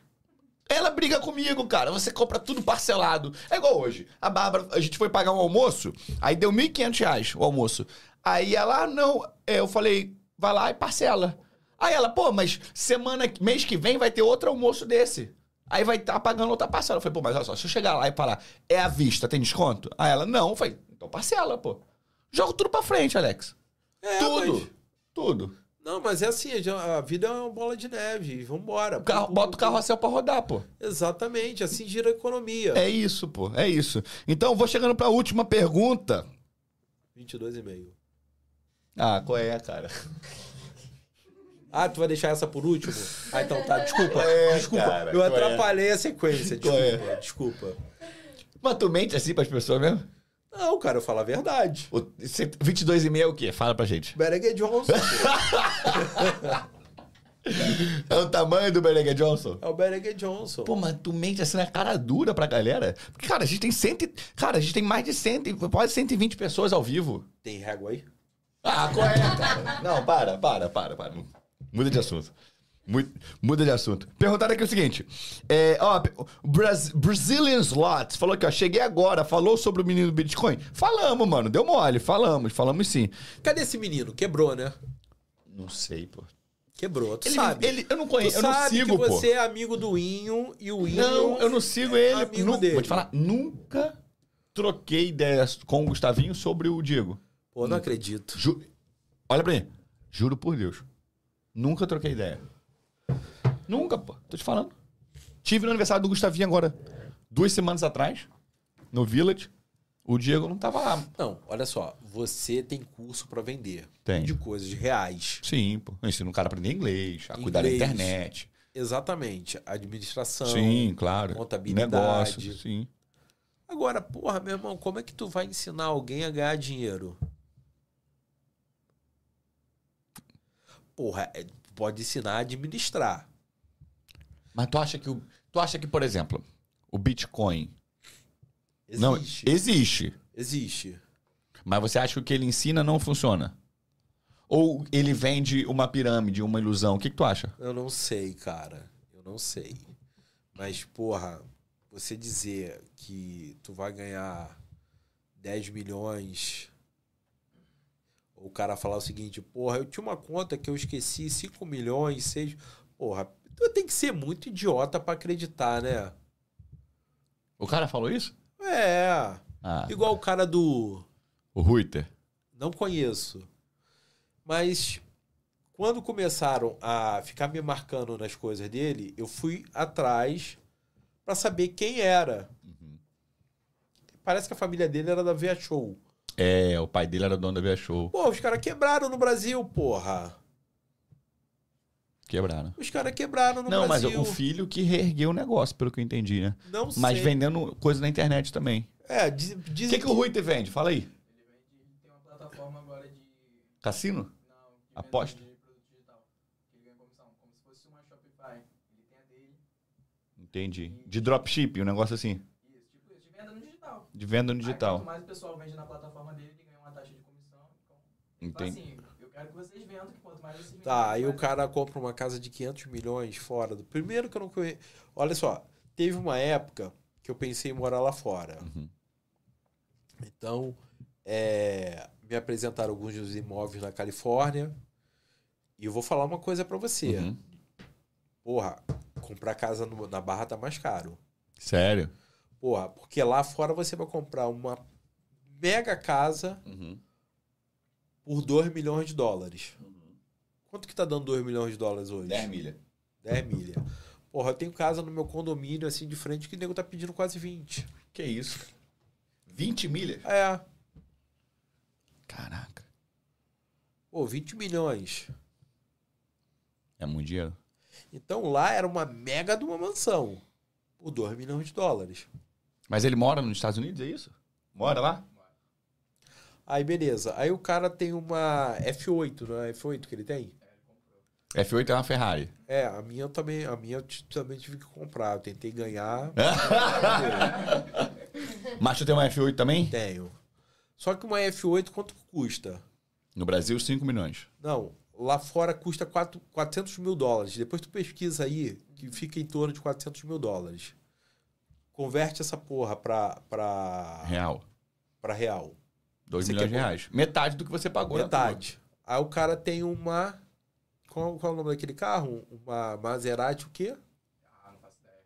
Ela briga comigo, cara. Você compra tudo parcelado. É igual hoje. A Bárbara, a gente foi pagar um almoço, aí deu 1.500 reais o almoço. Aí ela, ah, não. É, Eu falei, vai lá e parcela. Aí ela, pô, mas semana, mês que vem vai ter outro almoço desse. Aí vai estar pagando outra parcela. Eu falei, pô, mas olha só, se eu chegar lá e falar, é à vista, tem desconto? Aí ela, não. Eu falei, então parcela, pô. Joga tudo pra frente, Alex. É, tudo. mas- Tudo. Não, mas é assim, a vida é uma bola de neve. Vambora. O carro, bota o carro a céu pra rodar, pô. Exatamente, assim gira a economia. É isso, pô. É isso. Então, vou chegando pra última pergunta. 22,5. Ah, qual é, cara? Ah, tu vai deixar essa por último? Ah, então tá, desculpa. É, desculpa. cara, eu é? atrapalhei a sequência. Qual Desculpa, é? desculpa. Mas tu mente assim pras pessoas mesmo? Não, cara, eu falo a verdade. O 22,5 é o quê? Fala pra gente. Berengue Johnson. É o tamanho do Berengue Johnson? é o Berengue Johnson. Pô, mas tu mente assim na cara dura pra galera? Porque, cara, a gente tem cento... e- Cara, a gente tem mais de cento... e- quase 120 pessoas ao vivo. Tem régua aí? Ah, qual é, cara? Não, para, para, para, para. Muda de assunto. Mu- Muda de assunto. Perguntaram aqui o seguinte. É, ó, o Bras Brazilian Slots falou aqui, ó. Cheguei agora, falou sobre o menino do Bitcoin? Falamos, mano. Deu mole. Falamos, falamos sim. Cadê esse menino? Quebrou, né? Não sei, pô. Quebrou, tu Ele, sabe. ele- eu não conheço, eu não sabe sigo, que pô. você é amigo do Inho e o Inho... Não, eu não sigo ele. amigo Nu- dele. Vou te falar, nunca troquei ideias com o Gustavinho sobre o Diego. Pô, não acredito. Ju- Olha pra mim. Juro por Deus. Nunca troquei ideia. Nunca, pô. Tô te falando. Tive no aniversário do Gustavinho agora, duas semanas atrás, no Village. O Diego não tava lá. Não, olha só. Você tem curso pra vender. Tem. De coisas reais. Sim, pô. Eu ensino um cara a aprender inglês, a cuidar da Inglês. internet. Exatamente. Administração. Sim, claro. contabilidade. Negócio, sim. Agora, porra, meu irmão, como é que tu vai ensinar alguém a ganhar dinheiro? Porra, é, pode ensinar a administrar. Mas tu acha que, o, tu acha que por exemplo, o Bitcoin? Não, Existe. existe. Existe. Mas você acha que o que ele ensina não funciona? Ou ele vende uma pirâmide, uma ilusão? O que, que tu acha? Eu não sei, cara. Eu não sei. Mas, porra, você dizer que tu vai ganhar 10 milhões. Ou o cara falar o seguinte, porra, eu tinha uma conta que eu esqueci 5 milhões, 6. Porra, tu tem que ser muito idiota pra acreditar, né? O cara falou isso? É. Ah, Igual o cara do. o Ruiter. Não conheço. Mas quando começaram a ficar me marcando nas coisas dele, eu fui atrás pra saber quem era. Parece que a família dele era da Via Show. É, o pai dele era dono da Via Show. Pô, os caras quebraram no Brasil, porra. Quebraram. Os caras quebraram no não, mas Brasil. o filho que reergueu o negócio, pelo que eu entendi, né? Não Mas sei. vendendo coisa na internet também. É, diz, O dizem que, que o Ruiter vende? Fala aí. Ele vende, ele tem uma plataforma agora de. Cassino? Não, Aposta? de produto digital. Que ele ganha comissão. Como se fosse uma Shopify. Ele tem a dele. Entendi. De dropshipping, um negócio assim. Isso, tipo isso, de venda no digital. De venda no Aí, digital. quanto mais o pessoal vende na plataforma dele, ele ganha uma taxa de comissão. Então, Entendi. assim, eu quero que vocês Tá, aí o cara compra uma casa de 500 milhões fora do. Primeiro que eu não conheço. Olha só, teve uma época que eu pensei em morar lá fora. Uhum. Então, é, me apresentaram alguns dos imóveis na Califórnia. E eu vou falar uma coisa pra você. Uhum. Porra, comprar casa no- na Barra tá mais caro. Sério? Porra, porque lá fora você vai comprar uma mega casa Uhum. por 2 milhões de dólares. Quanto que tá dando 2 milhões de dólares hoje? 10 milha. 10 milha. Porra, eu tenho casa no meu condomínio, assim, de frente, que o nego tá pedindo quase 20. Que isso? 20 milhas? É, Caraca. pô, 20 milhões. É muito dinheiro. Então lá era uma mega de uma mansão. Por 2 milhões de dólares. Mas ele mora nos Estados Unidos, é isso? Mora lá? Aí beleza. Aí o cara tem uma F8, não é F8 que ele tem? F8 é uma Ferrari. É, a minha eu também, a minha também tive que comprar. Eu tentei ganhar, Mas tu tem uma F8 também? tenho. Só que uma F8 quanto custa? No Brasil, 5 milhões. Não, lá fora custa quatro- 400 mil dólares. Depois tu pesquisa aí, que fica em torno de 400 mil dólares. Converte essa porra pra, pra, Real. pra real. 2 Você milhões de reais. Metade do que você pagou. Metade. Aí o cara tem uma... Qual, qual é o nome daquele carro? Uma Maserati o quê? Ah, não faço ideia.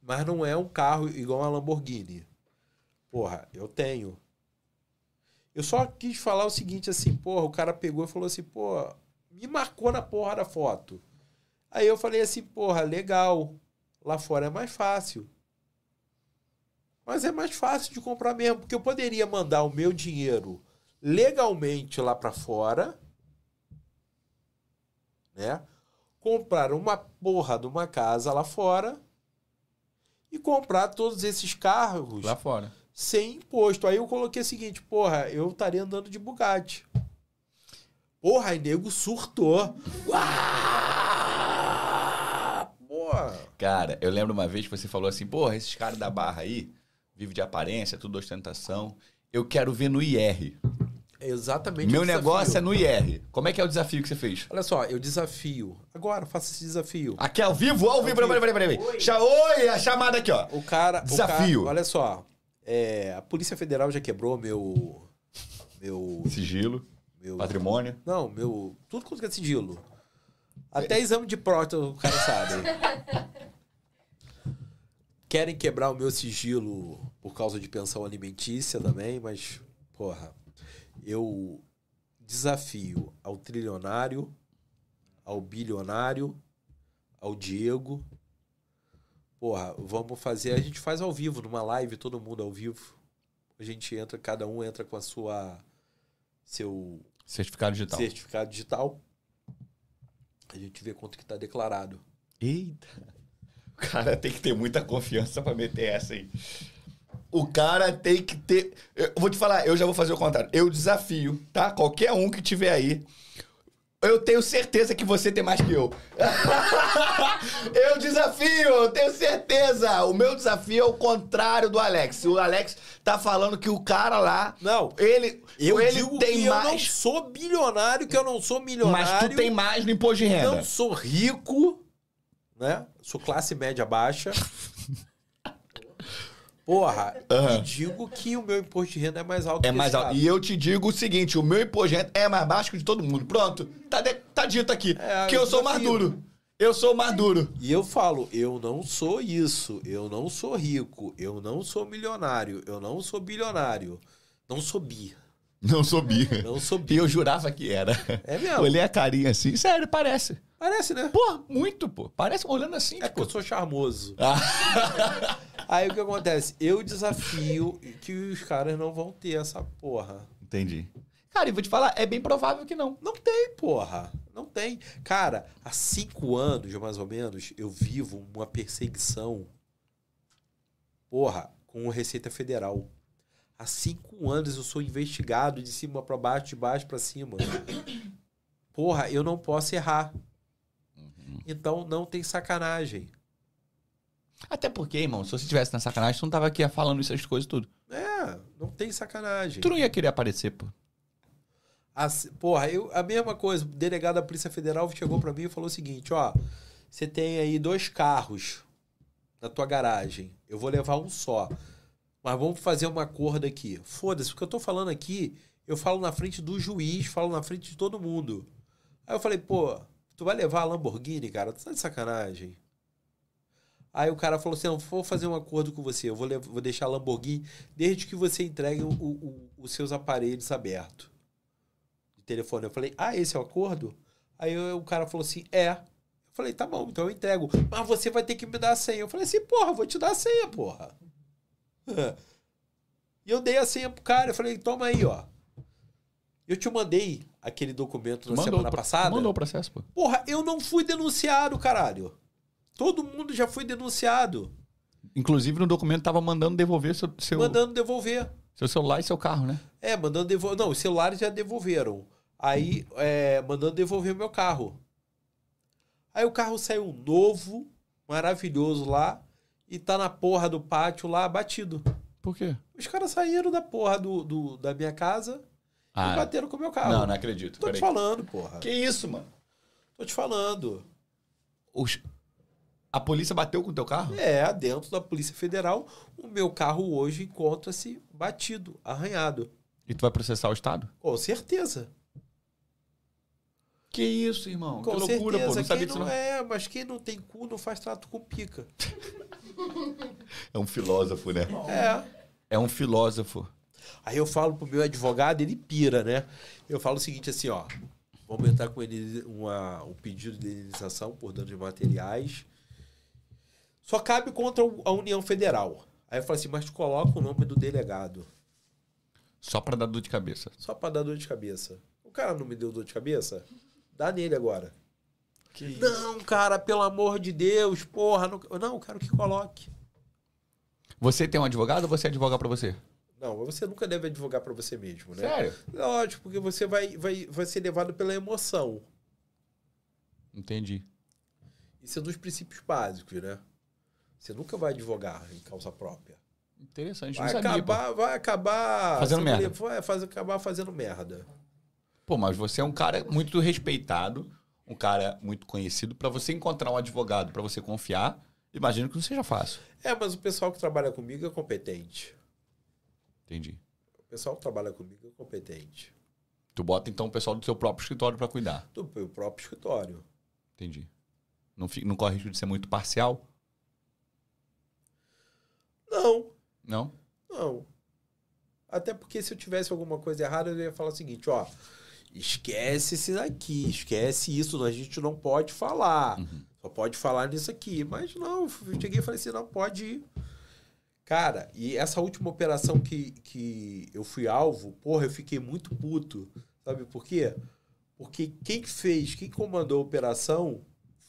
Mas não é um carro igual uma Lamborghini. Porra, eu tenho. Eu só quis falar o seguinte assim, porra, o cara pegou e falou assim, pô, me marcou na porra da foto. Aí eu falei assim, porra, legal. Lá fora é mais fácil. Mas é mais fácil de comprar mesmo, porque eu poderia mandar o meu dinheiro legalmente lá pra fora, né? Comprar uma porra de uma casa lá fora e comprar todos esses carros. Lá fora. sem imposto. Aí eu coloquei o seguinte, porra, eu estaria andando de Bugatti. Porra, aí nego surtou. Porra. Cara, eu lembro uma vez que você falou assim, porra, esses caras da barra aí, vive de aparência, tudo ostentação. Eu quero ver no IR. É exatamente Meu o desafio. negócio é no IR. Como é que é o desafio que você fez? Olha só, eu desafio. Agora, faça esse desafio. Aqui ao vivo, ao vivo. Peraí, peraí, peraí. Oi. Cha- Oi, a chamada aqui, ó. O cara. o Desafio. cara- olha só. é, a Polícia Federal já quebrou meu. Meu. Sigilo, meu patrimônio. Não, meu. Tudo quanto é sigilo. Até exame de próstata o cara sabe. Querem quebrar o meu sigilo por causa de pensão alimentícia também, mas, porra, eu desafio ao trilionário, ao bilionário, ao Diego. Porra, vamos fazer. A gente faz ao vivo, numa live, todo mundo ao vivo. A gente entra, cada um entra com a sua. Seu Certificado digital. certificado digital. A gente vê quanto que tá declarado. Eita. O cara tem que ter muita confiança pra meter essa aí. O cara tem que ter. Eu vou te falar, eu já vou fazer o contrário. Eu desafio, tá? Qualquer um que tiver aí. Eu tenho certeza que você tem mais que eu. eu desafio, eu tenho certeza. O meu desafio é o contrário do Alex. O Alex tá falando que o cara lá, Não, ele, eu ele digo tem que eu não mais. sou bilionário, que eu não sou milionário. Mas tu tem mais no imposto de renda. Não sou rico, né? Sou classe média baixa. Porra, Aham. e digo que o meu imposto de renda é mais alto É que mais alto. E eu te digo o seguinte: o meu imposto de renda é mais baixo que de todo mundo. Pronto. Tá, de- tá dito aqui. É, que eu sou mais duro. Eu sou mais duro. E eu falo, eu não sou isso, eu não sou rico, eu não sou milionário, eu não sou bilionário, não sou bi, Não sou bi. não sou E eu jurava que era. É mesmo? Olhei a carinha assim. Sério, parece. Parece, né? Pô, muito, pô. Parece olhando assim, É porque tipo. eu sou charmoso. Ah, Aí o que acontece? Eu desafio que os caras não vão ter essa porra. entendi. Cara, e vou te falar, é bem provável que não. Não tem, porra. Não tem. Cara, há cinco anos, mais ou menos, eu vivo uma perseguição. Porra, com o Receita Federal. Há cinco anos eu sou investigado de cima pra baixo, de baixo pra cima. Porra, eu não posso errar. Então não tem sacanagem. Até porque, irmão, se você tivesse na sacanagem, tu não tava aqui falando essas coisas tudo. É, não tem sacanagem. Tu não ia querer aparecer, pô. Assim, porra, eu, a mesma coisa, o delegado da Polícia Federal chegou pra mim e falou o seguinte, ó, você tem aí dois carros na tua garagem, eu vou levar um só, mas vamos fazer uma acordo aqui. Foda-se, o que eu tô falando aqui, eu falo na frente do juiz, falo na frente de todo mundo. Aí eu falei, pô, tu vai levar a Lamborghini, cara? Tu tá de sacanagem? Aí o cara falou assim, não, vou fazer um acordo com você, eu vou, lev- vou deixar a Lamborghini desde que você entregue o- o- os seus aparelhos abertos de telefone. Eu falei, ah, esse é o acordo? Aí eu- o cara falou assim, é. Eu falei, tá bom, então eu entrego. Mas você vai ter que me dar a senha. Eu falei assim, porra, vou te dar a senha, porra. E eu dei a senha pro cara, eu falei, toma aí, ó. Eu te mandei aquele documento na semana o pro- passada. Mandou o processo, pô. Porra, eu não fui denunciado, caralho. Todo mundo já foi denunciado. Inclusive, no documento tava mandando devolver seu, seu, Mandando devolver. seu celular e seu carro, né? É, mandando devolver. Não, os celulares já devolveram. Aí, é, mandando devolver meu carro. Aí o carro saiu novo, maravilhoso lá, e tá na porra do pátio lá, batido. Por quê? Os caras saíram da porra do, do- da minha casa e bateram com o meu carro. Ah, não, não acredito. Tô te Peraí. falando, porra. Que isso, mano? Tô te falando. Os- A polícia bateu com o teu carro? É, dentro da Polícia Federal, o meu carro hoje encontra-se batido, arranhado. E tu vai processar o Estado? Com certeza. Que isso, irmão? Com que loucura, certeza. pô. Não sabia quem disso, não não. é, mas quem não tem cu não faz trato com pica. É um filósofo, né? É. É um filósofo. Aí eu falo pro meu advogado, ele pira, né? Eu falo o seguinte assim, ó. Vamos entrar com ele uma, um pedido de indenização por danos materiais. Só cabe contra a União Federal. Aí eu falo assim, mas tu coloca o nome do delegado. Só pra dar dor de cabeça. Só pra dar dor de cabeça. O cara não me deu dor de cabeça? Dá nele agora. Que isso? Não, cara, pelo amor de Deus, porra. Não, não eu quero que coloque. Você tem um advogado ou você advoga pra você? Não, mas você nunca deve advogar pra você mesmo, né? Sério? Lógico, porque você vai, vai, vai ser levado pela emoção. Entendi. Isso é um dos princípios básicos, né? Você nunca vai advogar em causa própria. Interessante. Vai não sabia, pô. acabar, vai acabar Fazendo merda. Vai fazer, acabar fazendo merda. Pô, mas você é um cara muito respeitado, um cara muito conhecido. Pra você encontrar um advogado, pra você confiar, imagino que não seja fácil. É, mas o pessoal que trabalha comigo é competente. Entendi. O pessoal que trabalha comigo é competente. Tu bota então o pessoal do seu próprio escritório pra cuidar. Do meu próprio escritório. Entendi. Não, fi- não corre risco de ser muito parcial? Não, Não? não. Até porque se eu tivesse alguma coisa errada, eu ia falar o seguinte, ó. Esquece esse daqui, esquece isso, a gente não pode falar. Uhum. Só pode falar nisso aqui. Mas não, eu cheguei e falei assim, não, pode ir. Cara, e essa última operação que, que eu fui alvo, porra, eu fiquei muito puto. Sabe por quê? Porque quem fez, quem comandou a operação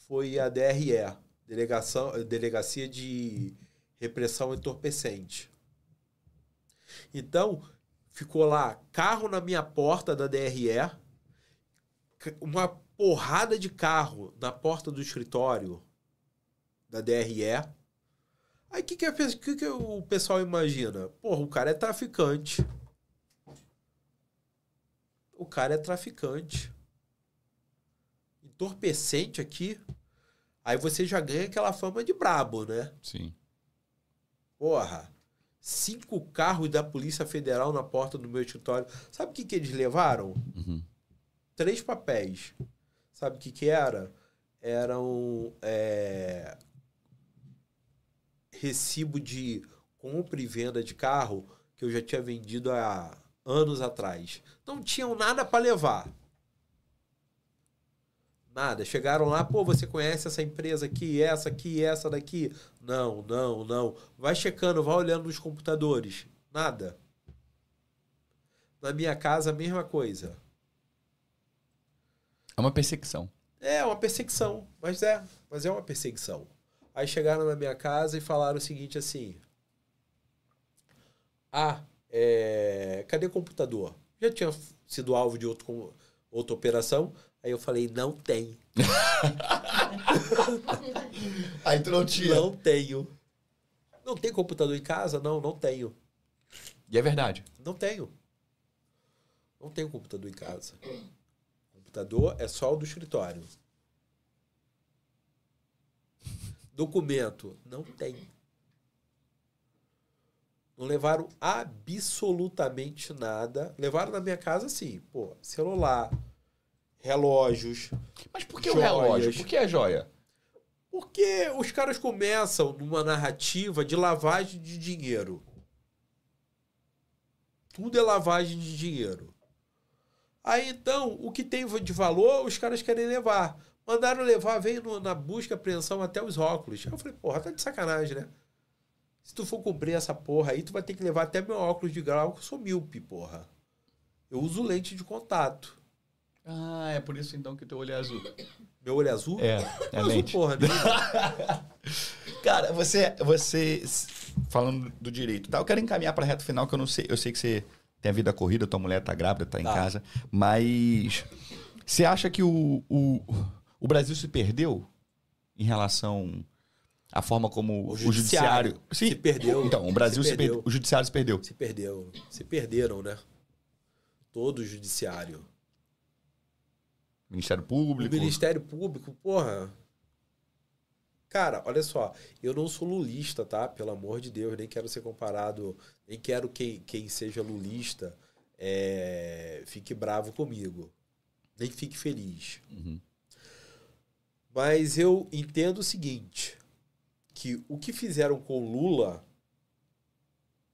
foi a DRE, Delegação, Delegacia de Repressão Entorpecente. Então, ficou lá carro na minha porta da DRE, uma porrada de carro na porta do escritório da DRE. Aí o que, que, pe- que, que o pessoal imagina? Porra, o cara é traficante. O cara é traficante. Entorpecente aqui. Aí você já ganha aquela fama de brabo, né? Sim. Porra, cinco carros da Polícia Federal na porta do meu escritório. Sabe o que, que eles levaram? Uhum. Três papéis. Sabe o que, que era? Eram é, recibo de compra e venda de carro que eu já tinha vendido há anos atrás. Não tinham nada para levar. Nada. Chegaram lá, pô, você conhece essa empresa aqui, essa aqui, essa daqui? Não, não, não. Vai checando, vai olhando nos computadores. Nada. Na minha casa, a mesma coisa. É uma perseguição. É uma perseguição, mas é, mas é uma perseguição. Aí chegaram na minha casa e falaram o seguinte assim: Ah, é, cadê o computador? Já tinha sido alvo de outro, outra operação. Aí eu falei, não tem. Aí tu não tinha. Não tenho. Não tem computador em casa? Não, não tenho. E é verdade. Não tenho. Não tenho computador em casa. Computador é só o do escritório. Documento, não tem. Não levaram absolutamente nada. Levaram na minha casa, sim. Pô, celular, relógios. Mas por que o Joias. relógio? Por que a joia? Porque os caras começam numa narrativa de lavagem de dinheiro. Tudo é lavagem de dinheiro. Aí então, o que tem de valor, os caras querem levar. Mandaram levar, veio no- na busca, apreensão até os óculos. Aí eu falei, porra, tá de sacanagem, né? Se tu for cumprir essa porra aí, tu vai ter que levar até meu óculos de grau, que eu sou míope, porra. Eu uso lente de contato. Ah, é por isso então que teu olho é azul. Meu olho é azul? É, é azul, lente. porra. nenhuma. Cara, você, você falando do direito, tá? Eu quero encaminhar para reto final que eu não sei, eu sei que você tem a vida corrida, tua mulher tá grávida, tá em Tá. casa, mas você acha que o, o, o Brasil se perdeu em relação à forma como o, O judiciário, se perdeu. Então, o Brasil Se se, perdeu. perdeu. o judiciário se perdeu. Se perdeu. Se perderam, né? Todo o judiciário. Ministério O Público. Ministério Público, porra. Cara, olha só, eu não sou lulista, tá? Pelo amor de Deus, nem quero ser comparado, nem quero quem, quem seja lulista é, fique bravo comigo. Nem fique feliz. Uhum. Mas eu entendo o seguinte: que o que fizeram com Lula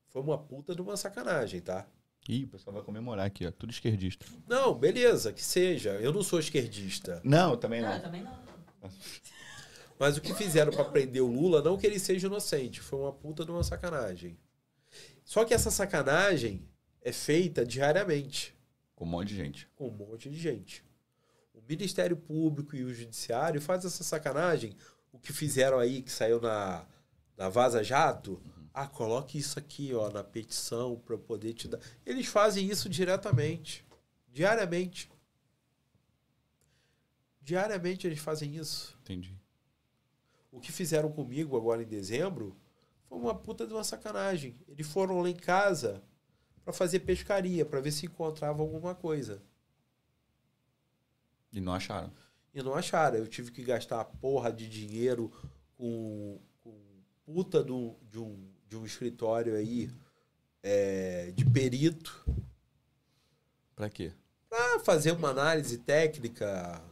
foi uma puta de uma sacanagem, tá? Ih, o pessoal vai comemorar aqui, ó. Tudo esquerdista. Não, beleza, que seja. Eu não sou esquerdista. Não, eu também Não, não. eu também não. Mas o que fizeram pra prender o Lula, não que ele seja inocente, foi uma puta de uma sacanagem. Só que essa sacanagem é feita diariamente Com um monte de gente. com um monte de gente. O Ministério Público e o Judiciário fazem essa sacanagem. O que fizeram aí, que saiu na, na Vaza Jato, ah, coloque isso aqui ó, na petição para eu poder te dar. Eles fazem isso diretamente. Diariamente. Diariamente eles fazem isso. Entendi. O que fizeram comigo agora em dezembro foi uma puta de uma sacanagem. Eles foram lá em casa para fazer pescaria, para ver se encontravam alguma coisa. E não acharam. E não acharam. Eu tive que gastar a porra de dinheiro com, com puta do, de, um, de um escritório aí é, de perito Pra quê? para fazer uma análise técnica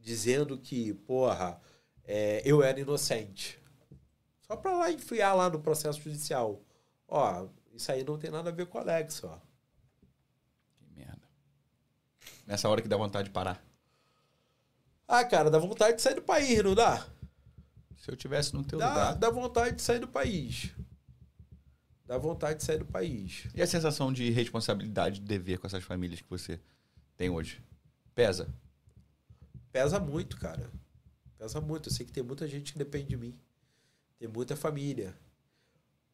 dizendo que, porra, é, eu era inocente. Só para lá enfiar lá no processo judicial. Ó, isso aí não tem nada a ver com o Alex, ó. Que merda. Nessa hora que dá vontade de parar. Ah, cara, dá vontade de sair do país, não dá? Se eu tivesse no teu Dá, lugar. dá vontade de sair do país. Dá vontade de sair do país. E a sensação de responsabilidade, de dever com essas famílias que você tem hoje? Pesa? Pesa muito, cara. Pesa muito. Eu sei que tem muita gente que depende de mim. Tem muita família.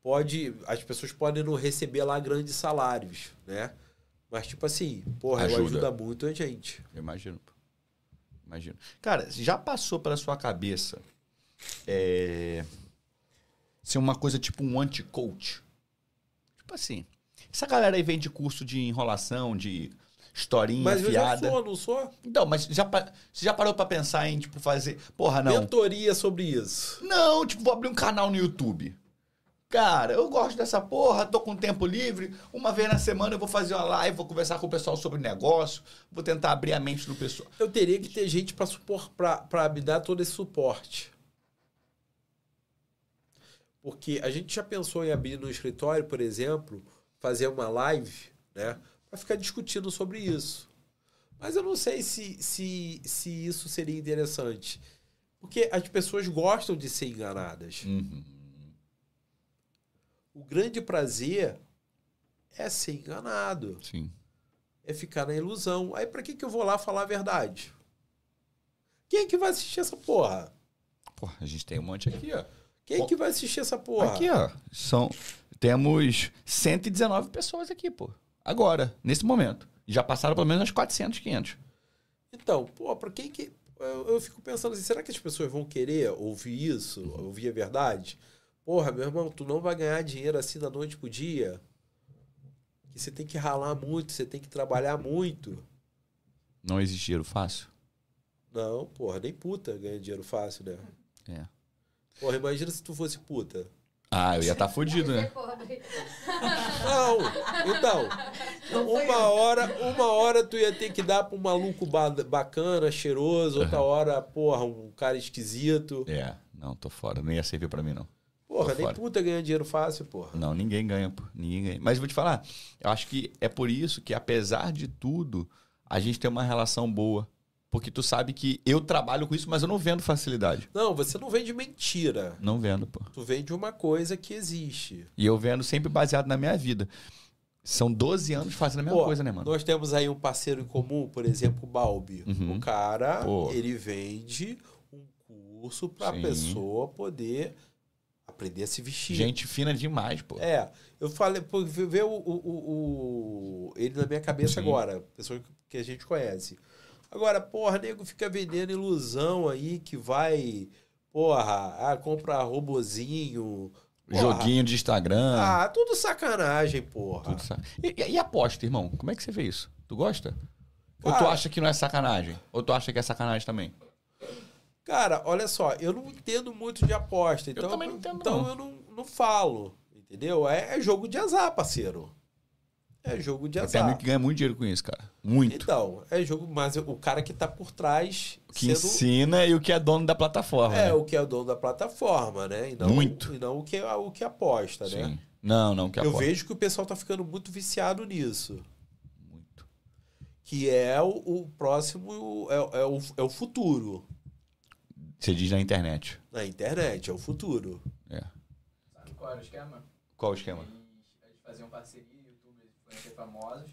Pode, as pessoas podem não receber lá grandes salários, né? Mas tipo assim, porra, Ajuda. ajuda muito a gente. Eu imagino. Imagino. Cara, já passou pela sua cabeça é, ser uma coisa tipo um anti-coach? Tipo assim, essa galera aí vende curso de enrolação, de historinha, Mas eu já fiada. sou, não sou? Então, mas já, você já parou pra pensar em, tipo, fazer... Porra, não. Mentoria sobre isso. Não, tipo, vou abrir um canal no YouTube. Cara, eu gosto dessa porra, tô com tempo livre. Uma vez na semana eu vou fazer uma live, vou conversar com o pessoal sobre negócio, vou tentar abrir a mente do pessoal. Eu teria que ter gente pra supor, pra, pra me dar todo esse suporte. Porque a gente já pensou em abrir no escritório, por exemplo, fazer uma live, né? Pra ficar discutindo sobre isso. Mas eu não sei se, se, se isso seria interessante. Porque as pessoas gostam de ser enganadas. Uhum. O grande prazer é ser enganado. Sim. é ficar na ilusão. Aí pra que, que eu vou lá falar a verdade? Quem é que vai assistir essa porra? Porra, a gente tem um monte aqui, ó. Quem é que vai assistir essa porra? Aqui, ó. São, temos 119 pessoas aqui, pô. Agora, nesse momento. Já passaram pelo menos umas 400, 500. Então, pô, pra quem que. Eu, eu fico pensando assim, será que as pessoas vão querer ouvir isso? Ouvir a verdade? Porra, meu irmão, tu não vai ganhar dinheiro assim da noite pro dia. Que você tem que ralar muito, você tem que trabalhar muito. Não existe dinheiro fácil? Não, porra, nem puta ganha dinheiro fácil, né? É. Porra, imagina se tu fosse puta. Ah, eu ia estar tá fudido, né? Não, então, uma hora, uma hora tu ia ter que dar pra um maluco ba- bacana, cheiroso, outra hora, porra, um cara esquisito. É, não, tô fora. Nem ia servir pra mim, não. Porra, Tô nem fora. puta ganha dinheiro fácil, porra. Não, ninguém ganha, pô. Ninguém ganha. Mas vou te falar, eu acho que é por isso que, apesar de tudo, a gente tem uma relação boa. Porque tu sabe que eu trabalho com isso, mas eu não vendo facilidade. Não, você não vende mentira. Não vendo, pô. Tu vende uma coisa que existe. E eu vendo sempre baseado na minha vida. São 12 anos fazendo a mesma Pô, coisa, né, mano? Nós temos aí um parceiro em comum, por exemplo, o Balbi. Uhum. O cara, Pô. ele vende um curso pra Sim. pessoa poder aprender a se vestir. Gente fina demais, pô. É, eu falei, pô, vê o, o, o- o- ele na minha cabeça Sim. agora, pessoa que a gente conhece. Agora, porra, nego fica vendendo ilusão aí que vai, porra, ah, compra robozinho. porra. Joguinho de Instagram. Ah, tudo sacanagem, porra. tudo sa- e, e- aposta, irmão? Como é que você vê isso? Tu gosta? Ou tu Cara- acha que não é sacanagem? Ou tu acha que é sacanagem também? Cara, olha só, eu não entendo muito de aposta, então, também não entendo, então não. eu não, não falo, entendeu? É, é jogo de azar, parceiro. É jogo de Tem azar. amigo que ganha muito dinheiro com isso, cara. Muito. Então, é jogo, mas o cara que tá por trás O que ensina e o que é dono da plataforma. É, né? o que é o dono da plataforma, né? E não, Muito. E não o que, é- o que aposta, né? Sim. Não, não, que Eu aposta. vejo que o pessoal tá ficando muito viciado nisso. Muito. Que é o, o próximo, é, é o, é o futuro. Você diz na internet. Na internet, é o futuro. É. Sabe qual era o esquema? Qual o esquema? Eles faziam parceria, influencers famosos,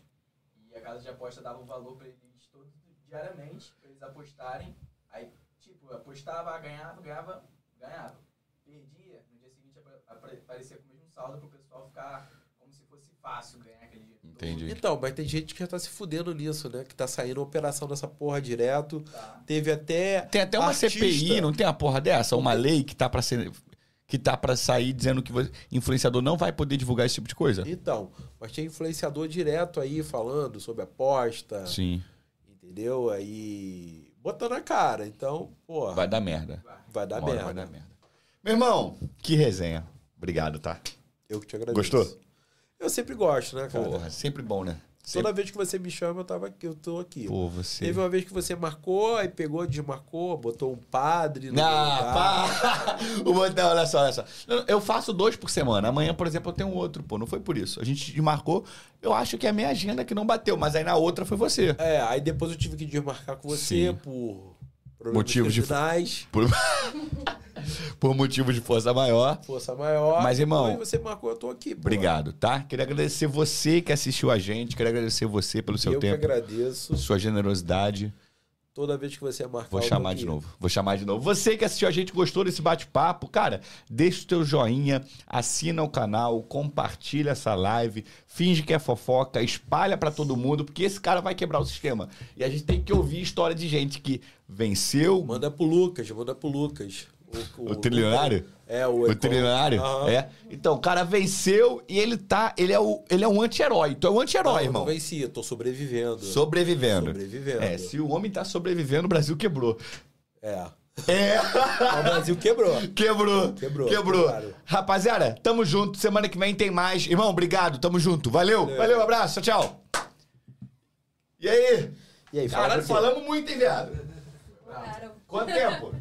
e a casa de aposta dava um valor pra eles todos diariamente, pra eles apostarem. Aí, tipo, apostava, ganhava, ganhava, ganhava. Perdia, no dia seguinte apa- apare- aparecia com o mesmo saldo pro pessoal ficar como se fosse fácil ganhar aquele dinheiro. todo. Entendi. Então, mas tem gente que já tá se fudendo nisso, né? Que tá saindo operação dessa porra direto. Tá. Teve até. Tem até uma artista- CPI, não tem uma porra dessa? Uma lei que tá pra ser. Que tá pra sair dizendo que influenciador não vai poder divulgar esse tipo de coisa? Então, mas tinha influenciador direto aí falando sobre aposta, Sim. entendeu? Aí. Botando a cara. Então, porra, vai, Vai dar merda. dar Uma hora merda. vai dar merda. Meu irmão, que resenha. Obrigado, tá? Eu que te agradeço. Gostou? Eu sempre gosto, né, cara? Porra, sempre bom, né? Toda vez que você me chama, eu, tava aqui, eu tô aqui. Pô, você. Teve uma vez que você marcou, aí pegou, desmarcou, botou um padre no Ah, lugar. pá! O botão, olha só, olha só. Eu- faço dois por semana. Amanhã, por exemplo, eu tenho outro, pô. Não foi por isso. A gente marcou. Eu acho que é a minha agenda que não bateu, mas aí na outra foi você. É, aí depois eu tive que desmarcar com você Sim. por problemas Motivos de- Por, por motivos de força maior. força maior. Mas, irmão, você marcou, eu tô aqui. pô. Obrigado, tá? Queria agradecer você que assistiu a gente. Queria agradecer você pelo seu eu tempo, que agradeço. sua generosidade. Toda vez que você marcar Vou chamar de novo. Vou chamar de novo. Você que assistiu a gente, gostou desse bate-papo, cara, deixa o teu joinha, assina o canal, compartilha essa live, finge que é fofoca, espalha pra todo mundo, porque esse cara vai quebrar o sistema. E a gente tem que ouvir história de gente que venceu Manda pro Lucas, manda pro Lucas. O trilionário. É, o, O trilionário? Aham. É. Então, o cara venceu e ele tá. Ele é, o, ele é um anti-herói. Tu é um anti-herói, Não, irmão. Não venci, eu tô sobrevivendo. Sobrevivendo. Sobrevivendo. É, se o homem tá sobrevivendo, o Brasil quebrou. É. É. O Brasil quebrou. Quebrou. Quebrou, Quebrou. claro. Rapaziada, tamo junto. Semana que vem tem mais. Irmão, obrigado. Tamo junto. Valeu. Valeu, Valeu. abraço. Tchau, tchau. E aí? E aí, fala Caralho, falamos muito, hein, viado? Quanto tempo?